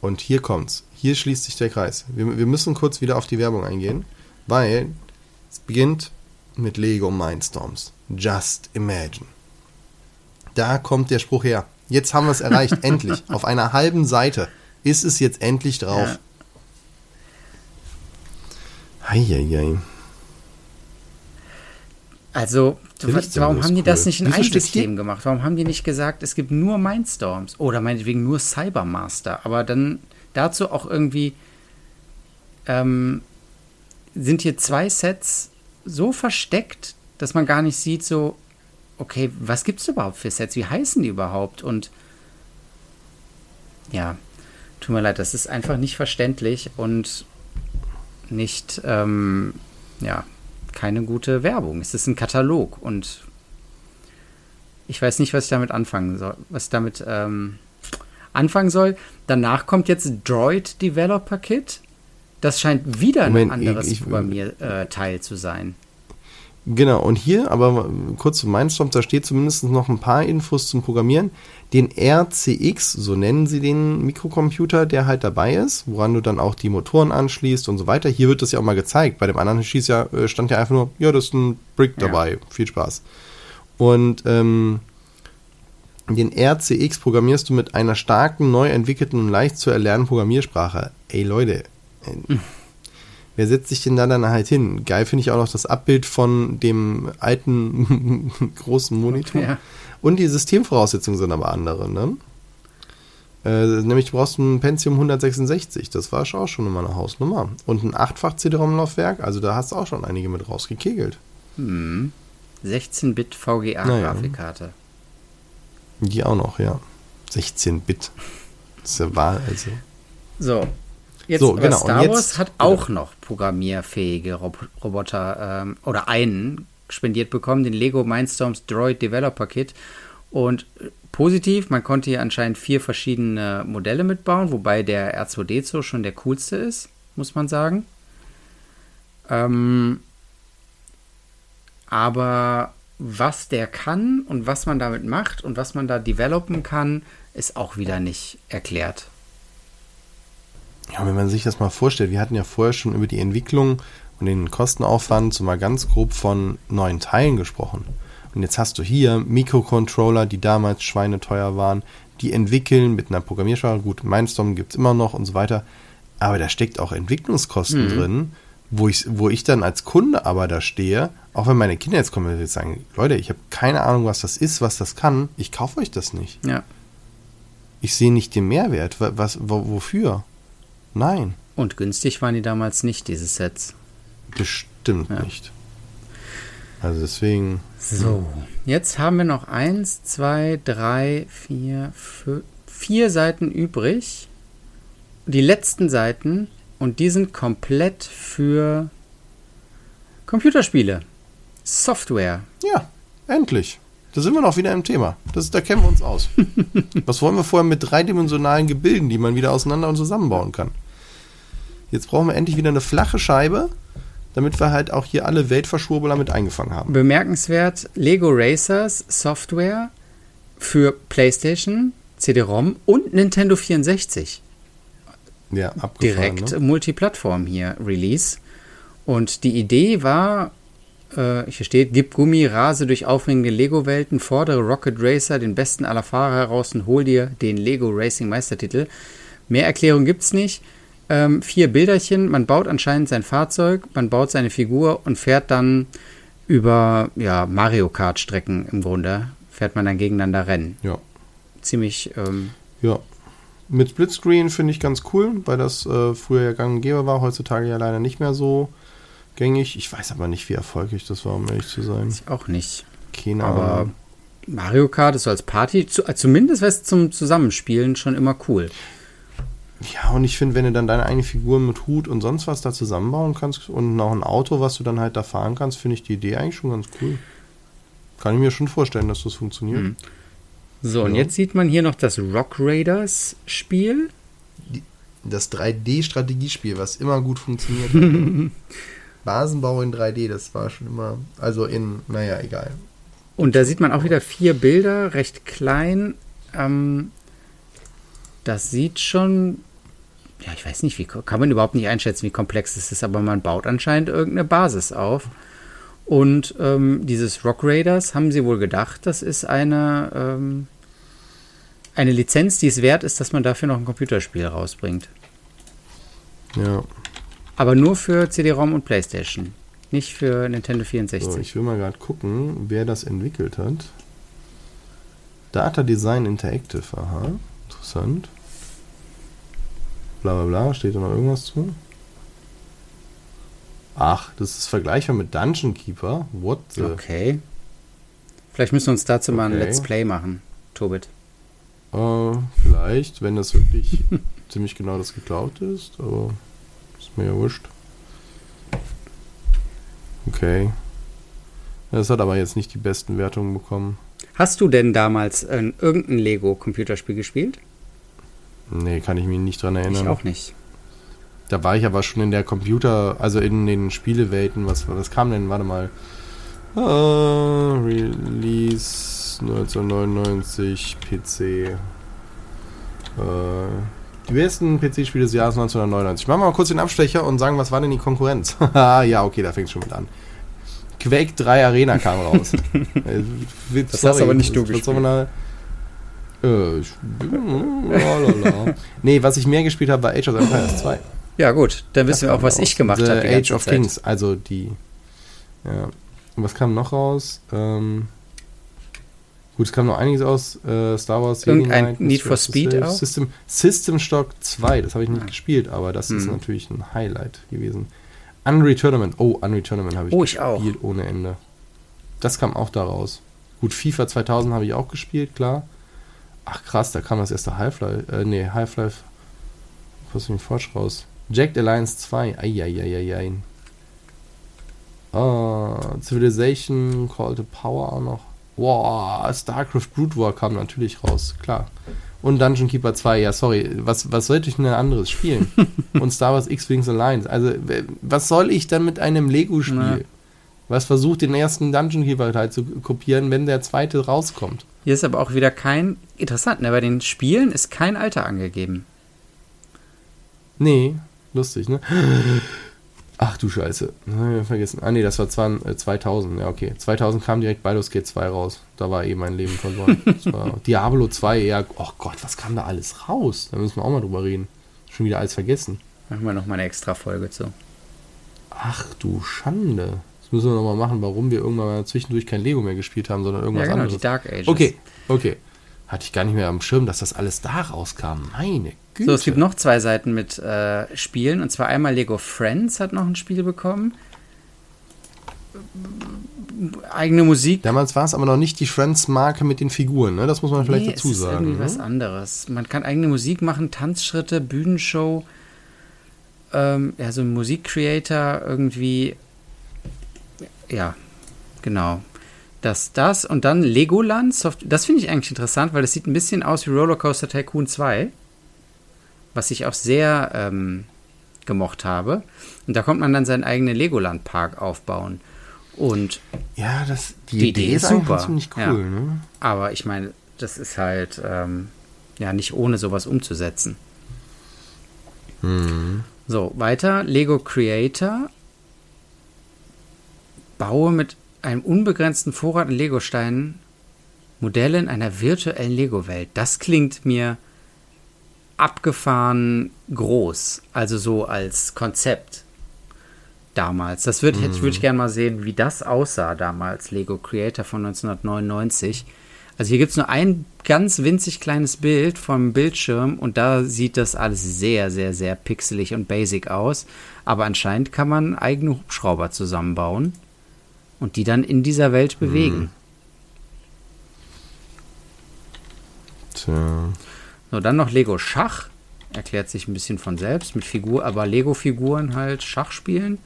Und hier kommt's. Hier schließt sich der Kreis. Wir, wir müssen kurz wieder auf die Werbung eingehen, weil es beginnt mit Lego Mindstorms. Just imagine. Da kommt der Spruch her. Jetzt haben wir es erreicht, endlich. Auf einer halben Seite ist es jetzt endlich drauf. Ja. Eieiei. Also, warum haben die das nicht in ein System gemacht? Warum haben die nicht gesagt, es gibt nur Mindstorms oder meinetwegen nur Cybermaster? Aber dann dazu auch irgendwie ähm, sind hier zwei Sets so versteckt, dass man gar nicht sieht, so, okay, was gibt es überhaupt für Sets? Wie heißen die überhaupt? Und ja, tut mir leid, das ist einfach nicht verständlich und nicht, ähm, ja, keine gute Werbung. Es ist ein Katalog und ich weiß nicht, was ich damit anfangen soll, was ich damit ähm, anfangen soll. Danach kommt jetzt Droid Developer Kit. Das scheint wieder Moment, ein anderes Programmierteil äh, zu sein. Genau, und hier, aber kurz zu Mindstorm, da steht zumindest noch ein paar Infos zum Programmieren. Den RCX, so nennen sie den Mikrocomputer, der halt dabei ist, woran du dann auch die Motoren anschließt und so weiter. Hier wird das ja auch mal gezeigt. Bei dem anderen schieß ja, äh, stand ja einfach nur, ja, das ist ein Brick dabei. Ja. Viel Spaß. Und ähm, den RCX programmierst du mit einer starken, neu entwickelten und leicht zu erlernenden Programmiersprache. Ey Leute, äh, wer setzt sich denn da dann halt hin? Geil finde ich auch noch das Abbild von dem alten großen Monitor. Ja. Und die Systemvoraussetzungen sind aber andere, ne? Äh, nämlich du brauchst ein Pentium 166, das war auch schon immer eine Hausnummer. Und ein 8-fach CD-ROM-Laufwerk, also da hast du auch schon einige mit rausgekegelt. Hm. 16-Bit VGA-Grafikkarte. Naja. Die auch noch, ja. 16-Bit. Das ist ja wahr, also. So, Jetzt, so, genau. Star jetzt, Wars hat auch genau. noch programmierfähige Rob Roboter ähm, oder einen spendiert bekommen, den Lego Mindstorms Droid Developer Kit. Und äh, positiv, man konnte hier anscheinend vier verschiedene Modelle mitbauen, wobei der R2D2 schon der coolste ist, muss man sagen. Ähm, aber was der kann und was man damit macht und was man da developen kann, ist auch wieder nicht erklärt. Ja, wenn man sich das mal vorstellt, wir hatten ja vorher schon über die Entwicklung und den Kostenaufwand so mal ganz grob von neuen Teilen gesprochen. Und jetzt hast du hier Mikrocontroller, die damals schweineteuer waren, die entwickeln mit einer Programmiersprache. Gut, Mindstorm gibt es immer noch und so weiter. Aber da steckt auch Entwicklungskosten mhm. drin, wo ich, wo ich dann als Kunde aber da stehe, auch wenn meine Kinder jetzt kommen und sagen, Leute, ich habe keine Ahnung, was das ist, was das kann, ich kaufe euch das nicht. Ja. Ich sehe nicht den Mehrwert. Was, wofür? Nein. Und günstig waren die damals nicht, diese Sets. Bestimmt ja. nicht. Also deswegen. So, jetzt haben wir noch eins, zwei, drei, vier, fünf, vier Seiten übrig. Die letzten Seiten und die sind komplett für Computerspiele. Software. Ja, endlich. Da sind wir noch wieder im Thema. Das, da kennen wir uns aus. Was wollen wir vorher mit dreidimensionalen Gebilden, die man wieder auseinander und zusammenbauen kann? Jetzt brauchen wir endlich wieder eine flache Scheibe, damit wir halt auch hier alle Weltverschwurbeler mit eingefangen haben. Bemerkenswert, Lego Racers Software für PlayStation, CD-ROM und Nintendo 64. Ja, Direkt ne? Multiplattform hier, Release. Und die Idee war, äh, hier steht, gib Gummi, rase durch aufregende Lego-Welten, fordere Rocket Racer den besten aller Fahrer heraus und hol dir den Lego Racing Meistertitel. Mehr Erklärung gibt's nicht. ähm, vier Bilderchen. Man baut anscheinend sein Fahrzeug, man baut seine Figur und fährt dann über ja, Mario Kart-Strecken im Grunde. Fährt man dann gegeneinander Rennen. Ja. Ziemlich. Ähm, ja. Mit Splitscreen finde ich ganz cool, weil das äh, früher ja gang und gäbe war, heutzutage ja leider nicht mehr so gängig. Ich weiß aber nicht, wie erfolgreich das war, um ehrlich zu sein. Ich auch nicht. Keine Aber Ahnung. Mario Kart ist so als Party, zu, äh, zumindest was zum Zusammenspielen, schon immer cool. Ja, und ich finde, wenn du dann deine eigene Figur mit Hut und sonst was da zusammenbauen kannst und noch ein Auto, was du dann halt da fahren kannst, finde ich die Idee eigentlich schon ganz cool. Kann ich mir schon vorstellen, dass das funktioniert. Mhm. So, und Ja. jetzt sieht man hier noch das Rock Raiders Spiel. Das 3D-Strategiespiel, was immer gut funktioniert. Basenbau in 3D, das war schon immer, also in, naja, egal. Und da sieht man auch wieder vier Bilder, recht klein. Ähm, das sieht schon, ja, ich weiß nicht, wie kann man überhaupt nicht einschätzen, wie komplex es ist, aber man baut anscheinend irgendeine Basis auf. Und ähm, dieses Rock Raiders haben sie wohl gedacht, das ist eine, ähm, eine Lizenz, die es wert ist, dass man dafür noch ein Computerspiel rausbringt. Ja, Aber nur für CD-ROM und PlayStation, nicht für Nintendo so, 64. ich will mal gerade gucken, wer das entwickelt hat. Data Design Interactive, aha, interessant. Bla bla bla, steht da noch irgendwas zu? Ach, das ist vergleichbar mit Dungeon Keeper. What the? Okay. Vielleicht müssen wir uns dazu mal ein Okay. Let's Play machen, Tobit. Äh, vielleicht, wenn das wirklich ziemlich genau das geklaut ist, aber ist mir ja wurscht. Okay. Das hat aber jetzt nicht die besten Wertungen bekommen. Hast du denn damals äh, irgendein Lego-Computerspiel gespielt? Nee, kann ich mich nicht dran erinnern. Ich auch nicht. Da war ich aber schon in der Computer, also in den Spielewelten. Was, was kam denn? Warte mal. Äh, Release 1999 PC. Äh, die besten PC-Spiele des Jahres 1999. Machen wir mal kurz den Abstecher und sagen, was war denn die Konkurrenz? Haha, ja, okay, da fängt es schon mit an. Quake 3 Arena kam raus. Äh, Das hast aber nicht du gespielt. Äh, nee, was ich mehr gespielt habe, war Age of Empires 2. Ja, gut. Dann wissen wir auch, was ich gemacht habe. Age of Zeit. Kings, also die. Ja. Und was kam noch raus? Ähm, gut, es kam noch einiges aus. Äh, Star Wars, Jedi Irgendein Knight, Need for Speed auch? System, System Shock 2, das habe ich nicht gespielt, aber das ist Hm. natürlich ein Highlight gewesen. Unreal Tournament, oh, Unreal Tournament habe ich Oh, ich auch. gespielt ohne Ende. Das kam auch da raus. Gut, FIFA 2000 habe ich auch gespielt, klar. Ach krass, da kam das erste Half-Life, äh, nee, Half-Life, was ist denn falsch raus? Jacked Alliance 2, eieieiei. Ah, Civilization, Call to Power auch noch. Wow, StarCraft Brood War kam natürlich raus, klar. Und Dungeon Keeper 2, ja, sorry, was, was sollte ich denn anderes spielen? Und Star Wars X-Wings Alliance. Also, was soll ich dann mit einem Lego-Spiel? Was versucht, den ersten Dungeon Keeper Teil zu kopieren, wenn der zweite rauskommt? Hier ist aber auch wieder kein. Interessant, ne? Bei den Spielen ist kein Alter angegeben. Nee, lustig, ne? Ach du Scheiße. Vergessen. Ah nee, das war 20, äh, 2000. Ja, okay. 2000 kam direkt Baldur's Gate 2 raus. Da war eh mein Leben verloren. Diablo 2, ja. Oh Gott, was kam da alles raus? Da müssen wir auch mal drüber reden. Schon wieder alles vergessen. Machen wir nochmal eine extra Folge zu. Ach du Schande. Das müssen wir nochmal machen, warum wir irgendwann mal zwischendurch kein Lego mehr gespielt haben, sondern Ja, irgendwas genau, anderes. die Dark Ages. Okay, okay. Hatte ich gar nicht mehr am Schirm, dass das alles da rauskam. Meine Güte. So, es gibt noch zwei Seiten mit äh, Spielen. Und zwar einmal Lego Friends hat noch ein Spiel bekommen. Eigene Musik. Damals war es aber noch nicht die Friends-Marke mit den Figuren, ne? Das muss man vielleicht Nee, dazu es ist sagen. irgendwie was Ne? anderes. Man kann eigene Musik machen, Tanzschritte, Bühnenshow. Ähm, ja, so ein Musikcreator irgendwie. Ja, genau. Das, das und dann Legoland. Soft das finde ich eigentlich interessant, weil das sieht ein bisschen aus wie Rollercoaster Tycoon 2. Was ich auch sehr ähm, gemocht habe. Und da kommt man dann seinen eigenen Legoland-Park aufbauen. Und Ja, das, die, Die Idee, Idee ist super. ziemlich cool, Ja. ne? Aber ich meine, das ist halt ähm, ja nicht ohne sowas umzusetzen. Hm. So, weiter. Lego Creator. Baue mit einem unbegrenzten Vorrat an Lego-Steinen Modelle in einer virtuellen Lego-Welt. Das klingt mir abgefahren groß, also so als Konzept damals. Das würde mm. würd ich gerne mal sehen, wie das aussah damals, Lego Creator von 1999. Also hier gibt es nur ein ganz winzig kleines Bild vom Bildschirm und da sieht das alles sehr, sehr, sehr pixelig und basic aus. Aber anscheinend kann man eigene Hubschrauber zusammenbauen und die dann in dieser Welt bewegen. Tja. So, dann noch Lego Schach. Erklärt sich ein bisschen von selbst mit Figur, aber Lego-Figuren halt Schach spielen.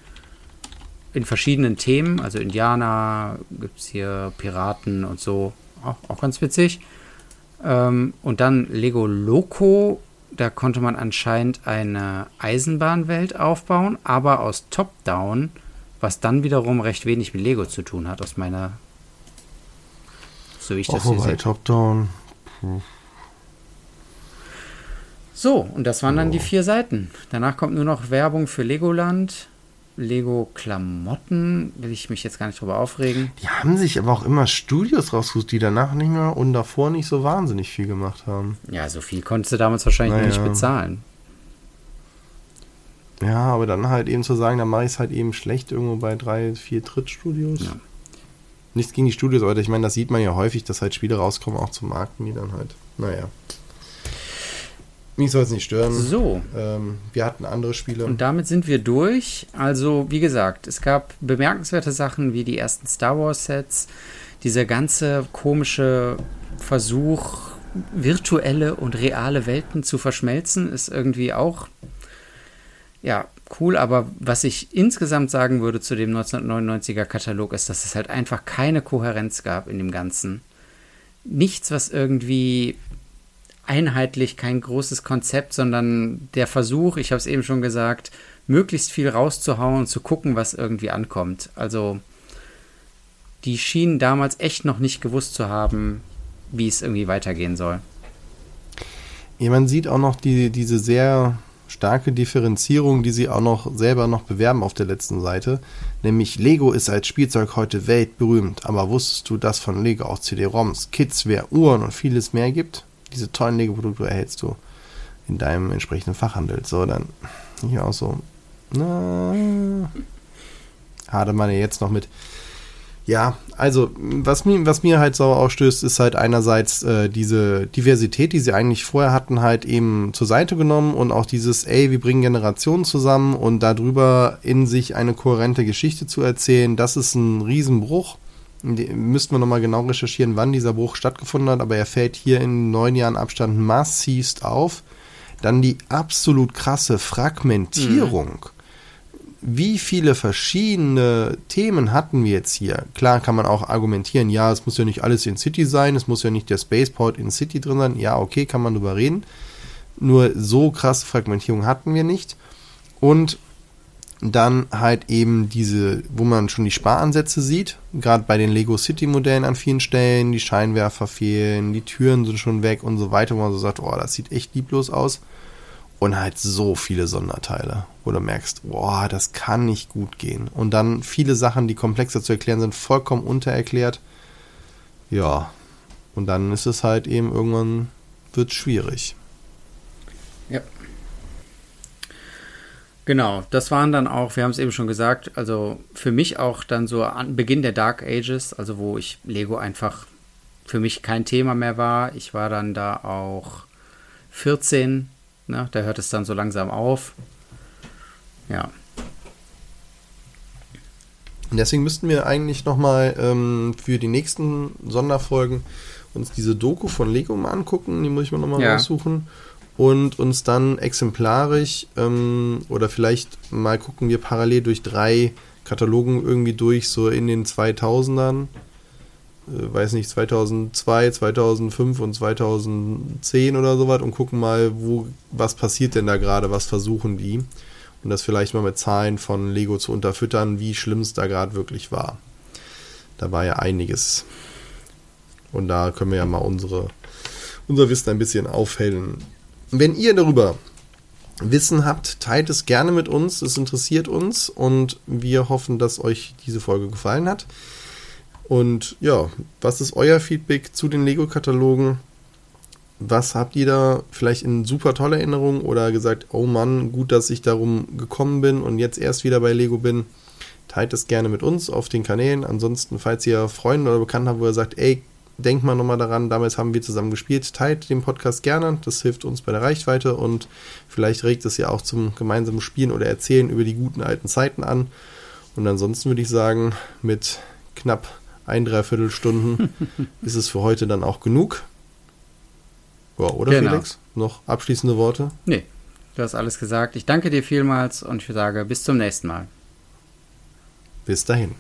In verschiedenen Themen. Also Indianer, gibt es hier Piraten und so. Auch, auch ganz witzig. Ähm, und dann Lego Loco. Da konnte man anscheinend eine Eisenbahnwelt aufbauen, aber aus Top-Down, was dann wiederum recht wenig mit Lego zu tun hat, aus meiner. So wie ich das oh, sehe. Top-Down. Hm. So, und das waren dann die vier Seiten. Danach kommt nur noch Werbung für Legoland, Lego-Klamotten. Will ich mich jetzt gar nicht drüber aufregen. Die haben sich aber auch immer Studios rausgesucht, die danach nicht mehr und davor nicht so wahnsinnig viel gemacht haben. Ja, so viel konntest du damals wahrscheinlich naja. nicht bezahlen. Ja, aber dann halt eben zu sagen, dann mache ich es halt eben schlecht irgendwo bei drei, vier Drittstudios. Ja. Nichts gegen die Studios, aber ich meine, das sieht man ja häufig, dass halt Spiele rauskommen, auch zu Marken, die dann halt, naja. Mich soll es nicht stören. So. Ähm, wir hatten andere Spiele. Und damit sind wir durch. Also, wie gesagt, es gab bemerkenswerte Sachen wie die ersten Star Wars-Sets, dieser ganze komische Versuch, virtuelle und reale Welten zu verschmelzen, ist irgendwie auch ja, cool, aber was ich insgesamt sagen würde zu dem 1999er Katalog ist, dass es halt einfach keine Kohärenz gab in dem Ganzen. Nichts, was irgendwie einheitlich, kein großes Konzept, sondern der Versuch, ich habe es eben schon gesagt, möglichst viel rauszuhauen und zu gucken, was irgendwie ankommt. Also die schienen damals echt noch nicht gewusst zu haben, wie es irgendwie weitergehen soll. Ja, man sieht auch noch die, diese sehr starke Differenzierung, die sie auch noch selber noch bewerben auf der letzten Seite. Nämlich Lego ist als Spielzeug heute weltberühmt. Aber wusstest du, dass von Lego auch CD-ROMs, Kidswear, Uhren und vieles mehr gibt? Diese tollen Lego-Produkte erhältst du in deinem entsprechenden Fachhandel. So, dann hier auch so, na, hatte man ja jetzt noch mit. Ja, also was mir, was mir halt sauer ausstößt, ist halt einerseits äh, diese Diversität, die sie eigentlich vorher hatten, halt eben zur Seite genommen und auch dieses, ey, wir bringen Generationen zusammen und darüber in sich eine kohärente Geschichte zu erzählen, das ist ein Riesenbruch. Müssten wir nochmal genau recherchieren, wann dieser Bruch stattgefunden hat, aber er fällt hier in neun Jahren Abstand massivst auf. Dann die absolut krasse Fragmentierung. Mhm. Wie viele verschiedene Themen hatten wir jetzt hier? Klar kann man auch argumentieren, ja, es muss ja nicht alles in City sein, es muss ja nicht der Spaceport in City drin sein. Ja, okay, kann man drüber reden. Nur so krasse Fragmentierung hatten wir nicht. Und dann halt eben diese, wo man schon die Sparansätze sieht, gerade bei den Lego City Modellen an vielen Stellen, die Scheinwerfer fehlen, die Türen sind schon weg und so weiter, wo man so sagt, oh, das sieht echt lieblos aus. Und halt so viele Sonderteile, wo du merkst, boah, das kann nicht gut gehen. Und dann viele Sachen, die komplexer zu erklären sind, vollkommen untererklärt. Ja. Und dann ist es halt eben irgendwann wird schwierig. Genau, das waren dann auch, wir haben es eben schon gesagt, also für mich auch dann so an Beginn der Dark Ages, also wo ich Lego einfach für mich kein Thema mehr war. Ich war dann da auch 14, ne, da hört es dann so langsam auf. Ja. Und deswegen müssten wir eigentlich nochmal ähm, für die nächsten Sonderfolgen uns diese Doku von Lego mal angucken. Die muss ich mir nochmal ja. raussuchen und uns dann exemplarisch ähm, oder vielleicht mal gucken wir parallel durch drei Katalogen irgendwie durch, so in den 2000ern. Äh, weiß nicht, 2002, 2005 und 2010 oder sowas und gucken mal, wo, was passiert denn da gerade, was versuchen die. Und das vielleicht mal mit Zahlen von Lego zu unterfüttern, wie schlimm es da gerade wirklich war. Da war ja einiges. Und da können wir ja mal unsere, unser Wissen ein bisschen aufhellen. Wenn ihr darüber Wissen habt, teilt es gerne mit uns. Es interessiert uns und wir hoffen, dass euch diese Folge gefallen hat. Und ja, was ist euer Feedback zu den Lego-Katalogen? was habt ihr da vielleicht in super tolle Erinnerung oder gesagt, oh Mann, gut, dass ich darum gekommen bin und jetzt erst wieder bei Lego bin? Teilt es gerne mit uns auf den Kanälen. Ansonsten, falls ihr Freunde oder Bekannte habt, wo ihr sagt, ey, denkt mal nochmal daran, damals haben wir zusammen gespielt, teilt den Podcast gerne. Das hilft uns bei der Reichweite und vielleicht regt es ja auch zum gemeinsamen Spielen oder Erzählen über die guten alten Zeiten an. Und ansonsten würde ich sagen, mit knapp ein, dreiviertel Stunden ist es für heute dann auch genug. Ja, oder genau. Felix? Noch abschließende Worte? Nee, du hast alles gesagt. Ich danke dir vielmals und ich sage bis zum nächsten Mal. Bis dahin.